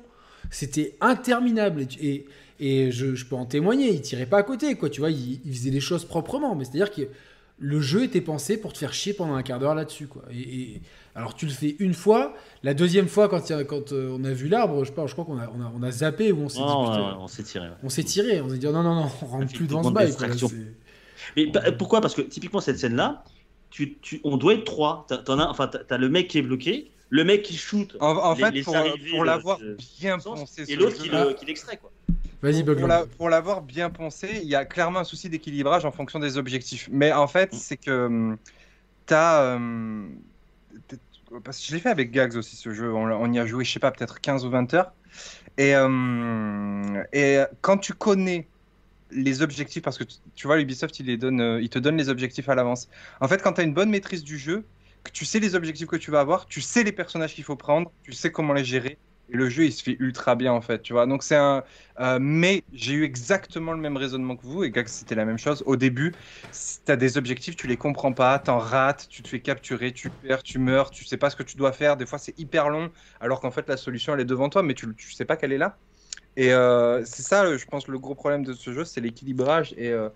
C'était interminable. Et, tu- et, et je, je peux en témoigner. Il tirait pas à côté, quoi. Tu vois, il, il faisait les choses proprement. Mais c'est-à-dire que le jeu était pensé pour te faire chier pendant un quart d'heure là-dessus, quoi. Et, et- alors tu le fais une fois. La deuxième fois, quand, a- quand euh, on a vu l'arbre, je, sais pas, je crois qu'on a, on a, on a zappé ou on s'est dit, on s'est tiré. ouais. on s'est tiré. On s'est dit, non, non, non, on rentre plus dans ce bail. quoi. Là, Mais bah, pourquoi? Parce que typiquement, cette scène-là, tu, tu, on doit être 3. T'as, as, enfin, t'as, le mec qui est bloqué, le mec qui shoot. En, en les- fait, les pour, de- l'avoir de- bien pensé, et l'autre qui, jeu-là, le, qui l'extrait. Quoi. Vas-y, pour, Bugler. la- pour l'avoir bien pensé, il y a clairement un souci d'équilibrage en fonction des objectifs. Mais en fait, c'est que tu as. parce que je l'ai fait avec Gags aussi, ce jeu. On, y a joué, je sais pas, peut-être 15 ou 20 heures. Et, euh, et quand tu connais les objectifs, parce que tu, tu vois, Ubisoft, il, les donne, euh, il te donne les objectifs à l'avance. En fait, quand tu as une bonne maîtrise du jeu, que tu sais les objectifs que tu vas avoir, tu sais les personnages qu'il faut prendre, tu sais comment les gérer. Et le jeu, il se fait ultra bien, en fait, tu vois. Donc, c'est un. euh, mais j'ai eu exactement le même raisonnement que vous, et Gags, c'était la même chose. Au début, tu as des objectifs, tu les comprends pas, t'en rates, tu te fais capturer, tu perds, tu meurs, tu sais pas ce que tu dois faire. Des fois, c'est hyper long, alors qu'en fait, la solution, elle est devant toi, mais tu, tu sais pas qu'elle est là. Et euh, c'est ça, je pense, le gros problème de ce jeu, c'est l'équilibrage et, euh,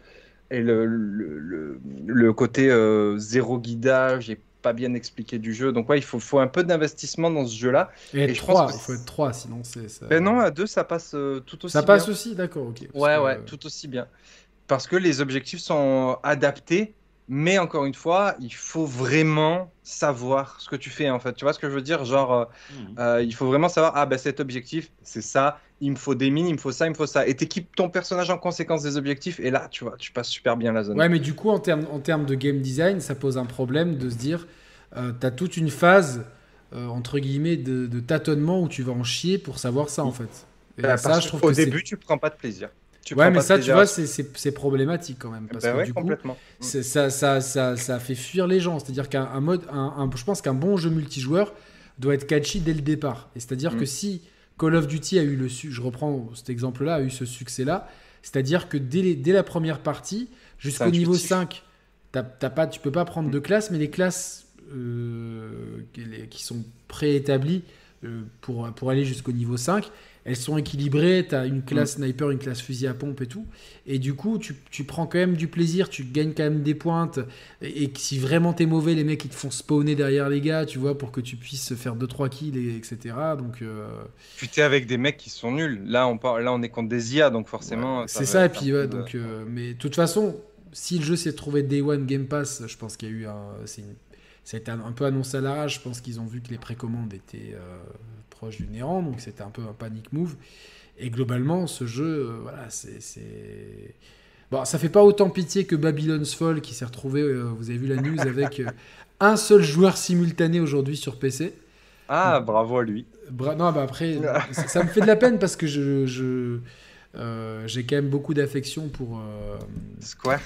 et le, le, le- côté zéro guidage et pas bien expliqué du jeu. Donc, ouais, il faut, faut un peu d'investissement dans ce jeu-là. Et être je 3, pense que il faut être 3, sinon c'est. ça- Ben non, à deux, ça passe euh, tout aussi Ça bien. passe aussi, d'accord, ok. Ouais, que, ouais, tout aussi bien. Parce que les objectifs sont adaptés Mais encore une fois, il faut vraiment savoir ce que tu fais en fait. Tu vois ce que je veux dire? Genre, euh, Mhm. euh, il faut vraiment savoir, ah ben cet objectif, c'est ça, il me faut des mines, il me faut ça, il me faut ça. Et t'équipes ton personnage en conséquence des objectifs, et là, tu vois, tu passes super bien la zone. Ouais, mais du coup, en termes en de game design, ça pose un problème de se dire, euh, t'as toute une phase, euh, entre guillemets, de, de tâtonnement où tu vas en chier pour savoir ça, en fait. Et Euh, ça, je trouve que c'est- début, tu prends pas de plaisir. Tu Ouais, mais ça, tu vois, c'est- problématique quand même. Parce Ben que ouais, du coup, ça, ça, ça, ça fait fuir les gens. C'est-à-dire qu'un un mode, un, un- je pense qu'un bon jeu multijoueur doit être catchy dès le départ. Et c'est-à-dire Mm. que si Call of Duty a eu le, su- je reprends cet exemple-là, a eu ce succès-là, c'est-à-dire que dès, les- dès la première partie jusqu'au niveau intuitif. 5, t'as, t'as pas, tu peux pas prendre de classes, mais les classes euh, qui sont préétablies euh, pour, pour aller jusqu'au niveau 5, elles sont équilibrées. Tu as une classe sniper, une classe fusil à pompe et tout. Et du coup, tu, tu prends quand même du plaisir, tu gagnes quand même des pointes. Et, si vraiment t'es mauvais, les mecs ils te font spawner derrière les gars, tu vois, pour que tu puisses faire 2-3 kills, et, etc. Donc. euh, Puis t'es avec des mecs qui sont nuls. Là, on, parle, là, on est contre des IA, donc forcément. Ouais, c'est ça, et puis ouais, de- donc, euh, mais de toute façon, si le jeu s'est trouvé Day One Game Pass, je pense qu'il y a eu un. ça a été un, un peu annoncé à l'arrache. Je pense qu'ils ont vu que les précommandes étaient euh, du néant, donc c'était un peu un panic move. Et globalement, ce jeu, euh, voilà, c'est. Bon, ça fait pas autant pitié que Babylon's Fall qui s'est retrouvé, euh, vous avez vu la news, avec euh, un seul joueur simultané aujourd'hui sur PC. Ah, bravo à lui. Bra- non, bah après, ça, ça me fait de la peine parce que je, je- euh, j'ai quand même beaucoup d'affection pour. euh, Square.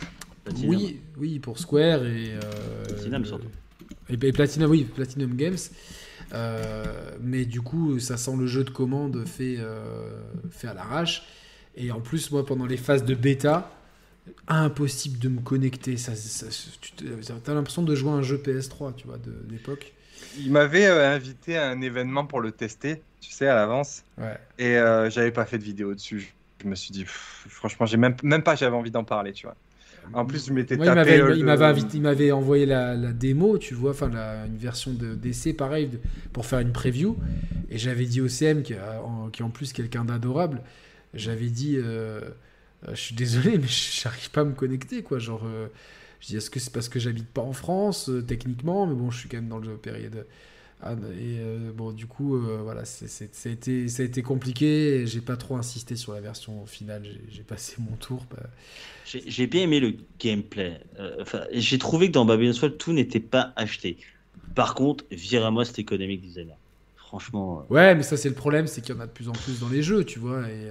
Platinum. oui, oui, pour Square et. euh, Platinum, surtout. Et, et Platinum, oui, Platinum Games. Euh, mais du coup, ça sent le jeu de commande fait, euh, fait à l'arrache. Et en plus, moi, pendant les phases de bêta, impossible de me connecter. Ça, ça, tu as l'impression de jouer à un jeu PS3, tu vois, de, de l'époque. Il m'avait euh, invité à un événement pour le tester, tu sais, à l'avance. Ouais. Et euh, j'avais pas fait de vidéo dessus. Je me suis dit, pff, franchement, j'ai même, même pas j'avais envie d'en parler, tu vois. En plus, je m'étais tapé. euh, il m'avait il envoyé la, la démo, tu vois, enfin une version de d'essai pareil de- pour faire une preview. Et j'avais dit au CM, qui, a- en, qui est en plus quelqu'un d'adorable, j'avais dit, euh, euh, je suis désolé, mais j'arrive pas à me connecter, quoi. Genre, euh, je dis, est-ce que c'est parce que j'habite pas en France, techniquement, mais bon, je suis quand même dans le période. Ah, et euh, bon, du coup, euh, voilà, ça, a été, ça a été compliqué. J'ai pas trop insisté sur la version finale. J'ai, passé mon tour. bah, J'ai bien aimé le gameplay. Euh, j'ai trouvé que dans Babylon's Fall, tout n'était pas acheté. Par contre, vire-moi cet économique designer. Franchement, Ouais, mais ça, c'est le problème, c'est qu'il y en a de plus en plus dans les jeux, tu vois. Et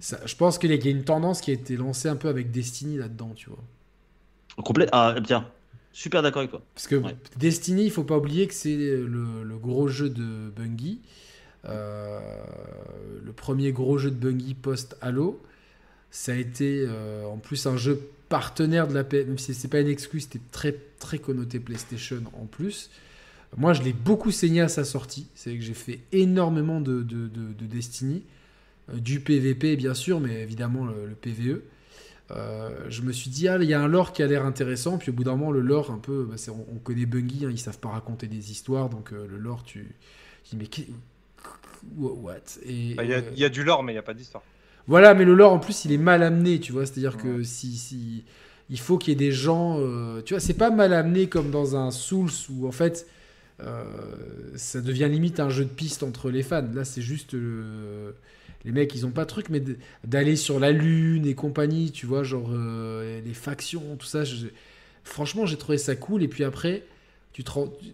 ça, je pense qu'il y a une tendance qui a été lancée un peu avec Destiny là-dedans, tu vois. complet. Ah, tiens, super d'accord avec toi. Parce que Ouais. Destiny, il faut pas oublier que c'est le, le gros jeu de Bungie. Euh, le premier gros jeu de Bungie post-Halo. Ça a été euh, en plus un jeu partenaire de la PS, même si c'est pas une excuse, c'était très, très connoté PlayStation en plus. Moi, je l'ai beaucoup saigné à sa sortie. C'est que j'ai fait énormément de, de, de- de Destiny. Euh, du PVP, bien sûr, mais évidemment le, le PVE. Euh, je me suis dit, ah, il y a un lore qui a l'air intéressant. Puis au bout d'un moment, le lore, un peu, bah, on, on connaît Bungie, hein, ils savent pas raconter des histoires. Donc euh, le lore, tu, tu dis, mais what? Bah, Il y, a- euh, il y a du lore, mais il n'y a pas d'histoire. voilà, mais le lore en plus il est mal amené, tu vois. C'est-à-dire que si, si il faut qu'il y ait des gens, tu vois, c'est pas mal amené comme dans un Souls où en fait ça devient limite un jeu de piste entre les fans. Là, c'est juste euh, les mecs, ils ont pas de truc, mais d'aller sur la lune et compagnie, tu vois, genre euh, les factions, tout ça. franchement, j'ai trouvé ça cool. Et puis après. Tu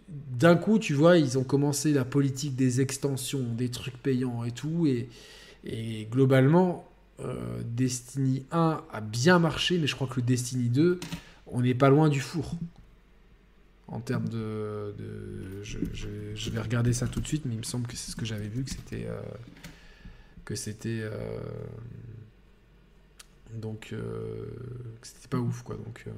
D'un coup, tu vois, ils ont commencé la politique des extensions, des trucs payants et tout. Et, globalement, euh, Destiny 1 a bien marché, mais je crois que le Destiny 2, on n'est pas loin du four. En termes de. je vais regarder ça tout de suite, mais il me semble que c'est ce que j'avais vu, que c'était. euh, que c'était. euh, donc. euh, que c'était pas ouf, quoi. Donc. euh,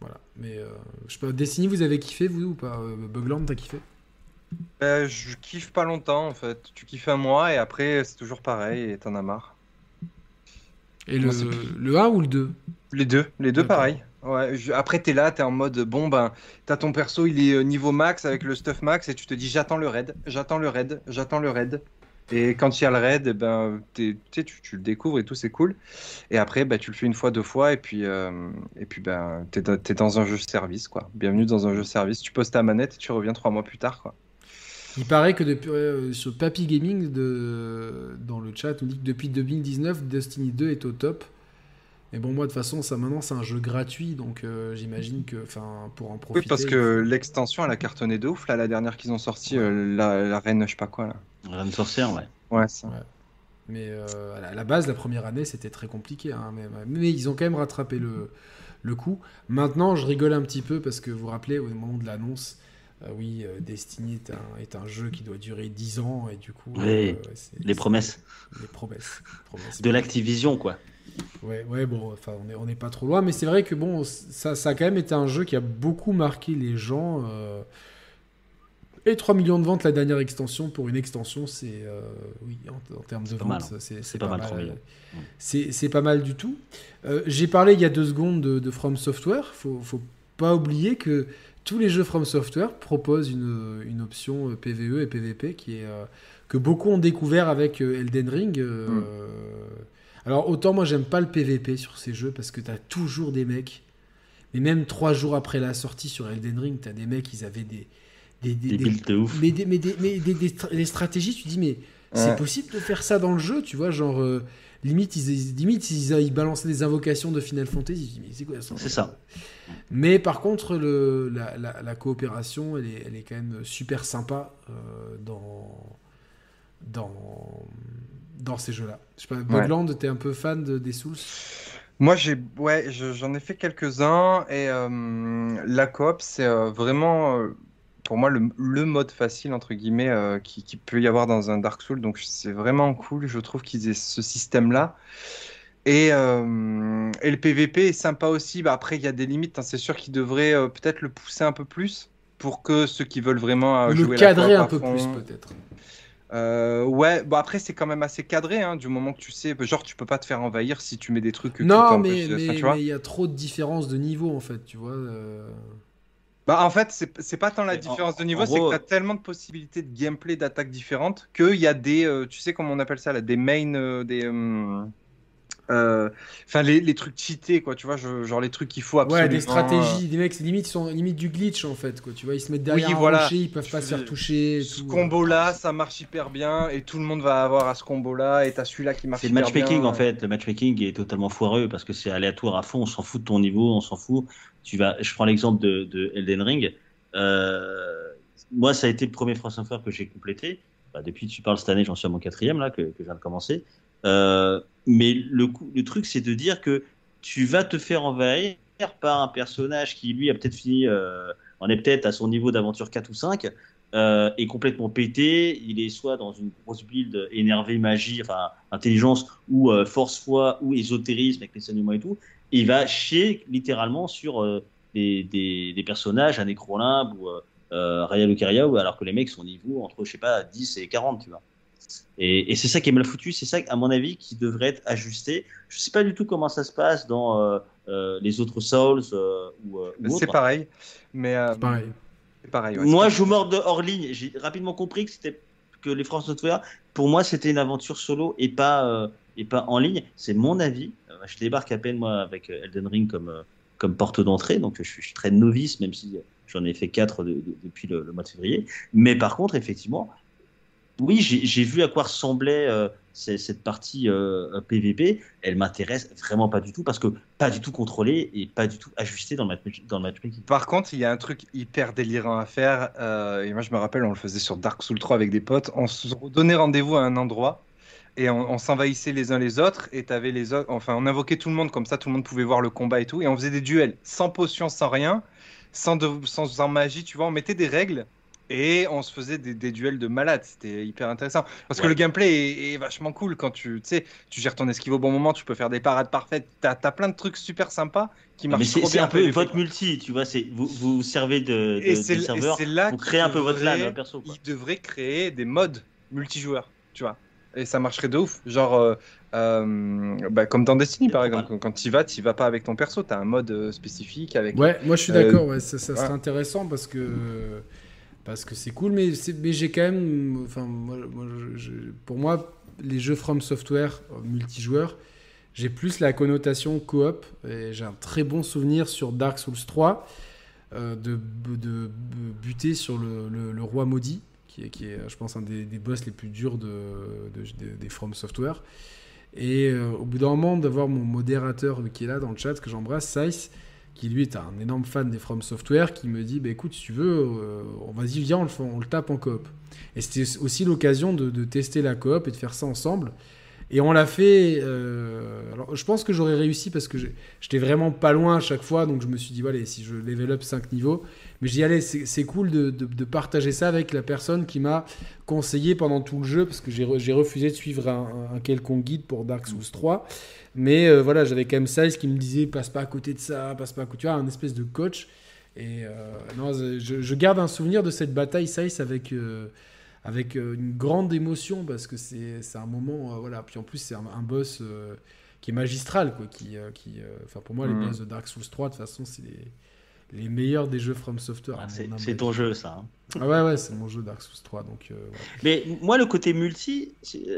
voilà. Mais. je sais pas, Destiny, vous avez kiffé, vous, ou pas? Bugland, t'as kiffé? Euh, je kiffe pas longtemps, en fait. Tu kiffes un mois et après, c'est toujours pareil et t'en as marre. Et le, le 1 ou le 2 Les deux, les deux pareil. Ouais, je- Après, t'es là, t'es en mode bon, ben, t'as ton perso, il est niveau max avec le stuff max et tu te dis j'attends le raid, j'attends le raid, j'attends le raid. Et quand il y a le raid, eh ben, tu, tu le découvres et tout, c'est cool. Et après, bah, tu le fais une fois, deux fois, et puis, euh, et puis ben, tu es, dans un jeu service. Quoi. Bienvenue dans un jeu service. Tu poses ta manette et tu reviens trois mois plus tard. Quoi. Il paraît que depuis, euh, sur Papy Gaming, de, dans le chat, on dit que depuis 2019, Destiny 2 est au top. Mais bon, moi, de toute façon, ça maintenant, c'est un jeu gratuit, donc euh, j'imagine que, enfin, pour en profiter. Oui, parce que l'extension, elle a cartonné de ouf, là, la dernière qu'ils ont sorti, euh, la, reine, je sais pas quoi, là. Reine sorcière, ouais. Ouais, ça. Mais à la base, la première année, c'était très compliqué, hein, mais, mais, ils ont quand même rattrapé le, le coup. Maintenant, je rigole un petit peu parce que vous vous rappelez, au moment de l'annonce, euh, oui, euh, Destiny est un, est un, jeu qui doit durer 10 ans et du coup. Euh, les promesses. Les promesses. de l'Activision, quoi. Ouais, ouais, bon, enfin, on n'est on est pas trop loin, mais c'est vrai que bon, ça, ça a quand même été un jeu qui a beaucoup marqué les gens. Et 3 millions de ventes la dernière extension, pour une extension, c'est. oui, en, termes de ventes, hein. c'est pas, mal. C'est pas mal du tout. J'ai parlé il y a deux secondes de, de From Software. Faut, faut pas oublier que tous les jeux From Software proposent une, une option PVE euh, et PVP qui est, euh, que beaucoup ont découvert avec euh, Elden Ring. Mm. Alors autant moi j'aime pas le PVP sur ces jeux parce que tu as toujours des mecs, mais même trois jours après la sortie sur Elden Ring, tu as des mecs, ils avaient des... Des, des, des, de ouf. Mais, des, mais, mais des, stratégies, tu dis mais c'est possible de faire ça dans le jeu, tu vois, genre limite ils, limite ils, ils, balançaient des invocations de Final Fantasy, mais c'est quoi ça C'est ça. Mais par contre, le, la, la, coopération, elle est, elle est, quand même super sympa euh, dans, dans, dans ces jeux-là. Je sais pas, Bogland, tu t'es un peu fan de, des Souls? Moi, j'ai, ouais, j'en ai fait quelques-uns et euh, la coop, c'est euh, vraiment pour moi le, le, mode facile entre guillemets qui, qui, peut y avoir dans un Dark Souls. Donc c'est vraiment cool. Je trouve qu'ils aient ce système-là. Et, euh, et, le PVP est sympa aussi. Bah, après, il y a des limites. Hein. C'est sûr qu'ils devraient euh, peut-être le pousser un peu plus pour que ceux qui veulent vraiment euh, le cadrer un peu plus peut-être. ouais, bon après c'est quand même assez cadré hein, du moment que tu sais, genre tu peux pas te faire envahir si tu mets des trucs. non, mais il y a trop de différence de niveau en fait, tu vois. Bah, en fait, c'est pas tant la différence de niveau, c'est que tu as tellement de possibilités de gameplay, d'attaques différentes, qu'il y a des, tu sais comment on appelle ça, là, des mains, des, euh, enfin, les, les, trucs cheatés, quoi, tu vois, genre les trucs qu'il faut absolument. Ouais, des stratégies, des mecs, limite, ils sont limite du glitch en fait, quoi. Tu vois, ils se mettent derrière oui, voilà. rocher, ils peuvent pas se faire toucher. Ce combo-là, ça marche hyper bien et tout le monde va avoir à ce combo-là et t'as celui-là qui marche C'est le matchmaking en fait. Le matchmaking est totalement foireux parce que c'est aléatoire à fond. On s'en fout de ton niveau, on s'en fout. Je prends l'exemple de, de, Elden Ring. Euh, moi, ça a été le premier France Software que j'ai complété. Bah, depuis, tu parles cette année, j'en suis à mon quatrième là que, que je viens de commencer. Euh, mais le, truc, c'est de dire que tu vas te faire envahir par un personnage qui, lui, a peut-être fini, euh, on est peut-être à son niveau d'aventure 4 ou 5, euh, est complètement pété. Il est soit dans une grosse build énervé, magie, intelligence, ou euh, force foi, ou ésotérisme avec les saignements et tout. Il va chier littéralement sur euh, des, des, des, personnages, un Necrolimbe ou euh, Raya Lucaria, alors que les mecs sont niveau entre, je sais pas, 10 et 40, tu vois. Et, c'est ça qui est mal foutu, c'est ça, à mon avis, qui devrait être ajusté. Je sais pas du tout comment ça se passe dans euh, euh, les autres Souls euh, ou, C'est pareil, mais pareil. pareil moi, je mords de hors ligne. J'ai rapidement compris que c'était que les France Software, pour moi, c'était une aventure solo et pas et pas en ligne. C'est mon avis. je débarque à peine moi avec Elden Ring comme comme porte d'entrée, donc je suis, très novice, même si j'en ai fait quatre depuis le, mois de février. Mais par contre, effectivement, oui, j'ai vu à quoi ressemblait euh, cette partie PVP. Euh, Elle m'intéresse vraiment pas du tout parce que pas du tout contrôlé et pas du tout ajusté dans le, match, matchmaking. Par contre, il y a un truc hyper délirant à faire. Euh, et moi, je me rappelle, on le faisait sur Dark Souls 3 avec des potes. On se donnait rendez-vous à un endroit et on, s'envahissait les uns les autres et avais les autres enfin on invoquait tout le monde comme ça tout le monde pouvait voir le combat et tout et on faisait des duels sans potion sans rien sans de, sans magie tu vois on mettait des règles et on se faisait des, duels de malades, c'était hyper intéressant. Parce que le gameplay est, vachement cool quand tu, sais, tu gères ton esquive au bon moment, tu peux faire des parades parfaites. T'as as plein de trucs super sympas qui marchent trop bien. C'est un peu votre multi, tu vois. Vous vous servez de, de, serveurs pour créer un peu votre LAN perso. Quoi. Ils devraient créer des modes multijoueurs, tu vois. Et ça marcherait de ouf. Genre, euh, euh, bah, comme dans Destiny par exemple, quand tu vas, tu vas pas avec ton perso, tu as un mode euh, spécifique avec. Ouais, moi je suis d'accord, ouais, ça, ça serait intéressant parce que parce que c'est cool, mais, mais j'ai quand même. Enfin, moi, pour moi, les jeux From Software multijoueurs, j'ai plus la connotation coop. Et j'ai un très bon souvenir sur Dark Souls 3 euh, de, de, buter sur le, roi maudit, qui est, je pense, un des, boss les plus durs de, des From Software. Et euh, au bout d'un moment, d'avoir mon modérateur qui est là dans le chat, que j'embrasse, Sice, qui lui est un énorme fan des From Software, qui me dit bah, écoute, si tu veux, euh, vas-y, viens, on le, tape en coop. Et c'était aussi l'occasion de, tester la coop et de faire ça ensemble. Et on l'a fait. Euh, alors, je pense que j'aurais réussi parce que j'étais vraiment pas loin à chaque fois. Donc, je me suis dit, voilà, si je level up 5 niveaux. Mais j'y allais, c'est cool de, de, partager ça avec la personne qui m'a conseillé pendant tout le jeu. Parce que j'ai refusé de suivre un, quelconque guide pour Dark Souls 3. Mais euh, voilà, j'avais quand même Size qui me disait passe pas à côté de ça, passe pas à côté. Tu vois, un espèce de coach. Et euh, non, je, garde un souvenir de cette bataille Size avec, avec une grande émotion parce que c'est un moment. voilà. Puis en plus, c'est un, boss qui est magistral. Quoi, qui, qui, enfin, pour moi, les mhm. boss de Dark Souls 3, de toute façon, c'est les, les, meilleurs des jeux From Software. Ah, c'est ton jeu, ça. Hein. Ah ouais, ouais, c'est mon jeu Dark Souls 3. Donc, Mais moi, le côté multi, si,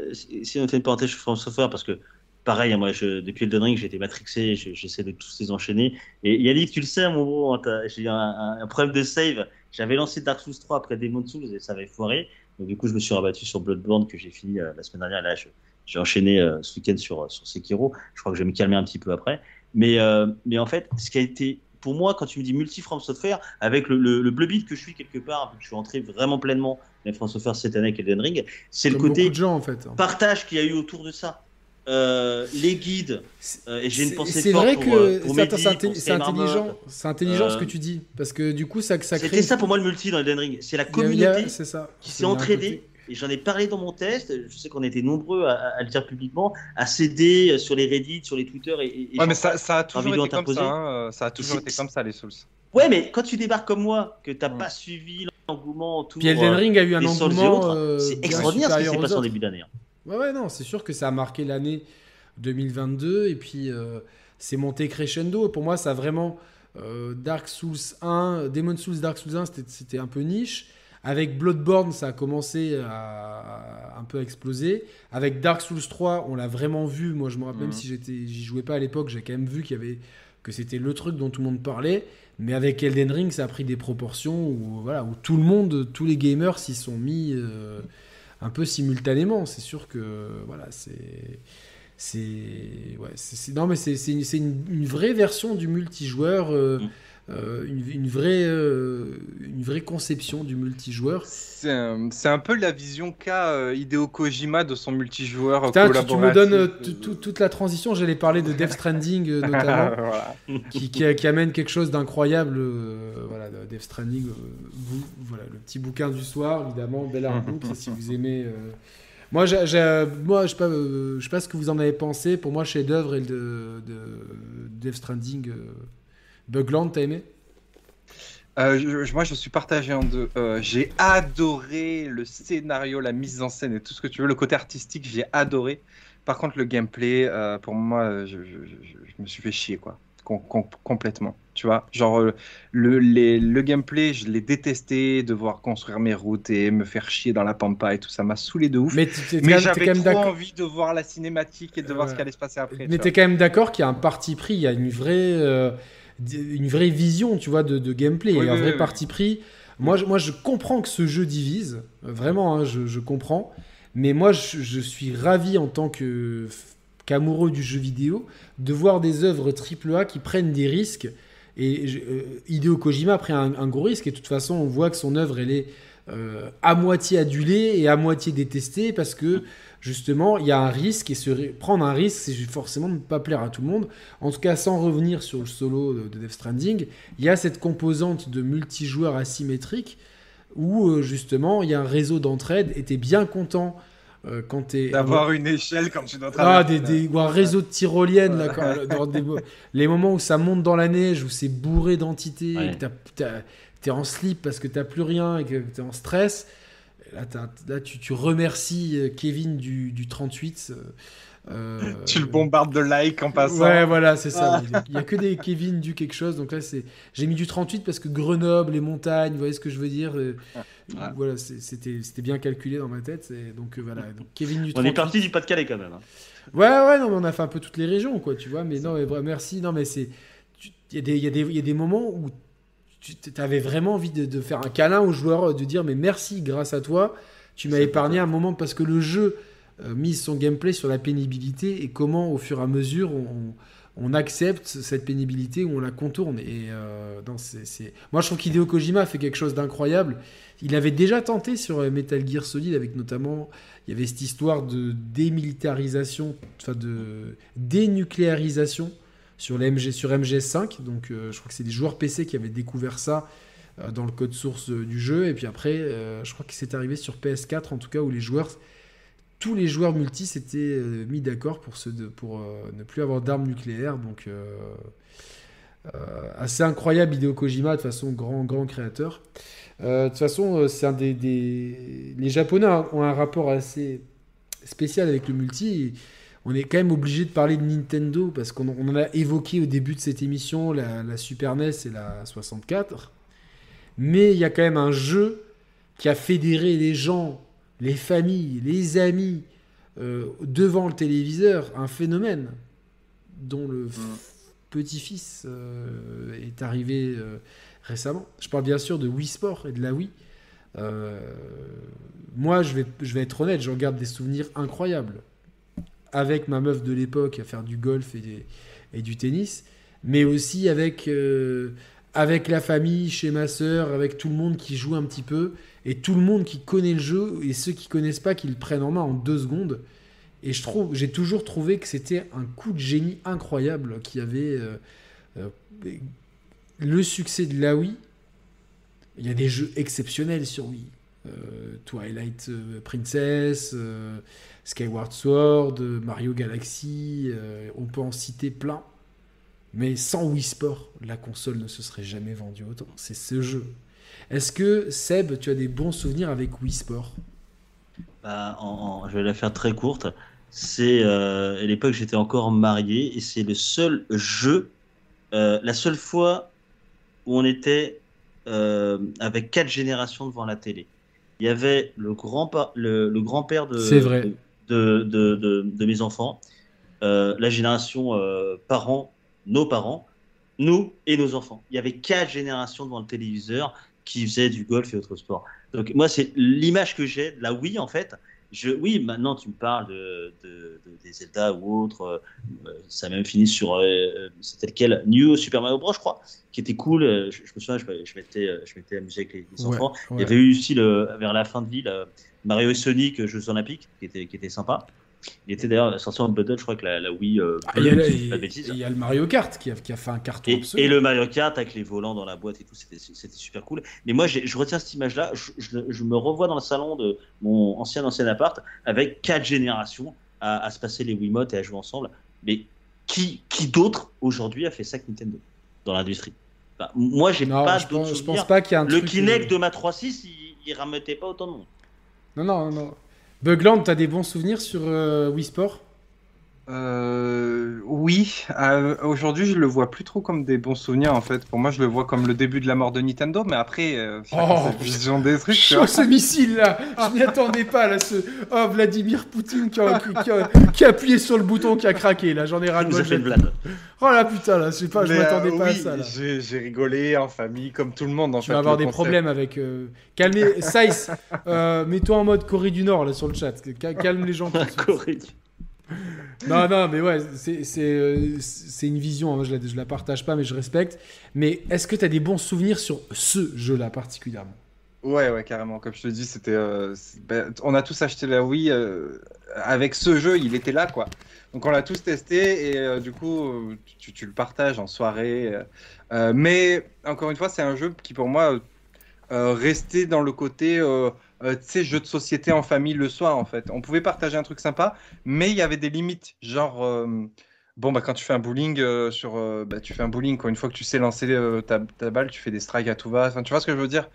on fait une parenthèse sur From Software, parce que pareil, hein, moi, je, depuis le Ring, j'ai été matrixé, j'essaie de tous les enchaîner. Et Yannick, tu le sais, mon gros, hein, j'ai eu un, problème de save. J'avais lancé Dark Souls 3 après Demon Souls et ça avait foiré. Donc, du coup, je me suis rabattu sur Bloodborne que j'ai fini euh, la semaine dernière. Là, j'ai enchaîné euh, ce week-end sur, sur Sekiro. Je crois que je vais me calmer un petit peu après. Mais, euh, mais en fait, ce qui a été pour moi, quand tu me dis multi-From Software, avec le, le, bleu beat que je suis quelque part, que je suis entré vraiment pleinement dans From Software cette année avec Elden Ring, c'est le côté de gens, en fait. partage qu'il y a eu autour de ça. Euh, les guides, euh, et j'ai une pensée C'est vrai que c'est intelligent, c'est intelligent ce que euh, tu dis, parce que du coup ça, ça crée. C'était ça pour moi le multi dans Elden Ring, c'est la communauté qui s'est entraînée. Et j'en ai parlé dans mon test. Je sais qu'on était nombreux à, le dire publiquement, à céder sur les Reddit, sur les Twitter. Et, ouais, mais ça, ça, a toujours été comme ça. Hein. Ça a toujours été comme ça les Souls. Ouais, mais quand tu débarques comme moi, que t'as pas suivi l'engouement, tout. Puis Elden Ring a eu un engouement. c'est extraordinaire ce qui s'est passé en début d'année. Hein. Ouais, ouais, non, c'est sûr que ça a marqué l'année 2022 et puis euh, c'est monté crescendo. Pour moi, ça a vraiment. Euh, Dark Souls 1, Demon Souls Dark Souls 1, c'était un peu niche. Avec Bloodborne, ça a commencé à, un peu exploser. Avec Dark Souls 3, on l'a vraiment vu. Moi, je me rappelle, même si j'y jouais pas à l'époque, j'ai quand même vu qu'il y avait que c'était le truc dont tout le monde parlait. Mais avec Elden Ring, ça a pris des proportions où, voilà, où tout le monde, tous les gamers s'y sont mis. Euh, un peu simultanément. C'est sûr que voilà, c'est c'est ouais, c'est non mais c'est une, vraie version du multijoueur. Euh, mm. Euh, une, vraie, euh, une vraie conception du multijoueur. C'est un, peu la vision qu'a euh, Hideo Kojima de son multijoueur Putain, tu, tu, me donnes toute la transition. J'allais parler de Death Stranding (laughs) notamment, qui, qui, amène quelque chose d'incroyable. voilà, Death Stranding, vous, voilà, le petit bouquin du soir, évidemment, Bel (laughs) Book, si vous aimez. Moi, moi, je sais pas, je sais pas ce que vous en avez pensé. Pour moi, chef-d'œuvre et de, de, Death Stranding. Bugland, t'as aimé? Euh, moi, je suis partagé en deux. Euh, j'ai adoré le scénario, la mise en scène et tout ce que tu veux. Le côté artistique, j'ai adoré. Par contre, le gameplay, euh, pour moi, je, me suis fait chier, quoi. complètement. Tu vois, genre, le, le gameplay, je l'ai détesté, devoir construire mes routes et me faire chier dans la pampa et tout ça m'a saulé de ouf. Mais, j'avais trop envie de voir la cinématique et de voir ce qui allait se passer après. Mais t'es quand même d'accord qu'il y a un parti pris, il y a une vraie une vraie vision, tu vois, de, gameplay et un vrai parti pris. Moi je, moi, je comprends que ce jeu divise, vraiment, hein, je, comprends. Mais moi, je, suis ravi en tant que qu'amoureux du jeu vidéo de voir des œuvres AAA qui prennent des risques. Et euh, Hideo Kojima a pris un, gros risque et de toute façon, on voit que son œuvre, elle est euh, à moitié adulée et à moitié détestée parce que justement, il y a un risque et se prendre un risque, c'est forcément de ne pas plaire à tout le monde. En tout cas, sans revenir sur le solo de Death Stranding, il y a cette composante de multijoueur asymétrique où euh, justement il y a un réseau d'entraide et tu es bien content euh, quand tu es. D'avoir une échelle quand tu dois Ah, des, ou un réseau de tyroliennes, là, dans les moments où ça monte dans la neige, où c'est bourré d'entités, que tu es en slip parce que tu plus rien et que tu es en stress. Là, tu, tu, remercies euh, Kevin du, du 38. Euh, tu le bombardes de likes en passant. Ouais, voilà, c'est ça. Ah. Il n'y a que des Kevin du quelque chose. Donc là, c'est. J'ai mis du 38 parce que Grenoble, les montagnes, vous voyez ce que je veux dire ah. Voilà, c'était bien calculé dans ma tête. Donc voilà, donc, Kevin du 38. On est parti du Pas-de-Calais quand même. Hein. Ouais, ouais, non, mais on a fait un peu toutes les régions, quoi, tu vois. Mais non, mais merci. Non, mais c'est. Il y, y, y, a des moments où tu avais vraiment envie de, de, faire un câlin aux joueurs, de dire mais merci, grâce à toi, tu m'as épargné un moment parce que le jeu euh, mise son gameplay sur la pénibilité et comment, au fur et à mesure, on, accepte cette pénibilité ou on la contourne. Et euh, Moi, je trouve qu'Hideo Kojima fait quelque chose d'incroyable. Il avait déjà tenté sur euh, Metal Gear Solid, avec notamment, il y avait cette histoire de démilitarisation, enfin de dénucléarisation sur, MG, sur MGS5. Donc, je crois que c'est des joueurs PC qui avaient découvert ça dans le code source du jeu. Et puis après, je crois que c'est arrivé sur PS4, en tout cas, où les joueurs tous les joueurs multi s'étaient euh, mis d'accord pour, pour euh, ne plus avoir d'armes nucléaires. Donc, euh, assez incroyable, Hideo Kojima, de façon, grand, grand créateur. de toute façon, c'est un des, Les Japonais ont un rapport assez spécial avec le multi. On est quand même obligé de parler de Nintendo parce qu'on en a évoqué au début de cette émission la, la Super NES et la 64. Mais il y a quand même un jeu qui a fédéré les gens les familles, les amis euh, devant le téléviseur, un phénomène dont le mm. petit-fils euh, est arrivé euh, récemment. Je parle bien sûr de Wii Sport et de la Wii. moi, je vais, je vais être honnête, je regarde des souvenirs incroyables avec ma meuf de l'époque à faire du golf et, du tennis, mais aussi avec, avec la famille, chez ma sœur, avec tout le monde qui joue un petit peu et tout le monde qui connaît le jeu et ceux qui connaissent pas qui le prennent en main en deux secondes. Et je trouve, j'ai toujours trouvé que c'était un coup de génie incroyable qui avait euh, euh, le succès de la Wii. Il y a des jeux exceptionnels sur Wii. Euh, Twilight Princess, Skyward Sword, Mario Galaxy, on peut en citer plein. Mais sans Wii Sport, la console ne se serait jamais vendue autant. C'est ce jeu. Est-ce que, Seb, tu as des bons souvenirs avec Wii Sport? Bah, Je vais la faire très courte. C'est euh, à l'époque, j'étais encore marié et c'est le seul jeu, euh, la seule fois où on était euh, avec quatre générations devant la télé. Il y avait le grand-père le, le grand -père de, de, de, mes enfants, la génération parents, nos parents, nous et nos enfants. Il y avait quatre générations devant le téléviseur qui faisait du golf et autres sports. Donc moi, c'est l'image que j'ai de la Wii en fait. Je, oui, maintenant tu me parles de, des Zelda ou autres. Euh, ça a même fini sur, euh, c'était lequel? New Super Mario Bros, je crois, qui était cool. Je, me souviens, je, m'étais, je m'étais amusé avec les, enfants. Il y avait eu aussi le, vers la fin de vie Mario et Sonic Jeux Olympiques, qui était, qui était sympa. Il était d'ailleurs sorti en bundle, je crois que la, Wii. Euh, ah, il, y a, le Mario Kart qui a, qui a fait un carton. Et, et, le Mario Kart avec les volants dans la boîte et tout, c'était super cool. Mais moi, je retiens cette image-là. Je, me revois dans le salon de mon ancien ancien appart avec quatre générations à, se passer les Wiimotes et à jouer ensemble. Mais qui, qui d'autre aujourd'hui a fait ça que Nintendo dans l'industrie? Moi, j'ai pas d'autres Je pense pas qu'il y a un Le Kinect de ma 3.6, il, il ramettait pas autant de monde. Non, non, non. Bugland, t'as des bons souvenirs sur euh, Wii Sport? Euh, oui, euh, aujourd'hui je le vois plus trop comme des bons souvenirs en fait. Pour moi, je le vois comme le début de la mort de Nintendo, mais après, euh, oh, vision des trucs. Chaud ce missile là, je m'y attendais pas là. Ce oh Vladimir Poutine qui a, qui, a, appuyé sur le bouton qui a craqué là. J'en ai ras le. Oh la putain là, je sais pas, je m'attendais pas à ça là. J'ai rigolé en famille comme tout le monde en tu fait. Tu vas avoir des problèmes avec. Calmez, Saïs, mets-toi en mode Corée du Nord là sur le chat. Calme les gens. (laughs) Corée du non, non, mais ouais, euh, c'est une vision, hein, je, la, la partage pas, mais je respecte. Mais est-ce que tu as des bons souvenirs sur ce jeu-là particulièrement? Ouais, ouais, carrément. Comme je te dis, c'était. Euh, ben, on a tous acheté la Wii. Euh, avec ce jeu, il était là, quoi. Donc on l'a tous testé et du coup, tu, le partages en soirée. mais encore une fois, c'est un jeu qui, pour moi, restait dans le côté euh, tu sais, jeux de société en famille le soir, en fait. On pouvait partager un truc sympa, mais il y avait des limites. Genre, euh, bon, bah, quand tu fais un bowling, euh, sur, bah, tu fais un bowling, quoi. Une fois que tu sais lancer ta, ta, balle, tu fais des strikes à tout va. Enfin, tu vois ce que je veux dire?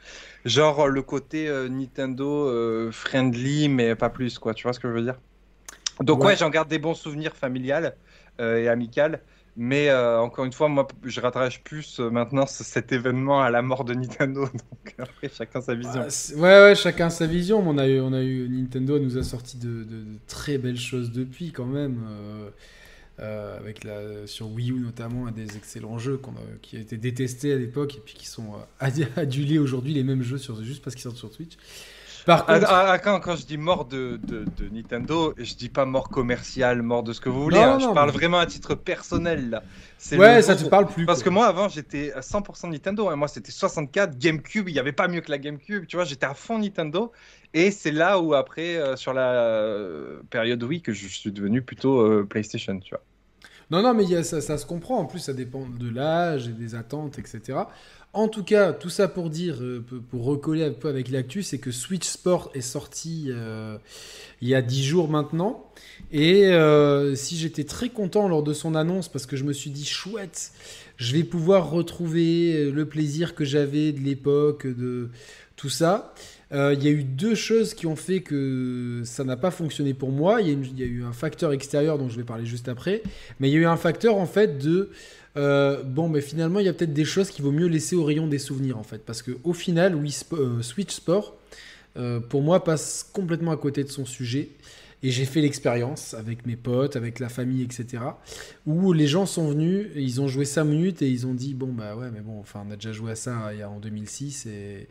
Genre, le côté Nintendo friendly, mais pas plus, quoi. Tu vois ce que je veux dire? Donc Ouais. ouais, j'en garde des bons souvenirs familiales euh, et amicales. Mais euh, encore une fois, moi, je rattache plus euh, maintenant ce- cet événement à la mort de Nintendo. (laughs) Donc après, chacun sa vision. Ah, c'est- ouais, ouais, chacun sa vision. On a eu, on a eu Nintendo nous a sorti de, très belles choses depuis quand même. euh, avec la, sur Wii U notamment, des excellents jeux qui a été détestés à l'époque et puis qui sont ad- (laughs) adulés aujourd'hui, les mêmes jeux sur, juste parce qu'ils sortent sur Switch. Par Ah, contre, ah, ah, quand, quand je dis mort de, de, de Nintendo, je dis pas mort commerciale, mort de ce que vous voulez. Non, hein. non, je parle mais- vraiment à titre personnel là. Ouais, ça te parle plus. Parce que moi avant j'étais à 100% Nintendo, hein. moi c'était 64, GameCube, il n'y avait pas mieux que la GameCube, tu vois, j'étais à fond Nintendo. Et c'est là où après, euh, sur la euh, période Wii, que je suis devenu plutôt euh, PlayStation, tu vois. Non, non, mais il y a, ça, ça se comprend. En plus, ça dépend de l'âge et des attentes, etc. En tout cas, tout ça pour dire, euh, pour- recoller un peu avec l'actu, c'est que Switch Sport est sorti euh, il y a 10 jours maintenant. Et euh, si j'étais très content lors de son annonce, parce que je me suis dit, chouette, je vais pouvoir retrouver le plaisir que j'avais de l'époque, de tout ça. Il y a eu deux choses qui ont fait que ça n'a pas fonctionné pour moi. Il y a eu un facteur extérieur dont je vais parler juste après. Mais il y a eu un facteur en fait de euh, bon, mais finalement, il y a peut-être des choses qu'il vaut mieux laisser au rayon des souvenirs en fait, parce que au final, euh, Switch Sport, euh, pour moi, passe complètement à côté de son sujet. Et j'ai fait l'expérience avec mes potes, avec la famille, etc. Où les gens sont venus, et ils ont joué 5 minutes et ils ont dit bon bah ouais mais bon enfin on a déjà joué à ça il y a en 2006 et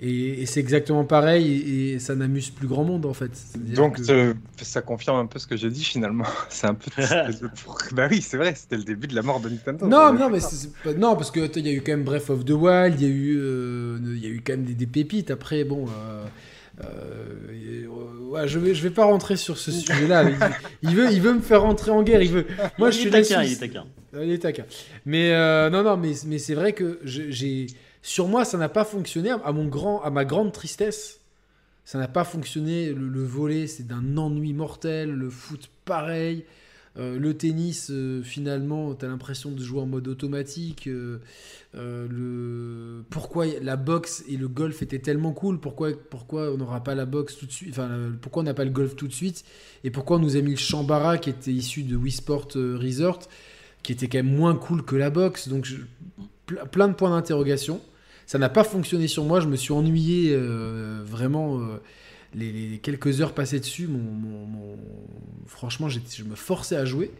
et, et c'est exactement pareil et, et ça n'amuse plus grand monde en fait. Donc que- euh, ça confirme un peu ce que j'ai dit finalement. (laughs) C'est un peu. (laughs) bah oui, c'est vrai, c'était le début de la mort de Nintendo. Non, non, mais c'est- c'est pas- non, parce que il y a eu quand même Breath of the Wild, il y a eu, euh, il y a eu quand même des, des pépites. Après, bon, euh, euh, euh, ouais, je vais, je vais pas rentrer sur ce sujet-là. il, il veut, il veut me faire rentrer en guerre. Il veut. Moi, je suis taquin, il est taquin. Il est taquin. Mais euh, non, non, mais, mais c'est vrai que j'ai, sur moi, ça n'a pas fonctionné. À mon grand, à ma grande tristesse, ça n'a pas fonctionné. Le, le volet, c'est d'un ennui mortel. Le foot, pareil. Euh, le tennis, euh, finalement, tu as l'impression de jouer en mode automatique. Euh, le... Pourquoi la boxe et le golf étaient tellement cool Pourquoi, pourquoi on n'aura pas la boxe tout de suite Enfin, pourquoi on n'a pas le golf tout de suite Et pourquoi on nous a mis le Chambara qui était issu de Wii Sport Resort, qui était quand même moins cool que la boxe Donc, plein de points d'interrogation. Ça n'a pas fonctionné sur moi. Je me suis ennuyé vraiment. Les, quelques heures passées dessus, mon, mon- franchement, je me forçais à jouer.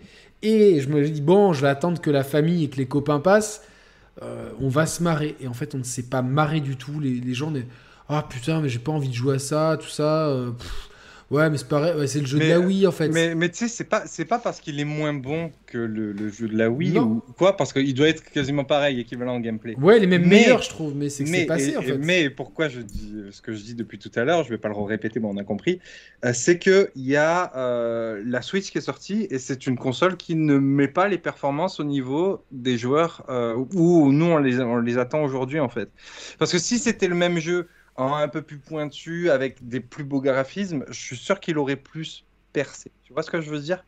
Et je me dis, bon, je vais attendre que la famille et que les copains passent. euh, on va se marrer. Et en fait, on ne s'est pas marré du tout. Les, les gens, ah putain, mais j'ai pas envie de jouer à ça, tout ça. euh, ouais, mais c'est pareil, ouais, c'est le jeu Mais- de la Wii en fait. Mais, mais tu sais, c'est pas, c'est pas parce qu'il est moins bon que le, le jeu de la Wii Non. ou quoi, parce qu'il doit être quasiment pareil, équivalent en gameplay. Ouais, les mêmes Mais- meilleurs, je trouve. Mais c'est que c'est passé et- en fait. mais pourquoi je dis ce que je dis depuis tout à l'heure, je vais pas le répéter, mais on a compris, euh, c'est que il y a euh, la Switch qui est sortie et c'est une console qui ne met pas les performances au niveau des joueurs euh, où nous on les, on les attend aujourd'hui en fait. Parce que si c'était le même jeu un peu plus pointu avec des plus beaux graphismes, je suis sûr qu'il aurait plus percé. Tu vois ce que je veux dire?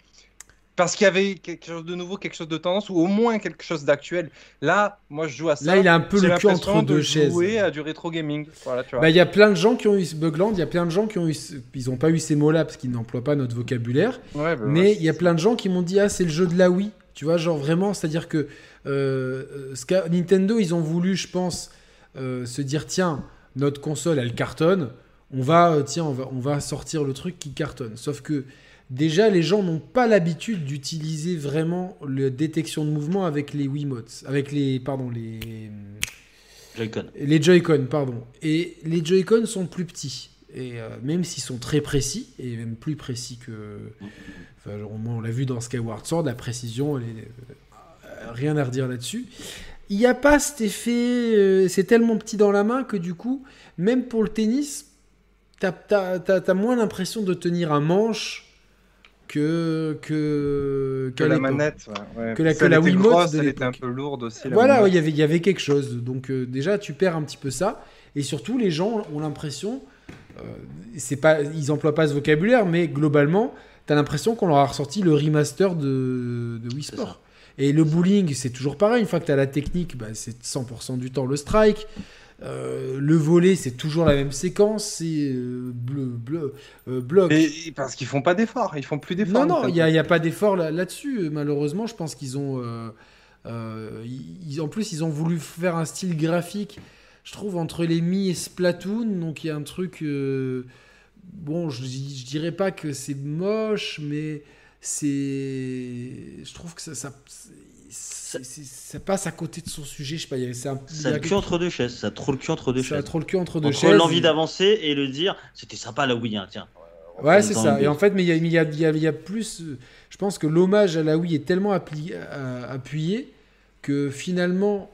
Parce qu'il y avait quelque chose de nouveau, quelque chose de tendance, ou au moins quelque chose d'actuel. Là, moi, je joue à ça. Là, il a un peu le cul entre de deux chaises. jouer à du rétro gaming. Voilà, tu vois. Bah, il y a plein de gens qui ont eu ce Bugland, il y a plein de gens qui ont eu. Ils n'ont pas eu ces mots-là parce qu'ils n'emploient pas notre vocabulaire. Ouais, bah, Mais ouais, il y a plein de gens qui m'ont dit ah c'est le jeu de la Wii, tu vois genre vraiment c'est-à-dire que euh, euh, Nintendo ils ont voulu je pense euh, se dire tiens notre console elle cartonne, on va euh, tiens on va on va sortir le truc qui cartonne. Sauf que déjà les gens n'ont pas l'habitude d'utiliser vraiment la détection de mouvement avec les Wiimotes, avec les pardon les Joy-Con. les Joy-Con, pardon. Et les Joy-Con sont plus petits. Et euh, même s'ils sont très précis, et même plus précis que. Enfin, moins, on l'a vu dans Skyward Sword, la précision, elle est, euh, rien à redire là-dessus. Il n'y a pas cet effet. euh, c'est tellement petit dans la main que du coup, même pour le tennis, t'as as, moins l'impression de tenir un manche que. que, que la manette. ouais, ouais. Que la- que elle la Wiimote grosse, de elle était un peu lourde aussi. la Voilà, ouais, il y avait- il y avait quelque chose. Donc euh, déjà, tu perds un petit peu ça. Et surtout, les gens ont l'impression, euh, c'est pas, ils emploient pas ce vocabulaire, mais globalement, tu as l'impression qu'on leur a ressorti le remaster de, de Wii C'est Sport. Et le bowling, c'est toujours pareil. Une fois que tu as la technique, bah, c'est 100% du temps le strike. Euh, le volet, c'est toujours la même séquence, c'est euh, bleu, bleu, euh, bloc. Mais parce qu'ils font pas d'efforts, ils font plus d'efforts. Non, non, il n'y a, pas d'effort là- là-dessus. Malheureusement, je pense qu'ils ont. euh, euh, ils- en plus, ils ont voulu faire un style graphique, je trouve, entre les Mi et Splatoon. Donc, il y a un truc. bon, je, je dirais pas que c'est moche, mais c'est. Je trouve que ça. ça passe à côté de son sujet, je sais pas, il y a- c'est un Ça a le cul entre deux chaises, ça a trop le cul entre deux ça a chaises. trop le cul entre deux Entre chaises. l'envie d'avancer et le dire, c'était sympa la Wii, hein, tiens. Ouais, c'est ça. Et en fait, mais il y a, mais il y a- il y y a plus. euh, Je pense que l'hommage à la Wii est tellement appli- à- appuyé que finalement,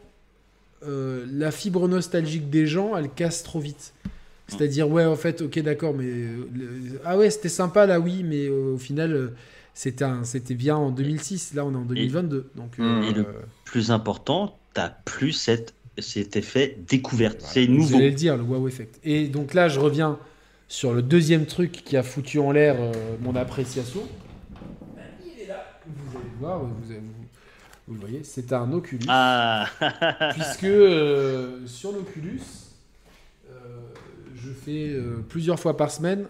euh, la fibre nostalgique des gens, elle casse trop vite. C'est-à-dire, ouais, en fait, ok, d'accord, mais. euh, le- ah ouais, c'était sympa la Wii, mais euh, au final, euh, c'était bien en 2006. Là, on est en 2022. Donc, Mm. euh, Et le- Plus important, t'as plus cette, cet effet découverte. c'est Vous nouveau. allez le dire, le wow effect. Et donc là, je reviens sur le deuxième truc qui a foutu en l'air euh, mon appréciation. Il est là. Vous allez le voir, vous, avez- vous- vous le voyez, c'est un Oculus. Ah, (laughs) Puisque euh, sur l'Oculus, euh, je fais euh, plusieurs fois par semaine,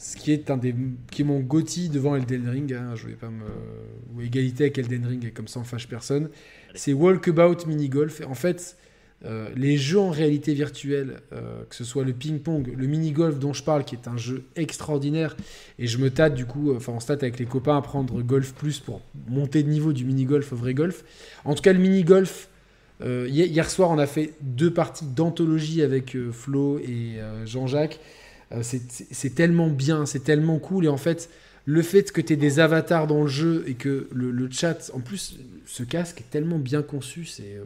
ce qui est, un des, qui est mon GOTY devant Elden Ring. hein, je vais pas me. Ou égalité avec Elden Ring, et comme ça on fâche personne. C'est Walkabout Mini Golf. En fait, euh, les jeux en réalité virtuelle, euh, que ce soit le ping-pong, le mini-golf dont je parle, qui est un jeu extraordinaire, et je me tâte du coup, euh, enfin on se tâte avec les copains à prendre Golf Plus pour monter de niveau du mini-golf au vrai golf. En tout cas, le mini-golf, hier, soir, on a fait deux parties d'anthologie avec Flo et Jean-Jacques. Euh, c'est- tellement bien, c'est tellement cool. Et en fait, le fait que tu aies des avatars dans le jeu et que le, chat, en plus, ce casque est tellement bien conçu, c'est.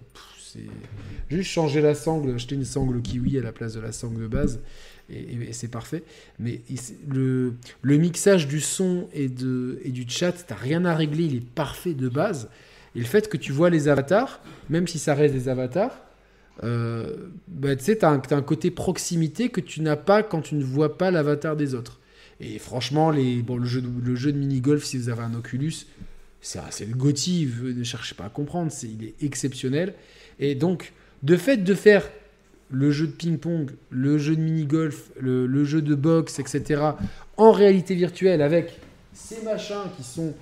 Juste changer la sangle, acheter une sangle kiwi à la place de la sangle de base, et, c'est parfait. Mais le, mixage du son et, et du chat, t'as rien à régler, il est parfait de base. Et le fait que tu vois les avatars, même si ça reste des avatars, euh, bah, tu sais, t'as un, t'as un côté proximité que tu n'as pas quand tu ne vois pas l'avatar des autres. Et franchement, les, bon, le, jeu le jeu de mini-golf, si vous avez un Oculus, c'est le Gotti, ne cherchez pas à comprendre, c'est il est exceptionnel. Et donc, de fait de faire le jeu de ping-pong, le jeu de mini-golf, le, le jeu de boxe, etc., en réalité virtuelle, avec ces machins qui sont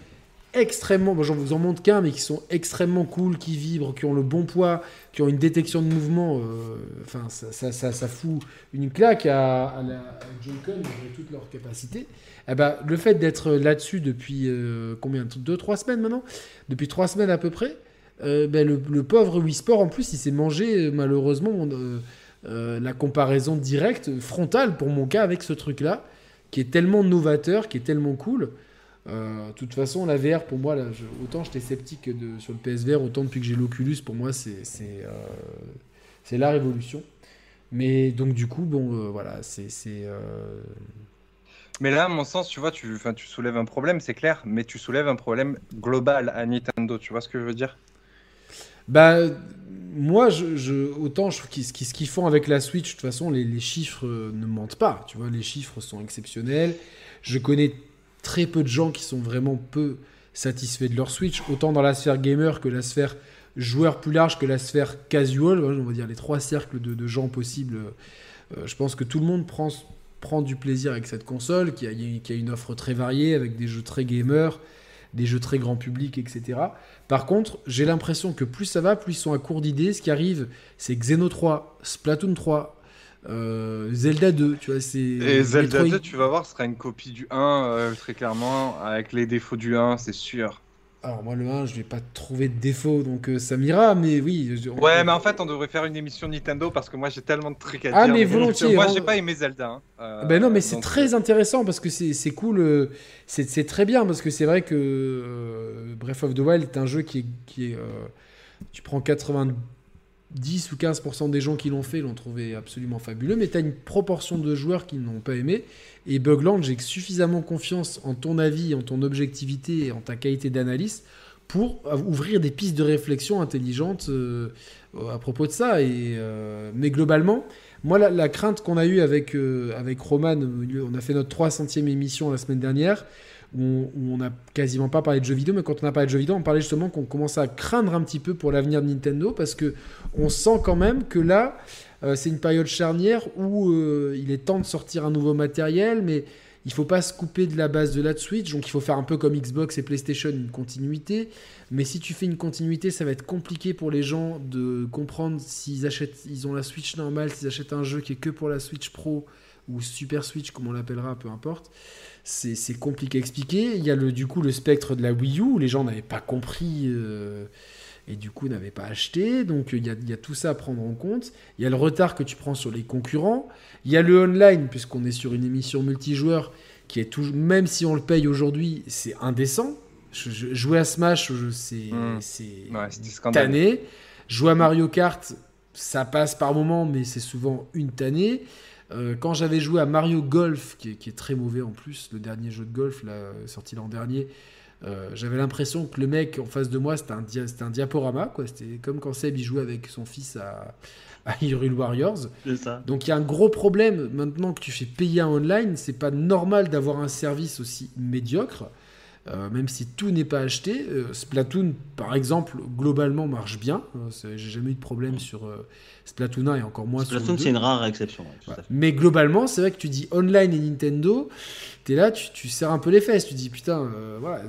extrêmement, bon, j'en vous en montre qu'un, mais qui sont extrêmement cool, qui vibrent, qui ont le bon poids, qui ont une détection de mouvement, euh, ça, ça, ça, ça fout une claque à, la à Joy-Con, malgré toutes leurs capacités. Eh ben, le fait d'être là-dessus depuis euh, combien Deux, trois semaines maintenant? Depuis trois semaines à peu près, euh, ben, le, le pauvre Wii Sport, en plus, il s'est mangé malheureusement la comparaison directe, frontale pour mon cas, avec ce truc-là, qui est tellement novateur, qui est tellement cool. Euh, De toute façon, la VR, pour moi, là, je- autant j'étais sceptique de, sur le PSVR, autant depuis que j'ai l'Oculus, pour moi, c'est euh, la révolution. Mais donc, du coup, bon, euh, voilà, c'est. Mais là, à mon sens, tu vois, tu, soulèves un problème, c'est clair, mais tu soulèves un problème global à Nintendo, tu vois ce que je veux dire? Bah, moi, je, je- autant je trouve ce qu'ils font avec la Switch, de toute façon, les, les chiffres ne mentent pas. Tu vois, les chiffres sont exceptionnels. Je connais très peu de gens qui sont vraiment peu satisfaits de leur Switch, autant dans la sphère gamer que la sphère joueur plus large que la sphère casual. On va dire les trois cercles de, gens possibles. Euh, je pense que tout le monde prend, du plaisir avec cette console, qui a, qui a une offre très variée, avec des jeux très gamers, des jeux très grand public, etc. Par contre, j'ai l'impression que plus ça va, plus ils sont à court d'idées. Ce qui arrive, c'est Xeno 3, Splatoon 3, euh, Zelda 2, tu vois, c'est... Et Zelda Metroid- 2, tu vas voir, sera une copie du 1, euh, très clairement, avec les défauts du 1, c'est sûr. Alors moi, le 1, je vais pas trouver de défaut, donc euh, ça m'ira, mais oui... je- on- Ouais, mais en fait, on devrait faire une émission Nintendo parce que moi j'ai tellement de trucs à Ah, dire. mais volontiers, Moi hein. j'ai pas aimé Zelda. hein. Ben non, mais c'est donc, très intéressant parce que c'est cool, c'est très bien parce que c'est vrai que Breath of the Wild est un jeu qui est. Qui est tu prends 90 ou 15% des gens qui l'ont fait l'ont trouvé absolument fabuleux, mais tu as une proportion de joueurs qui n'ont pas aimé. Et Bugland, j'ai suffisamment confiance en ton avis, en ton objectivité et en ta qualité d'analyste pour ouvrir des pistes de réflexion intelligentes euh, à propos de ça. Et, euh, mais globalement, moi, la, crainte qu'on a eue avec, euh, avec Roman, on a fait notre 300e émission la semaine dernière, où on- n'a quasiment pas parlé de jeux vidéo, mais quand on a parlé de jeux vidéo, on parlait justement qu'on commençait à craindre un petit peu pour l'avenir de Nintendo, parce que on sent quand même que là, euh, c'est une période charnière où euh, il est temps de sortir un nouveau matériel, mais il faut pas se couper de la base de la Switch, donc il faut faire un peu comme Xbox et PlayStation, une continuité. Mais si tu fais une continuité, ça va être compliqué pour les gens de comprendre s'ils achètent, ils ont la Switch normale, s'ils achètent un jeu qui est que pour la Switch Pro ou Super Switch, comme on l'appellera, peu importe. C'est compliqué à expliquer. Il y a le, du coup le spectre de la Wii U, où les gens n'avaient pas compris euh, et du coup n'avaient pas acheté. Donc il y, a, il y a tout ça à prendre en compte. Il y a le retard que tu prends sur les concurrents. Il y a le online, puisqu'on est sur une émission multijoueur qui est toujours, même si on le paye aujourd'hui, c'est indécent. Je- je- jouer à Smash, c'est Mm. c'est Ouais, tannée. Jouer à Mario Kart, ça passe par moment, mais c'est souvent une tannée. Euh, quand j'avais joué à Mario Golf, qui est, qui est très mauvais en plus, le dernier jeu de golf là, sorti l'an dernier, euh, j'avais l'impression que le mec en face de moi, c'était un, dia- c'était un diaporama. quoi. C'était comme quand Seb il jouait avec son fils à, (laughs) à Hyrule Warriors. Ça. Donc il y a un gros problème maintenant que tu fais payer un online, c'est pas normal d'avoir un service aussi médiocre, euh, même si tout n'est pas acheté. Euh, Splatoon, par exemple, globalement marche bien. Euh, J'ai jamais eu de problème sur euh, Splatoon 1 et encore moins sur Splatoon, le 2. c'est une rare exception. ouais, Ouais. Mais globalement, c'est vrai que tu dis online et Nintendo, t'es là, tu, tu serres un peu les fesses. Tu dis putain, voilà,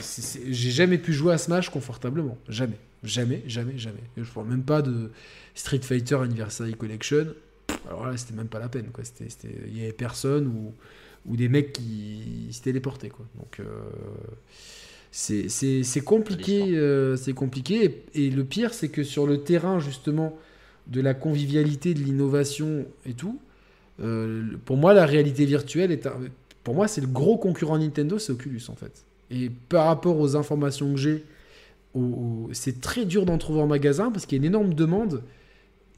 j'ai jamais pu jouer à Smash confortablement. Jamais. Jamais, jamais, jamais. Et je parle même pas de Street Fighter Anniversary Collection. Alors là, c'était même pas la peine. Il y avait personne ou, ou des mecs qui se téléportaient. Quoi. Donc. euh, c'est- compliqué, euh, c'est compliqué. Et, et le pire, c'est que sur le terrain justement de la convivialité, de l'innovation et tout, euh, pour moi, la réalité virtuelle est un- Pour moi, c'est le gros concurrent Nintendo, c'est Oculus en fait. Et par rapport aux informations que j'ai, c'est très dur d'en trouver en magasin parce qu'il y a une énorme demande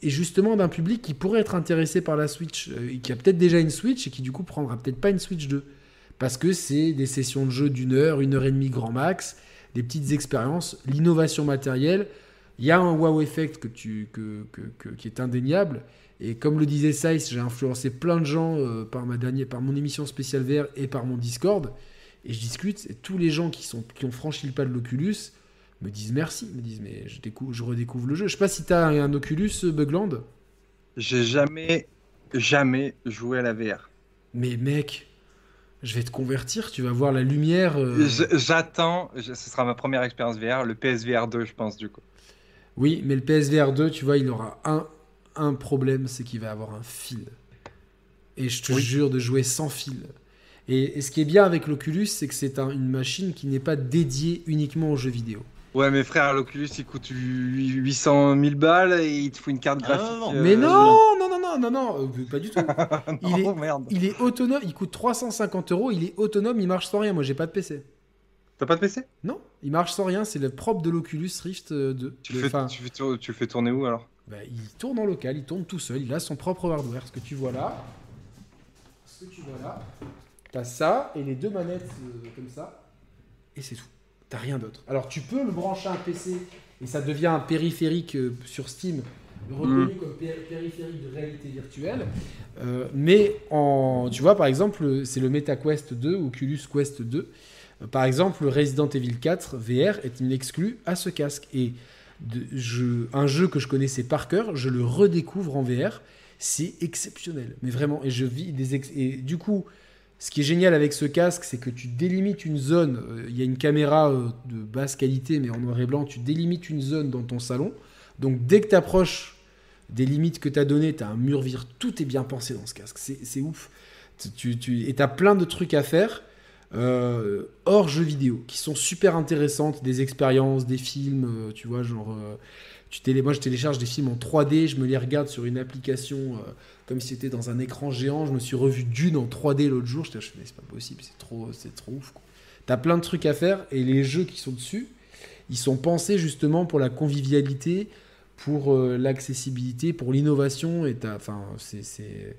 et justement d'un public qui pourrait être intéressé par la Switch euh, qui a peut-être déjà une Switch et qui du coup prendra peut-être pas une Switch 2 parce que c'est des sessions de jeu d'une heure, une heure et demie grand max, des petites expériences, l'innovation matérielle. Il y a un wow effect que tu, que- que- qui est indéniable. Et comme le disait Saïs, j'ai influencé plein de gens euh, par, ma dernière, par mon émission spéciale VR et par mon Discord. Et je discute, et tous les gens qui, sont, qui ont franchi le pas de l'Oculus me disent merci, me disent mais je, découvre, je redécouvre le jeu. Je sais pas si tu as un, un Oculus, euh, Bugland, J'ai jamais, jamais joué à la VR. mais mec, je vais te convertir, tu vas voir la lumière. euh, J'attends, ce sera ma première expérience VR, le PSVR 2, je pense, du coup. Oui, mais le PSVR 2, tu vois, il aura un, un problème, c'est qu'il va avoir un fil. Et je te Oui. jure de jouer sans fil. Et, et ce qui est bien avec l'Oculus, c'est que c'est un- une machine qui n'est pas dédiée uniquement aux jeux vidéo. Ouais, mais frère, l'Oculus, il coûte 800 000 balles et il te faut une carte Ah, graphique. non, euh, Mais non, non, non, non, non, non, euh, pas du tout. non, (laughs) il est- merde. Il est autonome, il coûte 350 euros, il est autonome, il marche sans rien. Moi, j'ai pas de PC. T'as pas de PC Non, il marche sans rien, c'est le propre de l'Oculus Rift euh, 2. tu, Le- fais, tu, fais tour- tu fais tourner où alors? Bah, il tourne en local, il tourne tout seul, il a son propre hardware. Ce que tu vois là, ce que tu vois là, t'as ça et les deux manettes euh, comme ça, et c'est tout. T'as rien d'autre. Alors tu peux le brancher à un PC et ça devient un périphérique euh, sur Steam, reconnu comme pé- périphérique de réalité virtuelle. Euh, mais en, tu vois, par exemple, c'est le MetaQuest 2, Oculus Quest 2. Euh, Par exemple, le Resident Evil 4 VR est une exclue à ce casque. Et de- je- un jeu que je connaissais par cœur, je le redécouvre en VR. C'est exceptionnel, mais vraiment. Et je vis des ex- et du coup, ce qui est génial avec ce casque, c'est que tu délimites une zone. euh, Il y a une caméra euh, de basse qualité, mais en noir et blanc. Tu délimites une zone dans ton salon. Donc dès que tu approches des limites que tu as données, tu as un mur vire. Tout est bien pensé dans ce casque. C'est ouf. Et tu as plein de trucs à faire euh, hors jeux vidéo qui sont super intéressantes. Des expériences, des films, tu vois, genre. Moi, je télécharge des films en 3D, je me les regarde sur une application euh, comme si c'était dans un écran géant. Je me suis revu Dune en 3D l'autre jour. Je fais, mais c'est pas possible, c'est trop, c'est trop ouf. T'as plein de trucs à faire et les jeux qui sont dessus, ils sont pensés justement pour la convivialité, pour euh, l'accessibilité, pour l'innovation. Et c'est,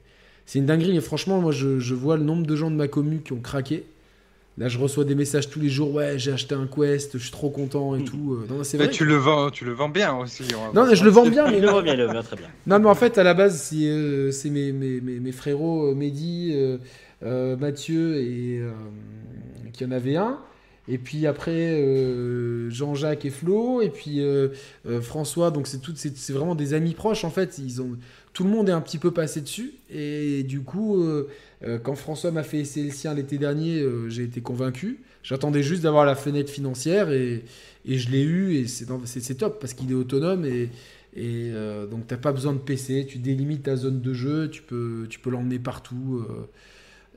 une dinguerie. Et franchement, moi, je, je vois le nombre de gens de ma commune qui ont craqué. Là, je reçois des messages tous les jours. Ouais, j'ai acheté un Quest, je suis trop content et Mm. tout. Euh, Non, c'est Mais vrai. tu le vends, tu le vends bien aussi. Non, je le vends bien, (laughs) mais Il le voit bien, il le voit très bien. non, mais en fait, à la base, c'est euh, c'est mes, mes, mes, mes frérots euh, Mehdi, euh, Mathieu et euh, qui en avait un. Et puis après, euh, Jean-Jacques et Flo. Et puis euh, euh, François. Donc c'est c'est vraiment des amis proches en fait. Ils ont, tout le monde est un petit peu passé dessus. Et du coup, euh, euh, quand François m'a fait essayer le sien l'été dernier, euh, j'ai été convaincu. J'attendais juste d'avoir la fenêtre financière et, je l'ai eu. Et c'est top parce qu'il est autonome. Et, donc t'as pas besoin de PC. Tu délimites ta zone de jeu. Tu peux, l'emmener partout.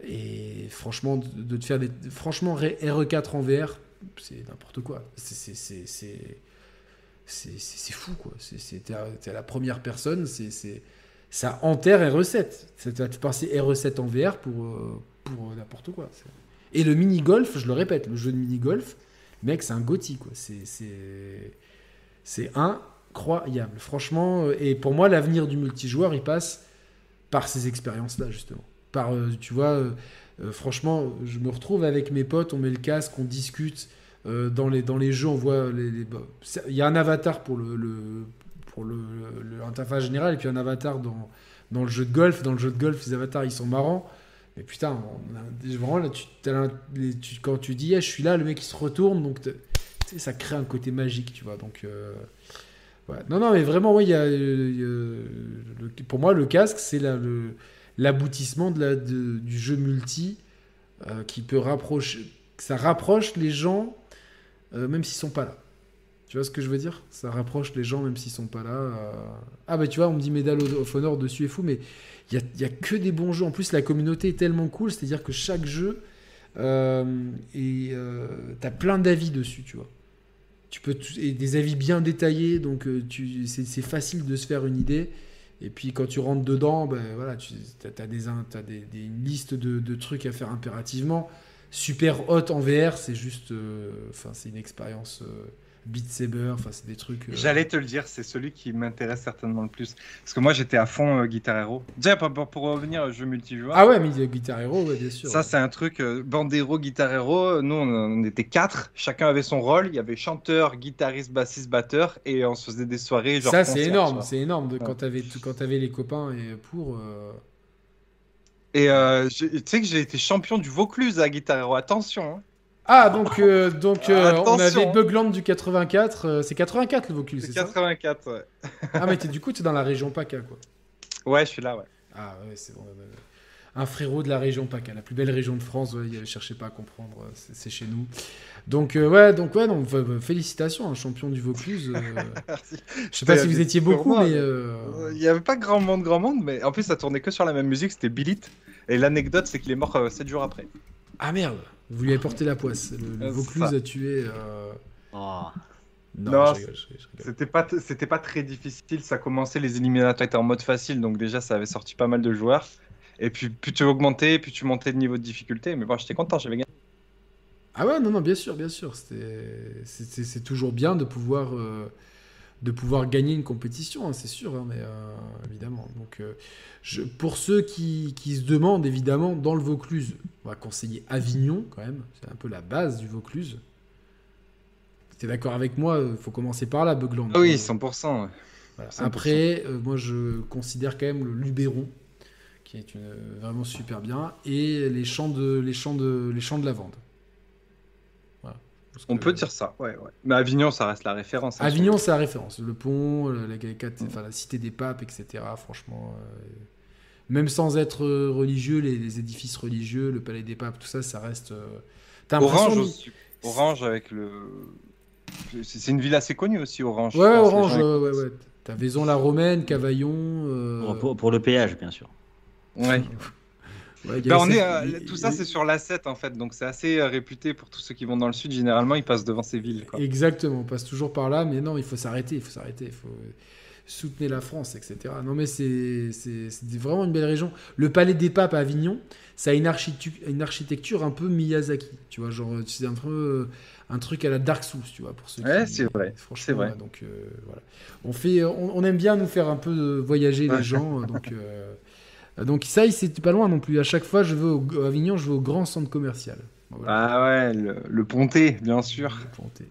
et franchement, de, te faire des. Franchement, RE4 en VR, c'est n'importe quoi. C'est- c'est- fou, quoi. T'es à, la première personne, c'est- ça enterre RE7. Ça va te passer RE7 en VR pour, euh, pour euh, n'importe quoi. Et le mini-golf, je le répète, le jeu de mini-golf, mec, c'est un gothi, quoi. C'est- incroyable. Franchement, euh, et pour moi, l'avenir du multijoueur, il passe par ces expériences-là, justement. Par, tu vois, franchement, je me retrouve avec mes potes, on met le casque, on discute. dans, les, dans les jeux, on voit. les- les- bah, Il y a un avatar pour le- l'interface générale et puis un avatar dans, dans le jeu de golf. Dans le jeu de golf, les avatars, ils sont marrants. Mais putain, vraiment, là, tu, quand tu dis, je suis là, le mec, il se retourne. Donc, ça crée un côté magique, tu vois. Donc. euh, Ouais. Non, non, mais vraiment, oui, il y a, le- pour moi, le casque, c'est l'aboutissement du jeu multi euh, qui peut rapprocher. Ça rapproche les gens, euh, même s'ils sont pas là. Tu vois ce que je veux dire? Ça rapproche les gens, même s'ils sont pas là. euh. Ah, bah tu vois, on me dit Medal of Honor dessus est fou, mais il y y a que des bons jeux. En plus, la communauté est tellement cool, c'est-à-dire que chaque jeu, euh, et euh, t'as plein d'avis dessus, tu vois. Tu peux et des avis bien détaillés, donc euh, c'est, facile de se faire une idée. Et puis quand tu rentres dedans, ben voilà, tu as, des, t'as des, des- une liste de, de trucs à faire impérativement. Super hot en VR, c'est juste, euh, enfin c'est une expérience euh, Beat Saber, enfin c'est des trucs. euh, J'allais te le dire, c'est celui qui m'intéresse certainement le plus. Parce que moi, j'étais à fond euh, Guitar Hero. Déjà, pour, pour- pour revenir jeu multijoueur, Ah ouais, mais Guitar Hero, ouais, bien sûr. ça, c'est un truc. Euh, Bandero, Guitar Hero, nous, on, on était quatre. Chacun avait son rôle. Il y avait chanteur, guitariste, bassiste, batteur. Et on se faisait des soirées. Genre ça c'est énorme, c'est énorme de, Ouais. quand t'avais quand les copains et pour. euh, Et euh, tu sais que j'ai été champion du Vaucluse à Guitar Hero. Attention. hein. Ah donc euh, donc euh, on avait hein. Bugland du 84, euh, c'est 84 le Vaucluse, C'est c'est ça 84, ouais. Ah mais t'es- du coup t'es dans la région PACA quoi. Ouais, je suis là, ouais. Ah ouais, c'est bon. Un frérot de la région PACA, la plus belle région de France. Ouais, cherchez pas à comprendre, euh, c'est c'est chez nous. Donc euh, ouais, donc ouais, donc euh, félicitations, un champion du Vaucluse. euh, (laughs) Merci. je sais pas Ouais, si vous étiez beaucoup, mais mais- euh, Il n'y avait pas grand monde, grand monde, mais en plus, ça tournait que sur la même musique. C'était Billit. Et l'anecdote, c'est qu'il est mort 7 jours après. Ah merde, vous lui avez porté la poisse. Le, le Euh, Vaucluse ça. a tué. euh, Oh. Non, Non, je rigole, je rigole, je rigole. C'était pas, c'était pas très difficile. Ça commençait, les éliminatoires étaient en mode facile, donc déjà, ça avait sorti pas mal de joueurs. Et puis, plus tu augmentais, plus tu montais le niveau de difficulté. Mais bon, j'étais content, j'avais gagné. Ah ouais, non, non, bien sûr, bien sûr. C'était- C'est c'est- c'est toujours bien de pouvoir, euh, de pouvoir gagner une compétition, hein, c'est sûr, hein, mais euh, évidemment. Donc, euh, je, pour ceux qui, qui se demandent, évidemment, dans le Vaucluse, on va conseiller Avignon quand même. C'est un peu la base du Vaucluse. T'es d'accord avec moi Il faut commencer par là, Beugland. Ah oui, Euh, 100%. ouais. voilà. 100%. Après, euh, moi, je considère quand même le Luberon, qui est une, vraiment super bien, et les champs de, les champs de, les champs de lavande. On que- peut dire ça, ouais, ouais. Mais Avignon, ça reste la référence. hein, Avignon, c'est la référence. Le pont, la, la- quatre- enfin, la cité des papes, etc. Franchement, euh, même sans être euh, religieux, les, les édifices religieux, le palais des papes, tout ça, ça reste. euh, Orange aussi. Orange avec le. C'est une ville assez connue aussi, Orange. Ouais, pense, Orange, gens- ouais, ouais. T'as Vaison-la-Romaine, Cavaillon. euh, Pour, pour- pour le péage, bien sûr. Ouais. (laughs) ouais, Bah, on les- est, euh, tout ça, c'est sur l'A7 en fait, donc c'est assez euh, réputé pour tous ceux qui vont dans le sud. Généralement, ils passent devant ces villes. Quoi. Exactement, on passe toujours par là, mais non, il faut s'arrêter, il faut s'arrêter, il faut soutenir la France, etc. Non, mais c'est vraiment une belle région. Le Palais des Papes à Avignon, ça a une, architu- une architecture un peu Miyazaki, tu vois, genre c'est un peu euh, un truc à la Dark Souls, tu vois, pour ceux Ouais, qui- c'est vrai, Franchement, c'est vrai. ouais, donc euh, voilà. On fait, on, on aime bien nous faire un peu euh, voyager Ouais. les gens, (laughs) euh, donc. Euh, donc ça, il- c'est pas loin non plus. À chaque fois, je vais au, à Avignon, je vais au grand centre commercial. Voilà. Ah ouais, le, le Ponté, bien sûr. Planté.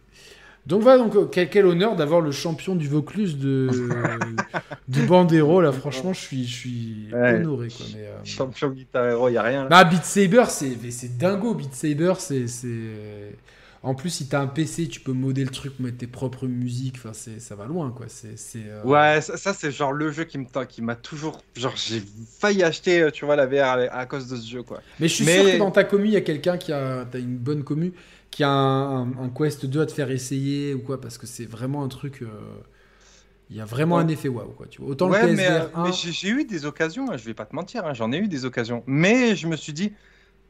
Donc voilà, donc euh, quel, quel honneur d'avoir le champion du Vaucluse de (laughs) du Bandero là. Franchement, je suis je suis Ouais. honoré quoi. Mais, euh, Champion Guitar Hero, y a rien. là. bah Beat Saber, c'est dingo. Beat Saber, c'est c'est En plus, si t'as un PC, tu peux modder le truc, mettre tes propres musiques. Enfin, c'est, ça va loin, quoi. C'est, euh, Ouais, ça, ça, c'est genre le jeu qui me qui m'a toujours. Genre, j'ai failli acheter, euh, tu vois, la VR à, cause de ce jeu, quoi. Mais je suis Mais- sûr que dans ta commu, il y a quelqu'un qui a, t'as une bonne commu, qui a un, un- un Quest 2 à te faire essayer ou quoi, parce que c'est vraiment un truc. euh, Il y a vraiment Ouais. un effet waouh, quoi. Tu vois. Autant ouais, le PSVR 1. mais j'ai j'ai eu des occasions, hein, je vais pas te mentir, hein, j'en ai eu des occasions. Mais je me suis dit,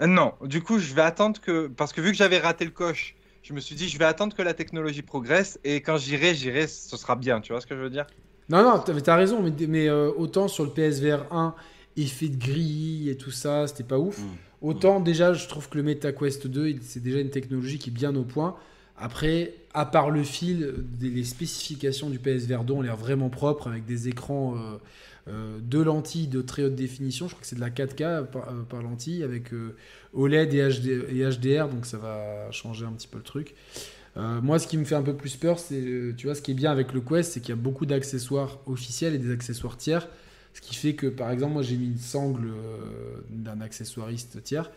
euh, non, du coup, je vais attendre que. Parce que vu que j'avais raté le coche, je me suis dit, je vais attendre que la technologie progresse et quand j'irai, j'irai, ce sera bien, tu vois ce que je veux dire? Non, non, t'as t'as raison, mais, mais euh, autant sur le PSVR 1, effet de grille et tout ça, c'était pas ouf. Mm. Autant déjà, je trouve que le MetaQuest 2, il- c'est déjà une technologie qui est bien au point. Après, à part le fil, les spécifications du PSVR 2 ont l'air vraiment propres avec des écrans, euh, euh, deux lentilles de très haute définition. Je crois que c'est de la 4K par, euh, par lentille avec euh, OLED et, et HDR, donc ça va changer un petit peu le truc. Euh, moi, ce qui me fait un peu plus peur, c'est, euh, tu vois, ce qui est bien avec le Quest, c'est qu'il y a beaucoup d'accessoires officiels et des accessoires tiers. Ce qui fait que, par exemple, moi, j'ai mis une sangle euh, d'un accessoiriste tiers.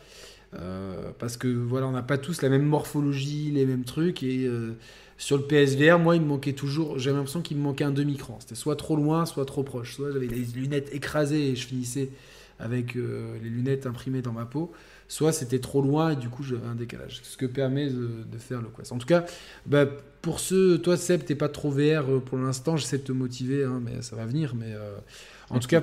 Euh, parce que voilà, on n'a pas tous la même morphologie, les mêmes trucs. Et euh, sur le PSVR, moi, il me manquait toujours. J'avais l'impression qu'il me manquait un demi-cran. C'était soit trop loin, soit trop proche. Soit j'avais les lunettes écrasées et je finissais avec euh, les lunettes imprimées dans ma peau. Soit c'était trop loin et du coup j'avais un décalage. Ce que permet de, faire le Quest. En tout cas, bah, pour ceux, toi Seb, t'es pas trop VR euh, pour l'instant. J'essaie de te motiver, hein, mais ça va venir. Mais euh, en tout cas,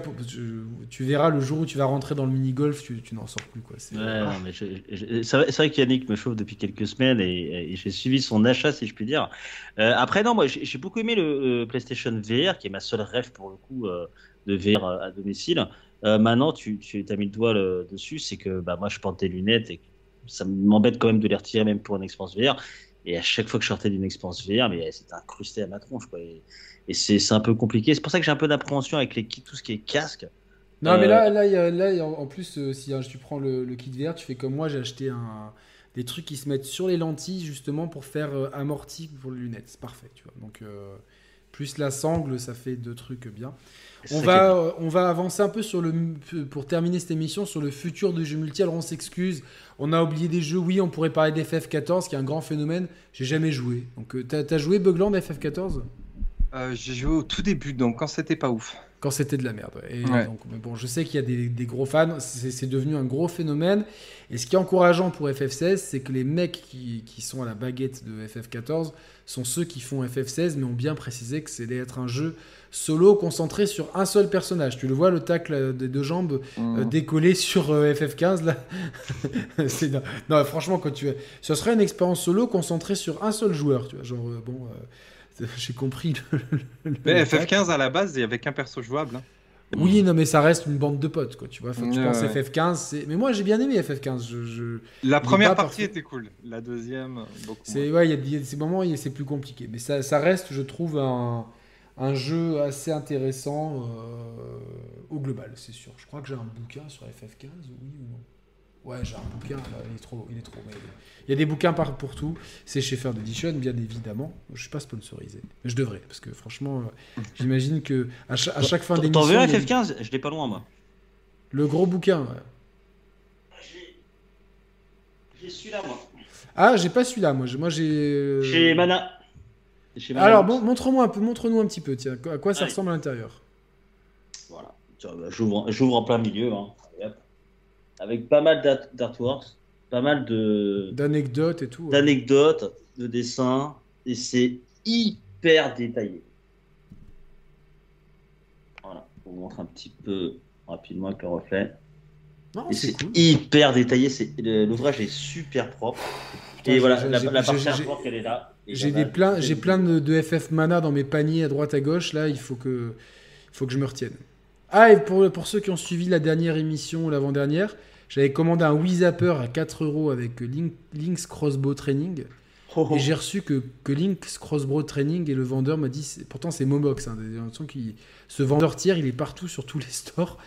tu, verras le jour où tu vas rentrer dans le mini golf, tu, tu n'en sors plus quoi. C'est- Ouais, non, mais je- je- c'est vrai, c'est vrai qu'Yannick me chauffe depuis quelques semaines et, et j'ai suivi son achat, si je puis dire. Euh, après, non, moi, j'ai j'ai beaucoup aimé le, euh, PlayStation VR, qui est ma seule rêve pour le coup euh, de VR à domicile. Euh, maintenant, tu, tu as mis le doigt le- dessus, c'est que bah, moi, je porte des lunettes et ça m'embête quand même de les retirer, même pour une expérience VR. Et à chaque fois que je sortais d'une expérience VR, mais c'est incrusté à ma tronche, quoi. Et, et c'est un peu compliqué. C'est pour ça que j'ai un peu d'appréhension avec les, tout ce qui est casque. Non, mais Euh, là, là, a- là, a- en plus, euh, si hein, tu prends le, le kit VR, tu fais comme moi, j'ai acheté un, des trucs qui se mettent sur les lentilles justement pour faire euh, amorti pour les lunettes. C'est parfait, tu vois. Donc, euh, plus la sangle, ça fait deux trucs bien. On va, euh, on va avancer un peu sur le, pour terminer cette émission sur le futur de jeux multi. Alors on s'excuse, on a oublié des jeux. Oui, on pourrait parler d'FF14 qui est un grand phénomène. J'ai jamais joué. Donc euh, t'as as joué Bugland FF14 Euh, j'ai joué au tout début, donc quand c'était pas ouf. quand c'était de la merde. ouais. Et Ouais. donc, mais bon, je sais qu'il y a des, des gros fans. C'est devenu un gros phénomène. Et ce qui est encourageant pour FF16, c'est que les mecs qui, qui sont à la baguette de FF14 sont ceux qui font FF16, mais ont bien précisé que c'est d'être un jeu solo concentré sur un seul personnage. Tu le vois, le tacle des deux jambes euh, décollé sur euh, FF15 là. (laughs) Non, non, franchement, quand tu ce serait une expérience solo concentrée sur un seul joueur, tu vois. Genre, euh, bon, euh, (laughs) j'ai compris. le- Mais le tacle. FF15 à la base, il y avait qu'un perso jouable. hein. Oui, non, mais ça reste une bande de potes, quoi. Tu vois, que tu Ouais, penses ouais. FF15. c'est- Mais moi, j'ai bien aimé FF15. Je, je- La première partie était cool, la deuxième, beaucoup C'est ouais, il y a- ces moments, il- c'est plus compliqué, mais ça, ça reste, je trouve, un, un jeu assez intéressant euh, au global, c'est sûr. Je crois que j'ai un bouquin sur FF15, oui ou non? Ouais, j'ai un bouquin, là, il est trop, il est trop. mais Il y a des bouquins par, pour tout. C'est chez Fair Edition, bien évidemment. Je suis pas sponsorisé, mais je devrais, parce que franchement, euh, j'imagine que à, cha- à chaque fin d'émission, t'en veux un il y a FF15 Je l'ai pas loin, moi. le gros bouquin. ouais. J'ai celui-là, moi. Ah, j'ai pas celui-là, moi. J'ai- Moi, j'ai. euh, Chez Mana. Chez Mana Alors, bon, montre-moi un peu, montre-nous un petit peu, tiens, à quoi ça Allez. ressemble à l'intérieur? Voilà. Bah, J'ouvre j'ouvre en plein milieu. hein. Avec pas mal d'art- d'artworks, pas mal de D'anecdotes et tout. ouais. d'anecdotes, de dessins, et c'est hyper détaillé. Voilà, je vous montre un petit peu rapidement avec le reflet. Non, Et c'est cool. hyper détaillé, c'est l'ouvrage est super propre. Putain, et voilà, la, la partie artwork, elle est là. J'ai des plein, j'ai plein de, de FF Mana dans mes paniers à droite à gauche. Là, il faut que, il faut que je me retienne. Ah, et pour, pour ceux qui ont suivi la dernière émission ou l'avant-dernière, j'avais commandé un Wii Zapper à 4 euros avec Link- Link's Crossbow Training. Oh, oh. Et j'ai reçu que, que Link's Crossbow Training et le vendeur m'a dit, pourtant c'est Momox, hein, ce vendeur tiers, il est partout sur tous les stores.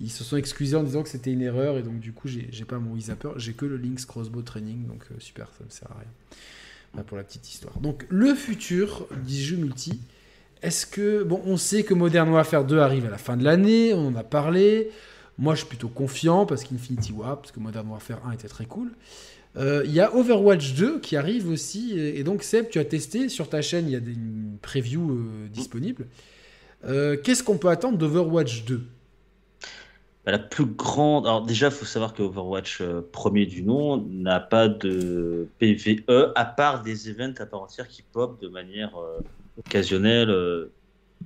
Ils se sont excusés en disant que c'était une erreur et donc du coup j'ai pas mon Wii Zapper, j'ai que le Link's Crossbow Training, donc euh, super, ça me sert à rien. Voilà pour la petite histoire. Donc le futur du jeu multi, est-ce que, bon, on sait que Modern Warfare 2 arrive à la fin de l'année, on en a parlé. Moi je suis plutôt confiant parce qu'Infinity War, parce que Modern Warfare 1 était très cool. Euh, Il y a Overwatch 2 qui arrive aussi. Et, donc, Seb, tu as testé sur ta chaîne, il y a des une preview euh, disponible. Euh, Qu'est-ce qu'on peut attendre d'Overwatch 2 Bah, La plus grande. Alors, déjà, il faut savoir que Overwatch, premier du nom, n'a pas de PVE, à part des events à part entière qui pop de manière occasionnelle, euh,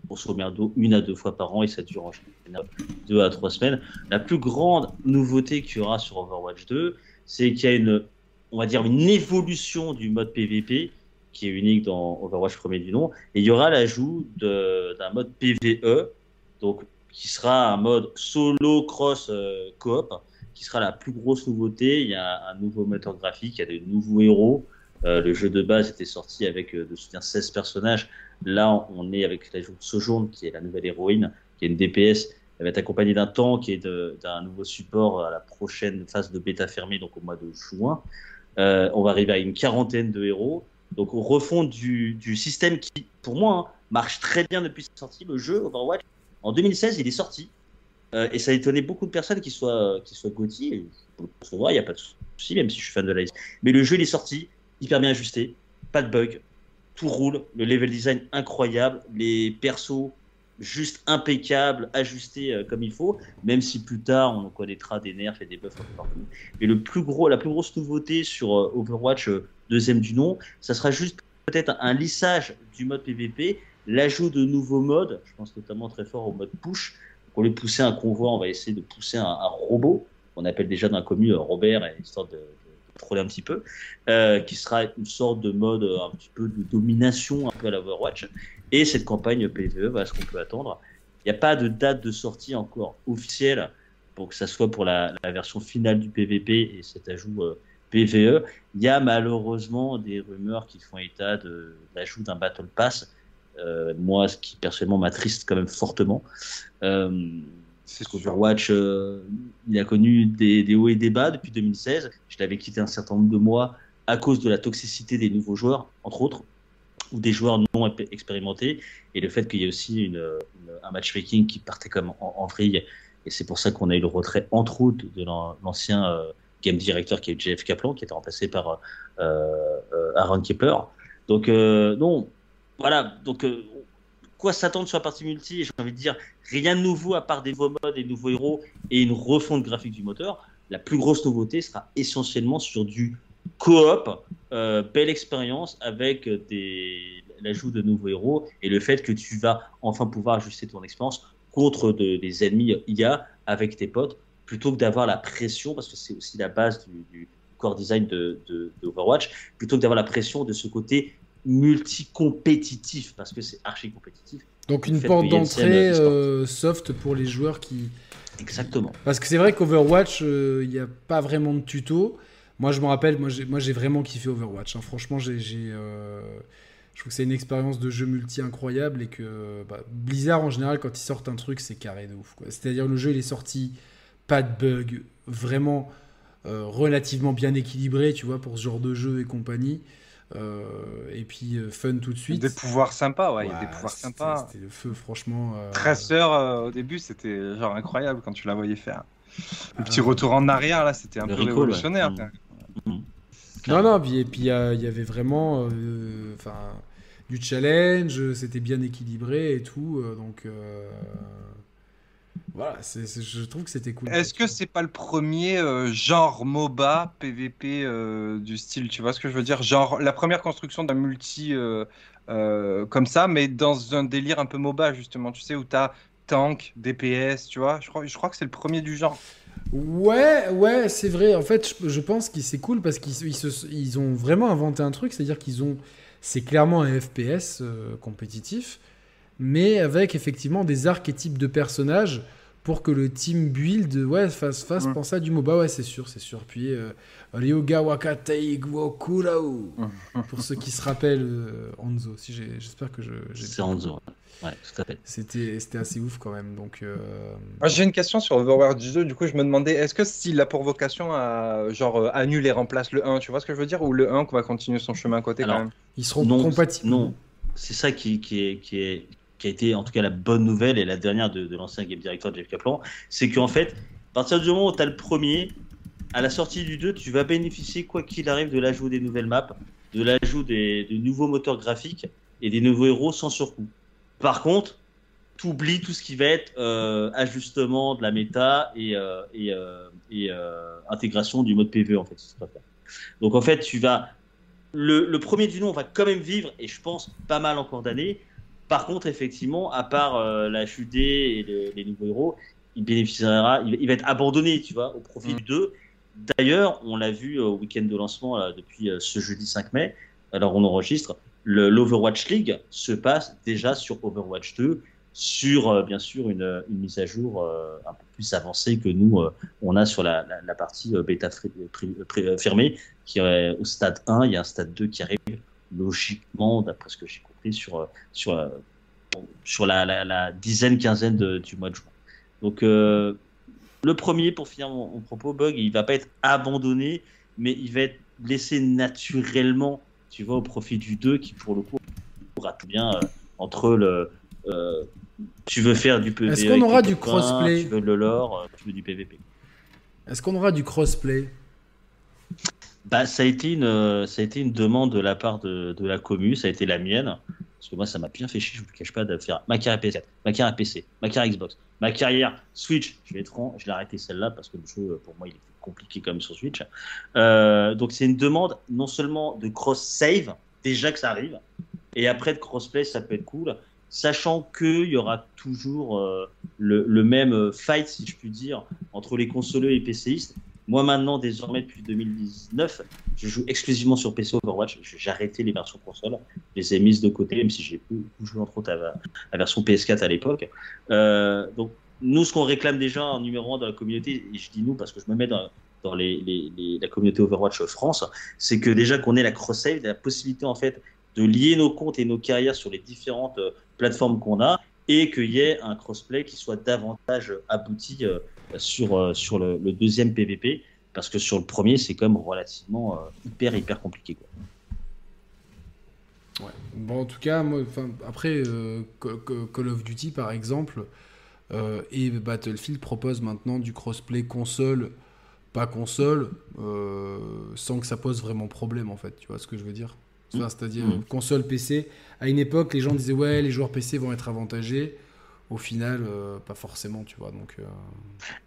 grosso merdo, une à deux fois par an, et ça dure en général deux à trois semaines. La plus grande nouveauté qu'il y aura sur Overwatch 2, c'est qu'il y a une, on va dire, une évolution du mode PVP qui est unique dans Overwatch premier du nom, et il y aura l'ajout d'un mode PVE, donc qui sera un mode solo cross euh, coop, qui sera la plus grosse nouveauté. Il y a un nouveau moteur graphique, il y a de nouveaux héros. Euh, le jeu de base était sorti avec euh, de soutien 16 personnages. Là, on est avec l'ajout de Sojourn, qui est la nouvelle héroïne, qui est une DPS. Elle va être accompagnée d'un tank et d'un nouveau support à la prochaine phase de bêta fermée, donc au mois de juin. Euh, on va arriver à une quarantaine de héros. Donc, on refond du, système qui, pour moi, hein, marche très bien depuis sa sortie. Le jeu Overwatch, en 2016, il est sorti. Et ça a étonné beaucoup de personnes qui soient, qui soient. Et je le concevoir, il n'y a pas de souci, même si je suis fan de l'Ice. Mais le jeu, il est sorti, hyper bien ajusté, pas de bug, tout roule, le level design incroyable, les persos juste impeccables, ajustés euh, comme il faut, même si plus tard on connaîtra des nerfs et des buffs un peu partout. Mais le plus gros, la plus grosse nouveauté sur euh, Overwatch euh, deuxième du nom, ça sera juste peut-être un lissage du mode PVP, l'ajout de nouveaux modes, je pense notamment très fort au mode push. Pour les pousser un convoi, on va essayer de pousser un, robot, qu'on appelle déjà dans la commune Robert, histoire de, de, de troller un petit peu, euh, qui sera une sorte de mode euh, un petit peu de domination un peu à la Overwatch. Et cette campagne PVE, voilà ce qu'on peut attendre. Il n'y a pas de date de sortie encore officielle pour que ça soit pour la, version finale du PVP et cet ajout euh, PVE. Il y a malheureusement des rumeurs qui font état de l'ajout d'un Battle Pass. Moi, ce qui personnellement m'attriste quand même fortement. Qu'Overwatch, euh, il a connu des, hauts et des bas depuis 2016. Je l'avais quitté un certain nombre de mois à cause de la toxicité des nouveaux joueurs, entre autres, ou des joueurs non expérimentés, et le fait qu'il y ait aussi un matchmaking qui partait comme en, en vrille. Et c'est pour ça qu'on a eu le retrait, entre autres, de l'an- l'ancien euh, game director qui est JF Kaplan, qui était remplacé par euh, euh, Aaron Kepler. Donc, non, voilà. Donc, quoi s'attendre sur la partie multi J'ai envie de dire, rien de nouveau à part des nouveaux modes, des nouveaux héros et une refonte graphique du moteur. La plus grosse nouveauté sera essentiellement sur du coop, euh, belle expérience avec l'ajout de nouveaux héros et le fait que tu vas enfin pouvoir ajuster ton expérience contre de- des ennemis IA avec tes potes plutôt que d'avoir la pression parce que c'est aussi la base du, core design de, de, de Overwatch plutôt que d'avoir la pression de ce côté multi-compétitif parce que c'est archi compétitif Donc une porte d'entrée euh, soft pour les joueurs qui... exactement Parce que c'est vrai qu'Overwatch, euh, il n'y a pas vraiment de tuto. Moi, je me rappelle, moi, j'ai, vraiment kiffé Overwatch. hein. Franchement, j'ai, euh, je trouve que c'est une expérience de jeu multi incroyable et que bah, Blizzard, en général, quand ils sortent un truc, c'est carré de ouf. C'est-à-dire, le jeu, il est sorti, pas de bug, vraiment euh, relativement bien équilibré, tu vois, pour ce genre de jeu et compagnie. Euh, et puis, euh, fun tout de suite. Des pouvoirs sympas, ouais, il y a des pouvoirs sympas. C'était le feu, franchement. euh, Tracer, euh, au début, c'était genre incroyable quand tu la voyais faire. Le petit retour en arrière, là, c'était un Le peu révolutionnaire. ouais. putain. Non, non, puis- et puis il y, avait vraiment euh, enfin, du challenge, c'était bien équilibré et tout, donc euh, voilà, je trouve que c'était cool. Est-ce que c'est pas le premier euh, genre MOBA PVP euh, du style, tu vois ce que je veux dire? Genre la première construction d'un multi euh, euh, comme ça, mais dans un délire un peu MOBA justement, tu sais, où t'as tank, DPS, tu vois? Je crois, je crois que c'est le premier du genre. Ouais, ouais, c'est vrai. En fait, je, je pense que c'est cool parce qu'ils ils ont vraiment inventé un truc, c'est-à-dire qu'ils ont, c'est clairement un FPS euh, compétitif, mais avec effectivement des archétypes de personnages pour que le team build ouais, fasse, fasse Ouais. penser à du MOBA. Ouais, c'est sûr, c'est sûr. Puis euh, Ryoga Wakatei Gokurao, pour ceux qui se rappellent euh, Hanzo. Si j'ai- j'espère que je. j'ai- c'est Hanzo ouais tout à fait C'était c'était assez ouf quand même. Donc. euh, Moi, J'ai une question sur Overwatch 2, du coup je me demandais, est-ce que s'il a pour vocation à genre euh, annule et remplace le 1, tu vois ce que je veux dire, ou le 1 qu'on va continuer son chemin à côté Alors, quand même? Ils seront non, compatibles. Non, c'est ça qui, qui, est, qui, est, qui a été en tout cas la bonne nouvelle et la dernière de, l'ancien game director Jeff Kaplan, c'est qu'en fait, à partir du moment où tu as le premier, à la sortie du 2, tu vas bénéficier, quoi qu'il arrive, de l'ajout des nouvelles maps, de l'ajout des, de nouveaux moteurs graphiques et des nouveaux héros sans surcoût. Par contre, tu oublies tout ce qui va être euh, ajustement de la méta et, euh, euh, intégration du mode PvE, en fait. Donc, en fait, tu vas. Le, le premier du nom va quand même vivre, et je pense pas mal encore d'années. Par contre, effectivement, à part euh, la HUD et le- les nouveaux héros, il bénéficiera, il, il va être abandonné, tu vois, au profit Mm. du 2. D'ailleurs, on l'a vu au week-end de lancement là, depuis euh, ce jeudi 5 mai. Alors, on enregistre. Le- L'Overwatch League se passe déjà sur Overwatch 2, sur euh, bien sûr une, une mise à jour euh, un peu plus avancée que nous, euh, on a sur la, la, la partie euh, bêta euh, fermée, qui est au stade 1. Il y a un stade 2 qui arrive logiquement, d'après ce que j'ai compris, sur, euh, sur, euh, sur la, la, la dizaine, quinzaine de- du mois de juin. Donc, euh, le premier, pour finir mon, mon propos, Bug, il va pas être abandonné, mais il va être laissé naturellement, tu vois, au profit du 2, qui pour le coup tout bien euh, entre le. euh, tu veux faire du PvP. Est-ce qu'on aura du copains, crossplay Tu veux le lore, tu veux du PvP. Est-ce qu'on aura du crossplay? Bah, ça a été une, euh, ça a été une demande de la part de, de la commu, ça a été la mienne. Parce que moi, ça m'a bien fait chier, je vous le cache pas, de faire ma carrière PS4, ma carrière PC, ma carrière Xbox, ma carrière Switch. Je vais être franc, je l'ai arrêté celle-là parce que le jeu, pour moi, il était compliqué comme sur Switch. Euh, donc, c'est une demande non seulement de cross-save, déjà que ça arrive, et après de crossplay, ça peut être cool, sachant qu'il y aura toujours euh, le, le même fight, si je puis dire, entre les consoleux et PCistes. Moi, maintenant, désormais, depuis 2019, je joue exclusivement sur PC Overwatch. J'ai arrêté les versions console. Je les ai mises de côté, même si j'ai beaucoup joué entre autres à la, version PS4 à l'époque. Euh, donc, nous, ce qu'on réclame déjà en numéro un dans la communauté, et je dis nous parce que je me mets dans, la communauté Overwatch France, c'est que déjà qu'on ait la cross-save, la possibilité en fait de lier nos comptes et nos carrières sur les différentes euh, plateformes qu'on a et qu'il y ait un crossplay qui soit davantage abouti euh, sur, euh, sur le, deuxième PVP parce que sur le premier c'est quand même relativement euh, hyper hyper compliqué. Ouais. Bon, en tout cas, moi, après, Call of Duty, par exemple, et Battlefield proposent maintenant du crossplay console, pas console, sans que ça pose vraiment problème, en fait. Tu vois ce que je veux dire? Enfin, C'est-à-dire Mhm. console PC. À une époque, les gens disaient, ouais, les joueurs PC vont être avantagés. Au final, euh, pas forcément, tu vois. Donc, euh,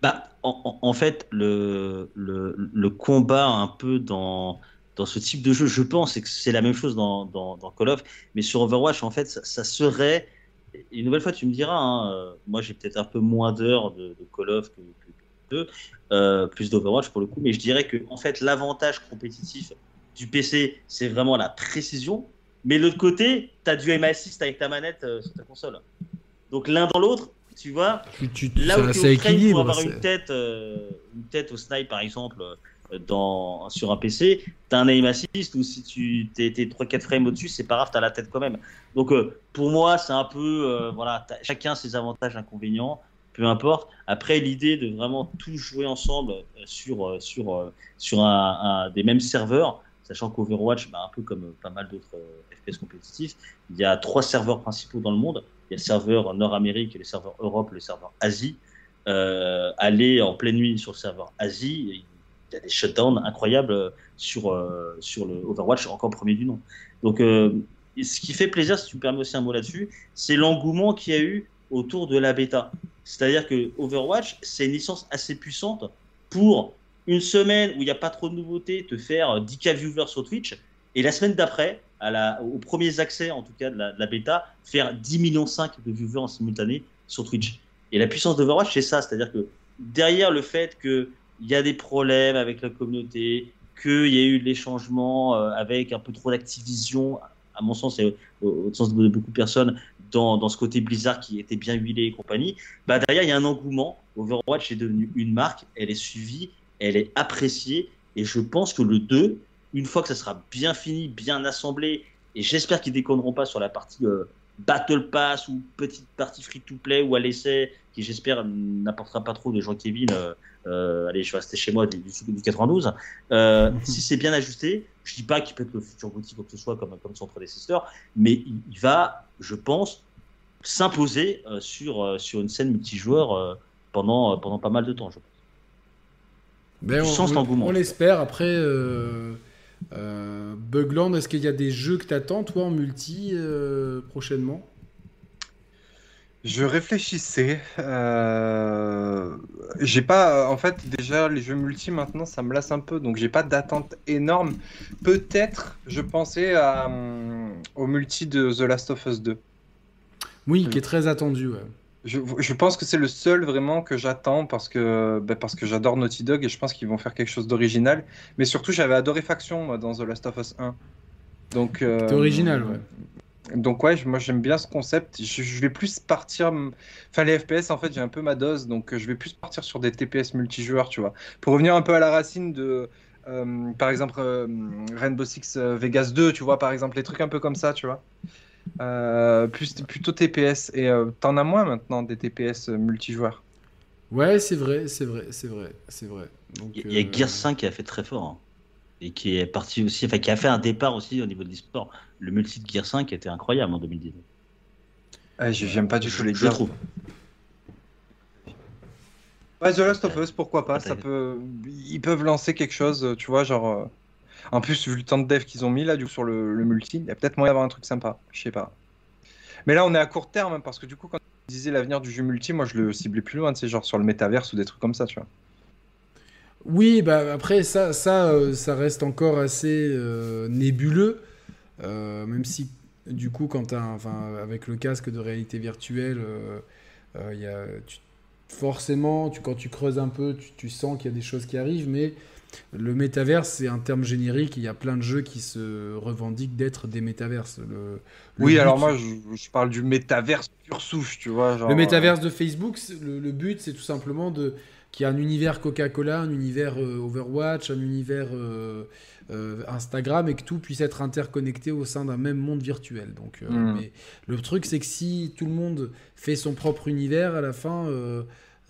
Bah, en, fait, le, le, le combat un peu dans, dans ce type de jeu, je pense, et que c'est la même chose dans, dans, dans Call of, mais sur Overwatch, en fait, ça, ça serait. Une nouvelle fois, tu me diras, hein, euh, moi j'ai peut-être un peu moins d'heures de, de Call of que, que, euh, plus d'Overwatch pour le coup, mais je dirais que en fait, l'avantage compétitif du PC, c'est vraiment la précision, mais de l'autre côté, tu as du aim assist avec ta manette euh, sur ta console. Donc l'un dans l'autre, tu vois, tu, tu, Là où tu es pour avoir une tête, euh, une tête au snipe par exemple euh, dans, sur un PC, t'as un aim assist ou si tu t'es, t'es 3-4 frames au-dessus, c'est pas grave, t'as la tête quand même. Donc pour moi, c'est un peu, voilà, chacun ses avantages, inconvénients, peu importe. Après, l'idée de vraiment tout jouer ensemble sur, sur, sur un, un- des mêmes serveurs, sachant qu'Overwatch, bah, un peu comme euh, pas mal d'autres euh, FPS compétitifs, il y a trois serveurs principaux dans le monde. Il y a le serveur Nord-Amérique, le serveur Europe, le serveur Asie. Euh, aller en pleine nuit sur le serveur Asie, il y a des shutdowns incroyables sur, sur le Overwatch, encore premier du nom. Donc, ce qui fait plaisir, si tu me permets aussi un mot là-dessus, c'est l'engouement qu'il y a eu autour de la bêta. C'est-à-dire que Overwatch, c'est une licence assez puissante pour une semaine où il n'y a pas trop de nouveautés, te faire 10K viewers sur Twitch, et la semaine d'après, aux premiers accès en tout cas de la, bêta, faire 10 millions 5 de viewers en simultané sur Twitch. Et la puissance d'Overwatch, c'est ça, c'est-à-dire que derrière le fait qu'il y a des problèmes avec la communauté, qu'il y a eu des changements euh, avec un peu trop d'Activision, à mon sens, et au, sens de beaucoup de personnes, dans, dans ce côté Blizzard qui était bien huilé et compagnie, bah derrière, il y a un engouement. Overwatch est devenu une marque, elle est suivie, elle est appréciée, et je pense que le 2, une fois que ça sera bien fini, bien assemblé, et j'espère qu'ils déconneront pas sur la partie euh, Battle Pass ou petite partie free-to-play ou à l'essai, qui j'espère n'apportera pas trop de gens Kevin. Euh, euh, allez, je vais rester chez moi du, du, du 92. Euh, (laughs) si c'est bien ajusté, je dis pas qu'il peut être le futur boutique ou que ce soit comme, comme son prédécesseur, mais il, il va, je pense, s'imposer sur, sur une scène multijoueur pendant, pendant pas mal de temps, je pense. On, sens on- l'engouement. On l'espère. Après, euh, euh, Bugland, est-ce qu'il y a des jeux que t'attends, toi, en multi, euh, prochainement? Je réfléchissais. euh, J'ai pas. En fait, déjà, les jeux multi maintenant, ça me lasse un peu. Donc, j'ai pas d'attente énorme. Peut-être, je pensais à, au multi de The Last of Us 2. Oui, qui est très attendu. Ouais. Je, je pense que c'est le seul vraiment que j'attends parce que, ben, parce que j'adore Naughty Dog et je pense qu'ils vont faire quelque chose d'original. Mais surtout, j'avais adoré Faction moi, dans The Last of Us 1. Donc, euh, C'était original, ouais. Donc ouais, moi j'aime bien ce concept. Je, je vais plus partir, enfin les FPS en fait j'ai un peu ma dose, donc euh, je vais plus partir sur des TPS multijoueurs, tu vois. Pour revenir un peu à la racine de, euh, par exemple euh, Rainbow Six Vegas 2, tu vois, par exemple les trucs un peu comme ça, tu vois. Euh, plus plutôt TPS et euh, t'en as moins maintenant des TPS euh, multijoueurs? Ouais, c'est vrai, c'est vrai, c'est vrai, c'est vrai. Il y a euh, Gears 5 qui a fait très fort. hein. Et qui est parti aussi, enfin qui a fait un départ aussi au niveau de l'e-sport. Le multi de Gears 5 était incroyable en 2010. Ah, j'ai- J'aime pas du tout les je Gears. trouve. Ouais, The Last of Us, pourquoi pas, Ah, ça peut... Ils peuvent lancer quelque chose, tu vois, genre... En plus, vu le temps de dev qu'ils ont mis là, du coup, sur le, multi, il y a peut-être moyen d'avoir un truc sympa, je sais pas. Mais là, on est à court terme, hein, parce que du coup, quand tu disais l'avenir du jeu multi, moi, je le ciblais plus loin, tu sais, genre sur le métaverse ou des trucs comme ça, tu vois. Oui, bah après ça, ça, euh, reste encore assez euh, nébuleux, euh, même si du coup, quand enfin, avec le casque de réalité virtuelle, y a, tu- forcément, quand tu creuses un peu, tu sens qu'il y a des choses qui arrivent, mais le métaverse, c'est un terme générique. Il y a plein de jeux qui se revendiquent d'être des métaverses. Le, le Oui, but- alors moi, je, je parle du métaverse pure souche, tu vois, genre... Le métaverse de Facebook, le, le but, c'est tout simplement de qu'il y ait un univers Coca-Cola, un univers euh, Overwatch, un univers euh, euh, Instagram, et que tout puisse être interconnecté au sein d'un même monde virtuel. Donc, euh, Mm. mais le truc, c'est que si tout le monde fait son propre univers, à la fin,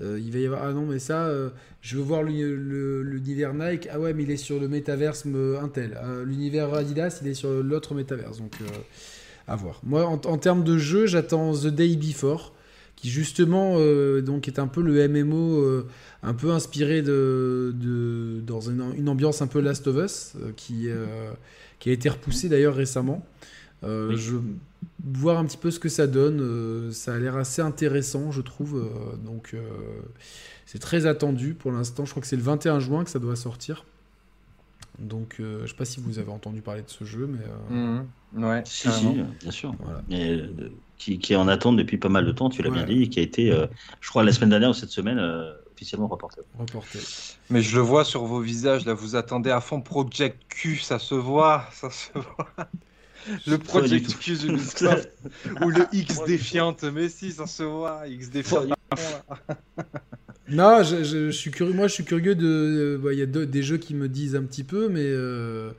euh, euh, il va y avoir ah non mais ça, euh, je veux voir l'univers Nike. Ah ouais, mais il est sur le métaverse me- Intel. Euh, l'univers Adidas, il est sur l'autre métaverse. Donc, euh, à voir. Moi, en, termes de jeu, j'attends The Day Before, qui justement euh, donc est un peu le MMO, euh, un peu inspiré de, de- dans une, une ambiance un peu Last of Us, euh, qui, euh, qui a été repoussé d'ailleurs récemment. Euh, Oui. Je voir un petit peu ce que ça donne. euh, ça a l'air assez intéressant, je trouve. euh, donc euh, c'est très attendu pour l'instant. Je crois que c'est le 21 juin que ça doit sortir. Donc euh, je sais pas si vous avez entendu parler de ce jeu, mais euh, Mhm. Ouais, Si, si, carrément. bien sûr. voilà. Mais, euh, qui, qui est en attente depuis pas mal de temps, tu l'as bien dit, et qui a été, euh, je crois, la semaine dernière ou cette semaine, euh, officiellement reporté. reporté. Mais je le vois sur vos visages, là, vous attendez à fond Project Q, ça se voit, ça se voit. Le Project ou (laughs) le X défiante, mais si, ça se voit, X défiante. là. (laughs) Non, je, je- je suis curieux. Moi, je suis curieux de. euh, bah, Il y a des jeux qui me disent un petit peu, mais euh,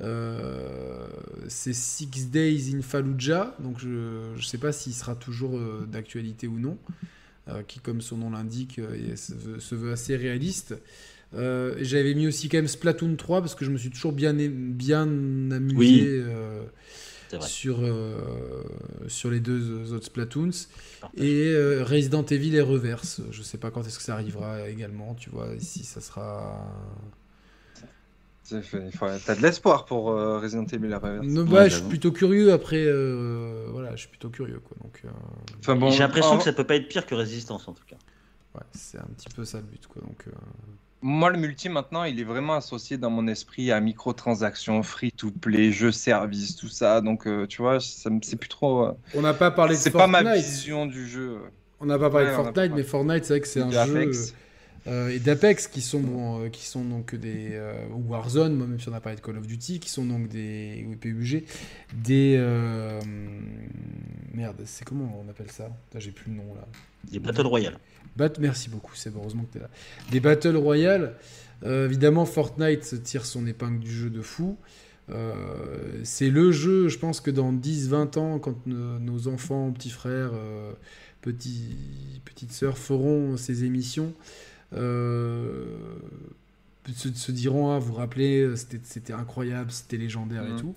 euh, c'est Six Days in Fallujah. Donc, je ne sais pas s'il sera toujours euh, d'actualité ou non. euh, qui, comme son nom l'indique, euh, est- se, veut, se veut assez réaliste. Euh, J'avais mis aussi quand même Splatoon 3 parce que je me suis toujours bien, bien amusé Oui. euh, sur, euh, sur les deux autres Splatoons. Et euh, Resident Evil et Reverse. Je sais pas quand est-ce que ça arrivera également, tu vois, si ça sera. T'as de l'espoir pour euh, Resident Evil la reverse. Non, Ouais, bah, je suis plutôt curieux après. euh, voilà, je suis plutôt curieux quoi. Donc, euh, Enfin, bon, J'ai l'impression en- que ça peut pas être pire que Résistance, en tout cas. ouais, c'est un petit peu ça le but quoi. Donc, euh, Moi, le multi, maintenant, il est vraiment associé dans mon esprit à microtransactions, free-to-play, jeux services, tout ça. Donc, euh, tu vois, c'est plus trop. euh, On n'a pas parlé de C'est pas ma Fortnite. vision du jeu. On n'a pas parlé Ouais, de pas Fortnite, mais Fortnite, c'est vrai que c'est un jeu. Euh, et d'Apex qui sont bon, euh, qui sont donc des euh, ou Warzone moi même si on a parlé de Call of Duty qui sont donc des ou PUBG des merde c'est comment on appelle ça? J'ai plus le nom là Des Battle Royale. Bat merci beaucoup c'est heureusement que tu es là des Battle Royale Euh, évidemment Fortnite tire son épingle du jeu de fou Euh, c'est le jeu je pense que dans 10-20 ans quand nos, nos enfants petits frères euh, petits, petites sœurs feront ces émissions euh, se, se diront ah vous vous rappelez c'était incroyable c'était légendaire et Mhm. tout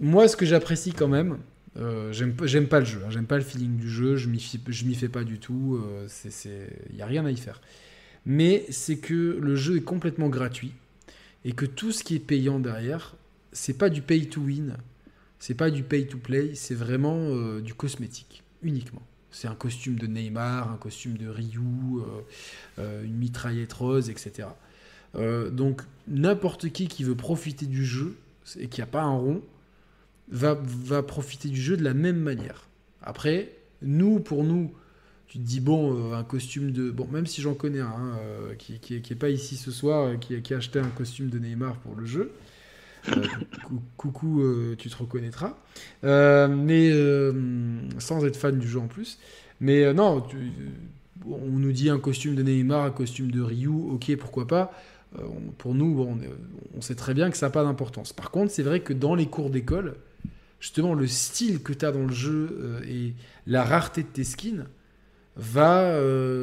moi ce que j'apprécie quand même euh, j'aime pas le jeu hein, j'aime pas le feeling du jeu je m'y fais pas du tout euh, c'est c'est- y a rien à y faire mais c'est que le jeu est complètement gratuit et que tout ce qui est payant derrière, c'est pas du pay to win, c'est pas du pay to play, c'est vraiment euh, du cosmétique uniquement. C'est un costume de Neymar, un costume de Ryu, euh, euh, une mitraillette rose, etc. donc n'importe qui qui veut profiter du jeu et qui n'a pas un rond va, va profiter du jeu de la même manière. Après, nous, pour nous, tu te dis, bon, un costume de. Bon, même si j'en connais un hein, qui, qui, est pas ici ce soir, qui, qui, a acheté un costume de Neymar pour le jeu, euh, (laughs) coucou, euh, tu te reconnaîtras. Euh, mais sans être fan du jeu en plus. Mais non, on nous dit un costume de Neymar, un costume de Ryu, ok, pourquoi pas. pour nous, bon, on, sait très bien que ça n'a pas d'importance. Par contre, c'est vrai que dans les cours d'école, justement, le style que tu as dans le jeu et la rareté de tes skins va,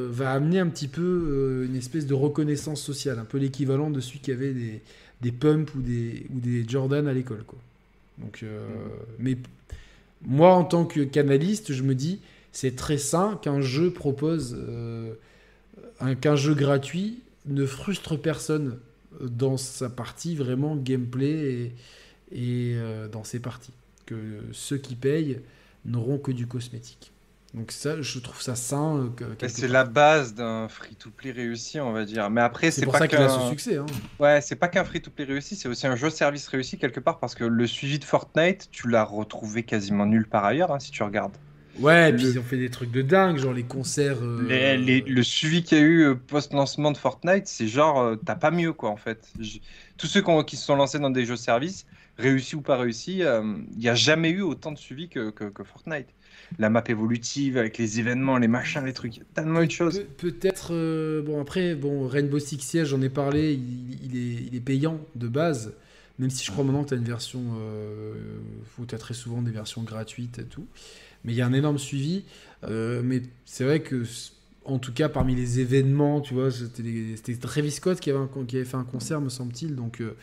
va amener un petit peu une espèce de reconnaissance sociale, un peu l'équivalent de celui qui avait des, des pumps ou des, ou des Jordan à l'école. Quoi. Donc, euh, Mais moi, en tant que canaliste, je me dis, c'est très sain qu'un jeu propose, euh, qu'un jeu gratuit ne frustre personne dans sa partie vraiment gameplay et, et euh, dans ses parties. Que ceux qui payent n'auront que du cosmétique. Donc ça, je trouve ça sain. Euh, c'est la base d'un free-to-play réussi, on va dire. Mais après, c'est pour ça qu'il a ce succès. Hein. Ouais, c'est pas qu'un free-to-play réussi, c'est aussi un jeu-service réussi quelque part parce que le suivi de Fortnite, tu l'as retrouvé quasiment nulle part ailleurs hein, si tu regardes. Ouais, et puis ils ont fait des trucs de dingue, genre les concerts. Euh, le suivi qu'il y a eu euh, post-lancement de Fortnite, c'est genre, t'as pas mieux quoi en fait. Tous ceux qui, se sont lancés dans des jeux-services, réussis ou pas réussis, il n'y a jamais eu autant de suivi que, Fortnite la map évolutive avec les événements, les machins, les trucs, tellement de choses. Peut-être, euh, bon après, bon Rainbow Six Siege, j'en ai parlé, il, est, payant de base, même si je crois maintenant que tu as une version, euh, faut as très souvent des versions gratuites et tout, mais il y a un énorme suivi, euh, mais c'est vrai que en tout cas parmi les événements, tu vois, c'était Travis Scott qui avait, fait un concert, me semble-t-il, donc euh,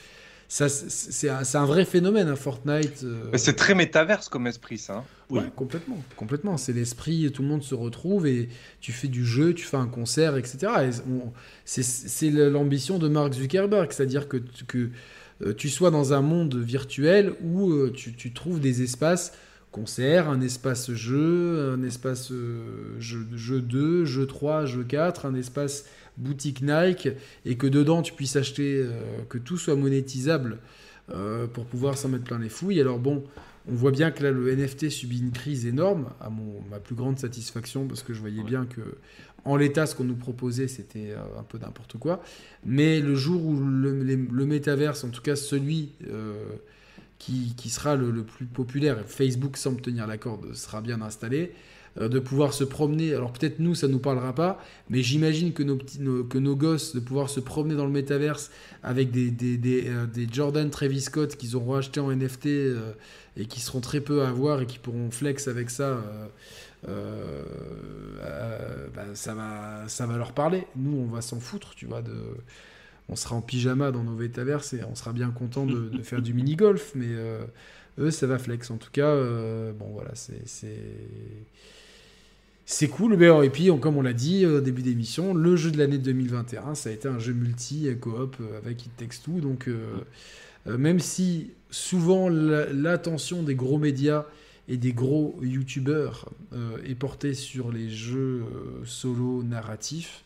c'est un, vrai phénomène, un hein, Fortnite. Euh. C'est très métaverse comme esprit, ça. Hein. Oui, complètement. complètement. C'est l'esprit, tout le monde se retrouve et tu fais du jeu, tu fais un concert, etc. c'est l'ambition de Mark Zuckerberg, c'est-à-dire que, que euh, tu sois dans un monde virtuel où euh, tu, trouves des espaces concert, un espace jeu, un espace jeu, jeu 2, jeu 3, jeu 4, un espace boutique Nike et que dedans tu puisses acheter, euh, que tout soit monétisable euh, pour pouvoir s'en mettre plein les fouilles. Alors bon, on voit bien que là le NFT subit une crise énorme, à mon, ma plus grande satisfaction, parce que je voyais bien que en l'état ce qu'on nous proposait c'était euh, un peu n'importe quoi. Mais le jour où le, métaverse, en tout cas celui qui, sera le, plus populaire, Facebook semble tenir la corde, sera bien installé, euh, de pouvoir se promener. Alors peut-être nous, ça nous parlera pas, mais j'imagine que nos, petits, que nos gosses, de pouvoir se promener dans le métaverse avec des, des, des, euh, des Jordan Travis Scott qu'ils auront acheté en NFT euh, et qui seront très peu à avoir et qui pourront flex avec ça. Bah, ça, va, ça va leur parler. Nous, on va s'en foutre, tu vois. De, on sera en pyjama dans nos métaverses et on sera bien content de, faire du mini-golf, mais eux, ça va flex. En tout cas, bon, voilà, c'est cool. Mais, et puis, comme on l'a dit au début d'émission, le jeu de l'année 2021, ça a été un jeu multi coop euh, avec It Takes. Donc, euh, euh, même si souvent l'attention des gros médias et des gros youtubeurs est portée sur les jeux solo narratifs,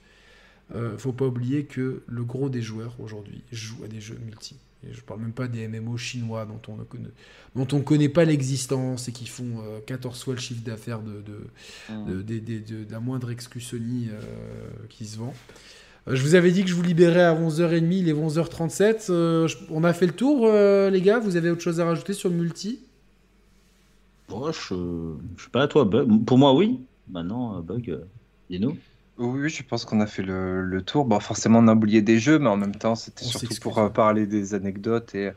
faut pas oublier que le gros des joueurs aujourd'hui joue à des jeux multi. Je je parle même pas des MMO chinois dont on ne connaît, dont on connaît pas l'existence et qui font 14 euh, fois le chiffre d'affaires de, de, de, la moindre exclu Sony euh, qui se vend. Euh, je vous avais dit que je vous libérais à 11h30, il est 11h37. on a fait le tour, les gars. Vous avez autre chose à rajouter sur le multi? Bon, je, je sais pas à toi, Bug. Pour moi, oui. Maintenant, Bug, dis-nous. Oui, je pense qu'on a fait le, tour. Bon, forcément, on a oublié des jeux, mais en même temps, c'était surtout pour euh, parler des anecdotes et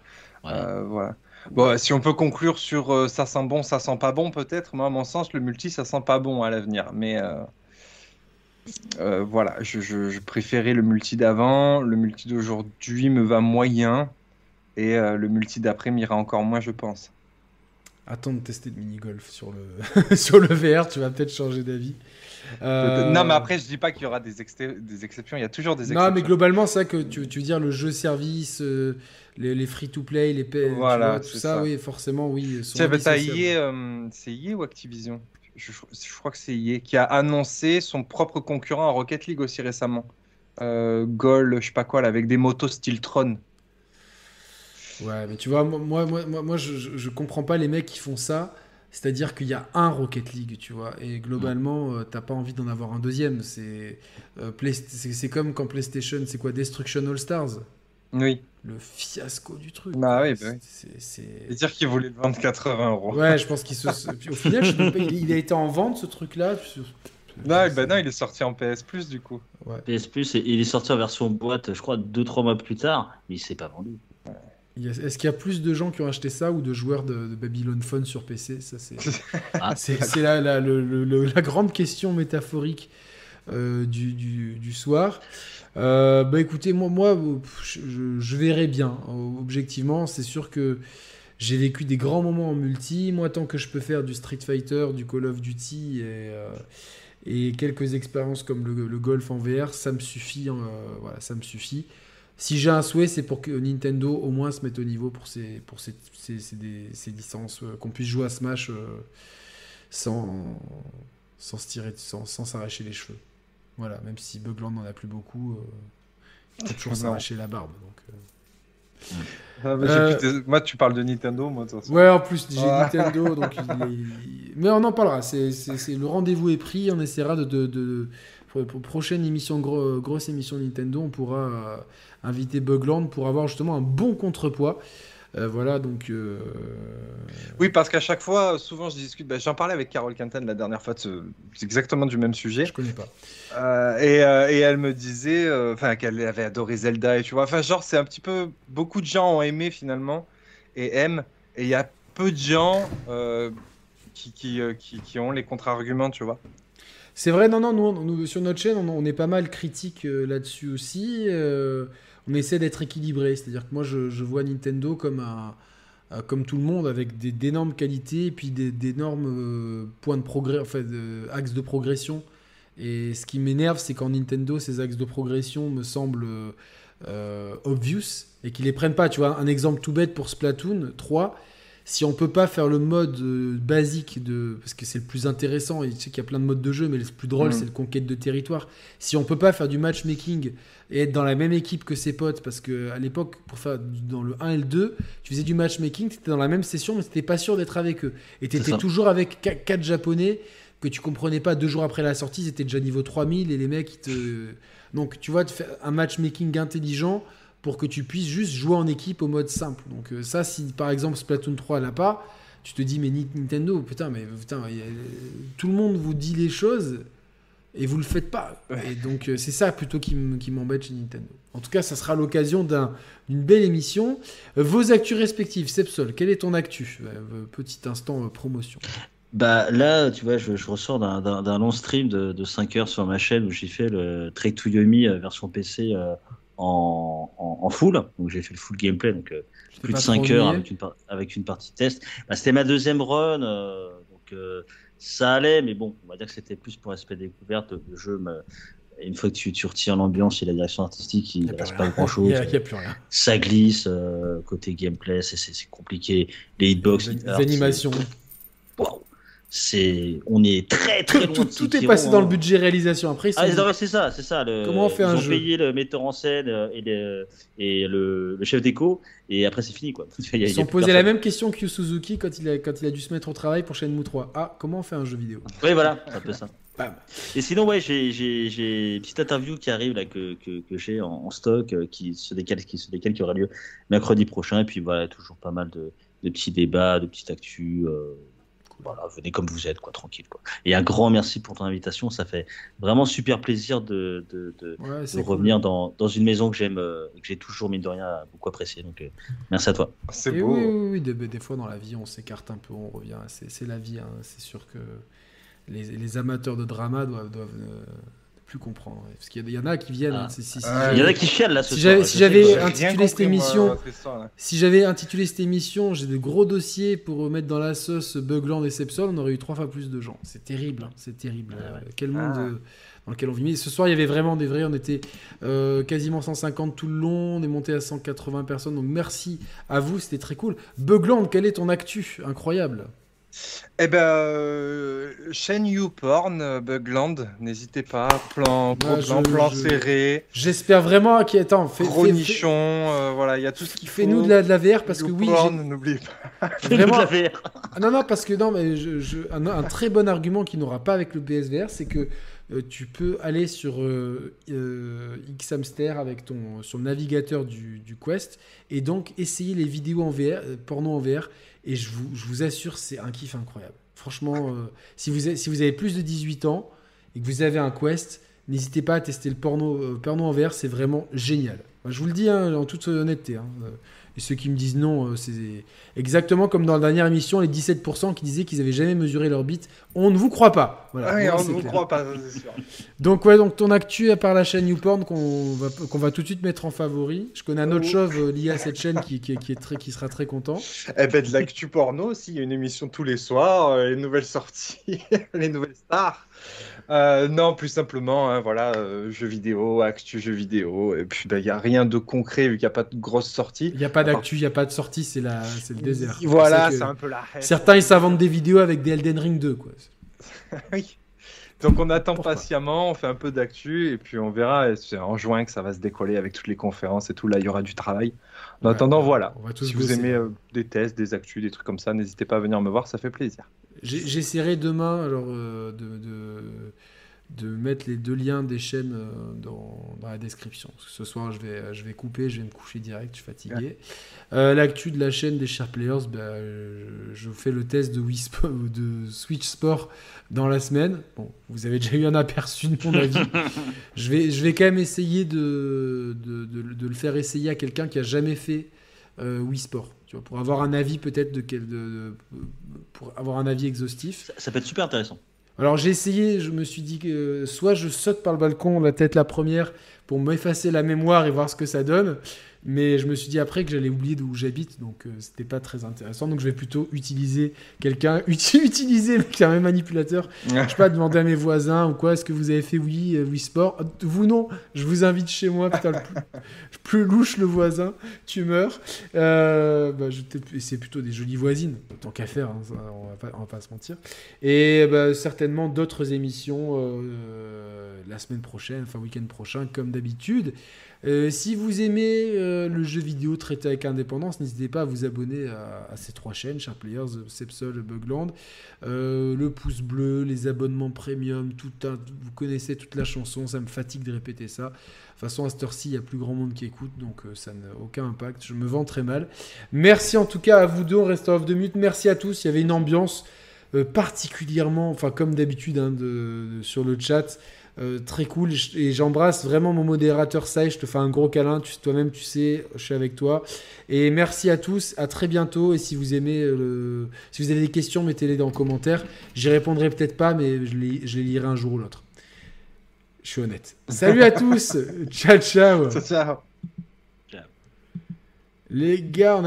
euh, voilà. Bon, si on peut conclure sur euh, ça sent bon, ça sent pas bon, peut-être. Moi, à mon sens, le multi, ça sent pas bon à l'avenir. Mais voilà, je, je, préférais le multi d'avant. Le multi d'aujourd'hui me va moyen. Et le multi d'après m'ira encore moins, je pense. Attends de tester le mini-golf sur le, (laughs) sur le VR, tu vas peut-être changer d'avis. Euh, non, mais après, je dis pas qu'il y aura des, des, exceptions, il y a toujours des exceptions. Non, mais globalement, c'est ça que tu, veux dire, le jeu service, euh, les, free-to-play, les pay, voilà, tout ça, oui, forcément, oui. C'est EA ou Activision? Je, crois que c'est EA qui a annoncé son propre concurrent à Rocket League aussi récemment. Euh, Gol, je sais pas quoi, là, avec des motos style Tron. Ouais, mais tu vois, moi, moi, moi, moi je, je, comprends pas les mecs qui font ça. C'est-à-dire qu'il y a un Rocket League, tu vois, et globalement, tu euh, t'as pas envie d'en avoir un deuxième. C'est euh, c'est comme quand PlayStation, c'est quoi Destruction All Stars? Oui. Le fiasco du truc. Bah oui, bah oui. C'est dire qu'il voulait le vendre 80 euros. Ouais, je pense qu'il se. au final, il, a été en vente ce truc-là. Non, bah non, il est sorti en PS Plus du coup. Ouais. PS Plus, et il est sorti en version boîte, je crois, 2-3 mois plus tard, mais il s'est pas vendu. Est-ce qu'il y a plus de gens qui ont acheté ça ou de joueurs de, Babylon Phone sur PC Ça, c'est (laughs) ah. la, la, la, grande question métaphorique euh, du, du, soir. Euh, bah écoutez, moi, moi je, je verrai bien. Objectivement, c'est sûr que j'ai vécu des grands moments en multi. Moi, tant que je peux faire du Street Fighter, du Call of Duty et, euh, et quelques expériences comme le, golf en VR, ça me suffit. voilà, ça me suffit. Si j'ai un souhait, c'est pour que Nintendo au moins se mette au niveau pour ces, pour ces, licences, euh, qu'on puisse jouer à Smash euh, sans, sans se tirer, sans, s'arracher les cheveux. Voilà, même si Bugland n'en a plus beaucoup, euh, il faut toujours (laughs) s'arracher la barbe. Donc, ah, moi, tu parles de Nintendo, moi. Ouais, en plus, j'ai Nintendo, donc mais on en parlera. C'est, le rendez-vous est pris. On essaiera de, de, de pour, prochaine émission, grosse émission Nintendo, on pourra inviter Bugland pour avoir justement un bon contrepoids. Euh, voilà, donc. Euh, oui, parce qu'à chaque fois, souvent je discute. Bah, j'en parlais avec Carole Quinten la dernière fois, c'est exactement du même sujet. Je connais pas. Euh, et, et, elle me disait enfin qu'elle avait adoré Zelda, et tu vois. Enfin, genre, c'est un petit peu. Beaucoup de gens ont aimé finalement, et aiment. Et il y a peu de gens qui, qui, qui, qui, ont les contre-arguments, tu vois. C'est vrai, non, non, nous, nous, sur notre chaîne, on, on est pas mal critique là-dessus aussi on essaie d'être équilibré. C'est-à-dire que moi, je, vois Nintendo comme comme tout le monde, avec d'énormes qualités et puis d'énormes euh, points de progrès, enfin, axes de progression. Et ce qui m'énerve, c'est quand Nintendo, ces axes de progression me semblent euh, obvious et qu'ils les prennent pas. Tu vois, un exemple tout bête pour Splatoon 3 si on peut pas faire le mode euh, basique de parce que c'est le plus intéressant et tu sais qu'il y a plein de modes de jeu mais le plus drôle mm. c'est le conquête de territoire. Si on peut pas faire du matchmaking et être dans la même équipe que ses potes parce que à l'époque pour faire dans le 1 et le 2 tu faisais du matchmaking tu étais dans la même session mais tu pas sûr d'être avec eux. Et tu étais toujours avec 4 japonais que tu comprenais pas deux jours après la sortie ils étaient déjà niveau 3000 et les mecs ils te donc tu vois un matchmaking intelligent pour que tu puisses juste jouer en équipe au mode simple. Donc euh, ça, si par exemple Splatoon 3 l'a pas, tu te dis mais Nintendo, putain, mais putain, tout le monde vous dit les choses et vous le faites pas. Et donc euh, c'est ça plutôt qui m'embête chez Nintendo. En tout cas, ça sera l'occasion d'une belle émission. Euh, vos actus respectives, Sepsol, quel est ton actu? Petit instant promotion. Bah là, tu vois, je, ressors d'un long stream de, de, 5 heures sur ma chaîne où j'ai fait le Trek to Yomi version PC en, en, full. Donc j'ai fait le full gameplay, donc euh, plus de 5 heures avec une, avec une partie test. Bah, c'était ma deuxième run, euh, donc euh, ça allait, mais bon, on va dire que c'était plus pour aspect découverte. Le jeu, une fois que tu, tu retires l'ambiance et la direction artistique, il ne reste pas grand chose. Il (laughs) n'y a, plus rien. Ça glisse, côté gameplay, c'est compliqué. Les hitbox, les, animations c'est on est très très loin (laughs) tout, tout est passé dans le budget réalisation. Après ah, c'est ça c'est ça comment on fait ils un ont payé le metteur en scène euh, et, le, et le, chef d'écho et après c'est fini quoi. (laughs) Ils sont posé la même question que Suzuki quand il a quand il a dû se mettre au travail pour Shenmue 3 ah comment on fait un jeu vidéo? Oui voilà un peu ça. (laughs) Et sinon ouais j'ai une petite interview qui arrive là que, que, que j'ai en, stock euh, qui se décale qui se décale qui aura lieu mercredi prochain. Et puis voilà toujours pas mal de, de petits débats de petites actus euh, voilà, venez comme vous êtes, quoi, tranquille. Quoi. Et un grand merci pour ton invitation. Ça fait vraiment super plaisir de, de, de, revenir dans, dans, une maison que j'aime, euh, que j'ai toujours, mine de rien, beaucoup apprécié. Donc, euh, merci à toi. C'est beau. Oui, oui, oui des, des, fois dans la vie, on s'écarte un peu, on revient. C'est la vie. Hein. C'est sûr que les, les, amateurs de drama doivent, doivent plus comprendre. Parce qu'il y, a- il y en a qui viennent. Ah. c'est- si- si Ah, Il y en a j'avais- qui chialent là ce Si soir. j'avais- si intitulé cette moi, émission-. Si j'avais intitulé cette émission, j'ai de gros dossiers pour mettre dans la sauce Bugland et Sepsol, on aurait eu trois fois plus de gens. C'est terrible, hein, c'est terrible. Ah ouais. Quel monde Ah. euh, dans lequel on vit. Mais ce soir, il y avait vraiment des vrais. On était euh, quasiment 150 tout le long. On est monté à 180 personnes. Donc merci à vous, c'était très cool. Bugland, quel est ton actu? Incroyable. Eh ben, euh, chaîne YouPorn, euh, Bugland, n'hésitez pas. Plan, gros Ah, plan, je- plan je- serré, J'espère vraiment qu'il attends, fais, gros fais- nichon, euh, voilà, il y a tout ce qu'il faut. fais-nous de la, de la VR parce que oui, n'oubliez pas. (laughs) vraiment. Tout à fait. Ah non, non, parce que non, mais je, je- un, un très bon argument qui n'aura pas avec le PSVR, c'est que tu peux aller sur euh, euh, Xhamster avec ton le navigateur du, du Quest et donc essayer les vidéos en VR, euh, porno en VR. Et je vous, je vous assure, c'est un kiff incroyable. Franchement, euh, si, vous avez, si vous avez plus de 18 ans et que vous avez un Quest, n'hésitez pas à tester le porno, euh, porno en VR, c'est vraiment génial. Je vous le dis hein, en toute honnêteté. hein. Euh, Et ceux qui me disent non, euh, c'est exactement comme dans la dernière émission, les 17% qui disaient qu'ils avaient jamais mesuré leur bite. On ne vous croit pas. Voilà, oui, on ne vous clair. croit pas, c'est sûr. Donc ouais, donc ton actu à part la chaîne YouPorn qu'on va, qu'on va tout de suite mettre en favori. Je connais un autre Oh. chauve euh, lié à cette chaîne qui, qui, qui est très, qui sera très content. Eh ben, de l'actu porno aussi, il y a une émission tous les soirs, euh, les nouvelles sorties, (laughs) les nouvelles stars. Euh, non, plus simplement, hein, voilà, euh, jeux vidéo, actu jeux vidéo, et puis ben, il n'y a rien de concret vu qu'il n'y a pas de grosses sorties. Il n'y a pas d'actu, il n'y a pas de sortie, c'est la, c'est le désert. Voilà, C'est un peu la haine. Certains ils s'inventent des vidéos avec des Elden Ring 2 quoi. (laughs) Oui. Donc on attend Pourquoi patiemment, on fait un peu d'actu, et puis on verra, et c'est en juin que ça va se décoller avec toutes les conférences et tout, là il y aura du travail. En Ouais, attendant, voilà. Si vous bosser. aimez euh, des tests, des actus, des trucs comme ça, n'hésitez pas à venir me voir, ça fait plaisir. J'essaierai demain alors euh, de, de, de mettre les deux liens des chaînes euh, dans, dans la description. Parce que ce soir, je vais, je vais couper, je vais me coucher direct, je suis fatigué. Euh, L'actu de la chaîne des Chers Players, bah, je, je fais le test de, Wii Sport- de Switch Sport dans la semaine. Bon, vous avez déjà eu un aperçu de mon avis. (laughs) je, vais, je vais quand même essayer de, de, de- de le faire essayer à quelqu'un qui a jamais fait euh, Wii Sport. Tu vois, pour avoir un avis peut-être de, quel- de, de- pour avoir un avis exhaustif. Ça, ça peut être super intéressant. Alors j'ai essayé, je me suis dit que soit je saute par le balcon la tête la première pour m'effacer la mémoire et voir ce que ça donne, mais je me suis dit après que j'allais oublier d'où j'habite, donc euh, c'était pas très intéressant. Donc je vais plutôt utiliser quelqu'un, (laughs) uti- utiliser un manipulateur. Je sais pas demander à mes voisins ou quoi, est-ce que vous avez fait oui, oui sport? Euh, Vous non, je vous invite chez moi, putain, le plus, louche le voisin, tu meurs. Euh, bah, c'est plutôt des jolies voisines, tant qu'à faire, hein, on, va pas, va pas se mentir. Et bah, certainement d'autres émissions euh, la semaine prochaine, enfin week-end prochain, comme d'habitude. Euh, si vous aimez euh, le jeu vidéo traité avec indépendance, n'hésitez pas à vous abonner à, ces trois chaînes, Sharp Players, Sepsol, Bugland. Euh, le pouce bleu, les abonnements premium, tout un, vous connaissez toute la chanson, ça me fatigue de répéter ça. De toute façon, à cette heure-ci, il n'y a plus grand monde qui écoute, donc ça n'a aucun impact. Je me vends très mal. Merci en tout cas à vous deux, on reste off de mute. Merci à tous, il y avait une ambiance particulièrement, enfin comme d'habitude hein, sur le chat, euh, très cool. Et j'embrasse vraiment mon modérateur Sai, je te fais un gros câlin, tu- toi-même tu sais, je suis avec toi. Et merci à tous, à très bientôt. Et si vous aimez, euh, le... si vous avez des questions, mettez-les dans les commentaires. J'y répondrai peut-être pas, mais je les, je les lirai un jour ou l'autre. Je suis honnête. Salut à tous, (laughs) ciao ciao. Ça. Les gars, on a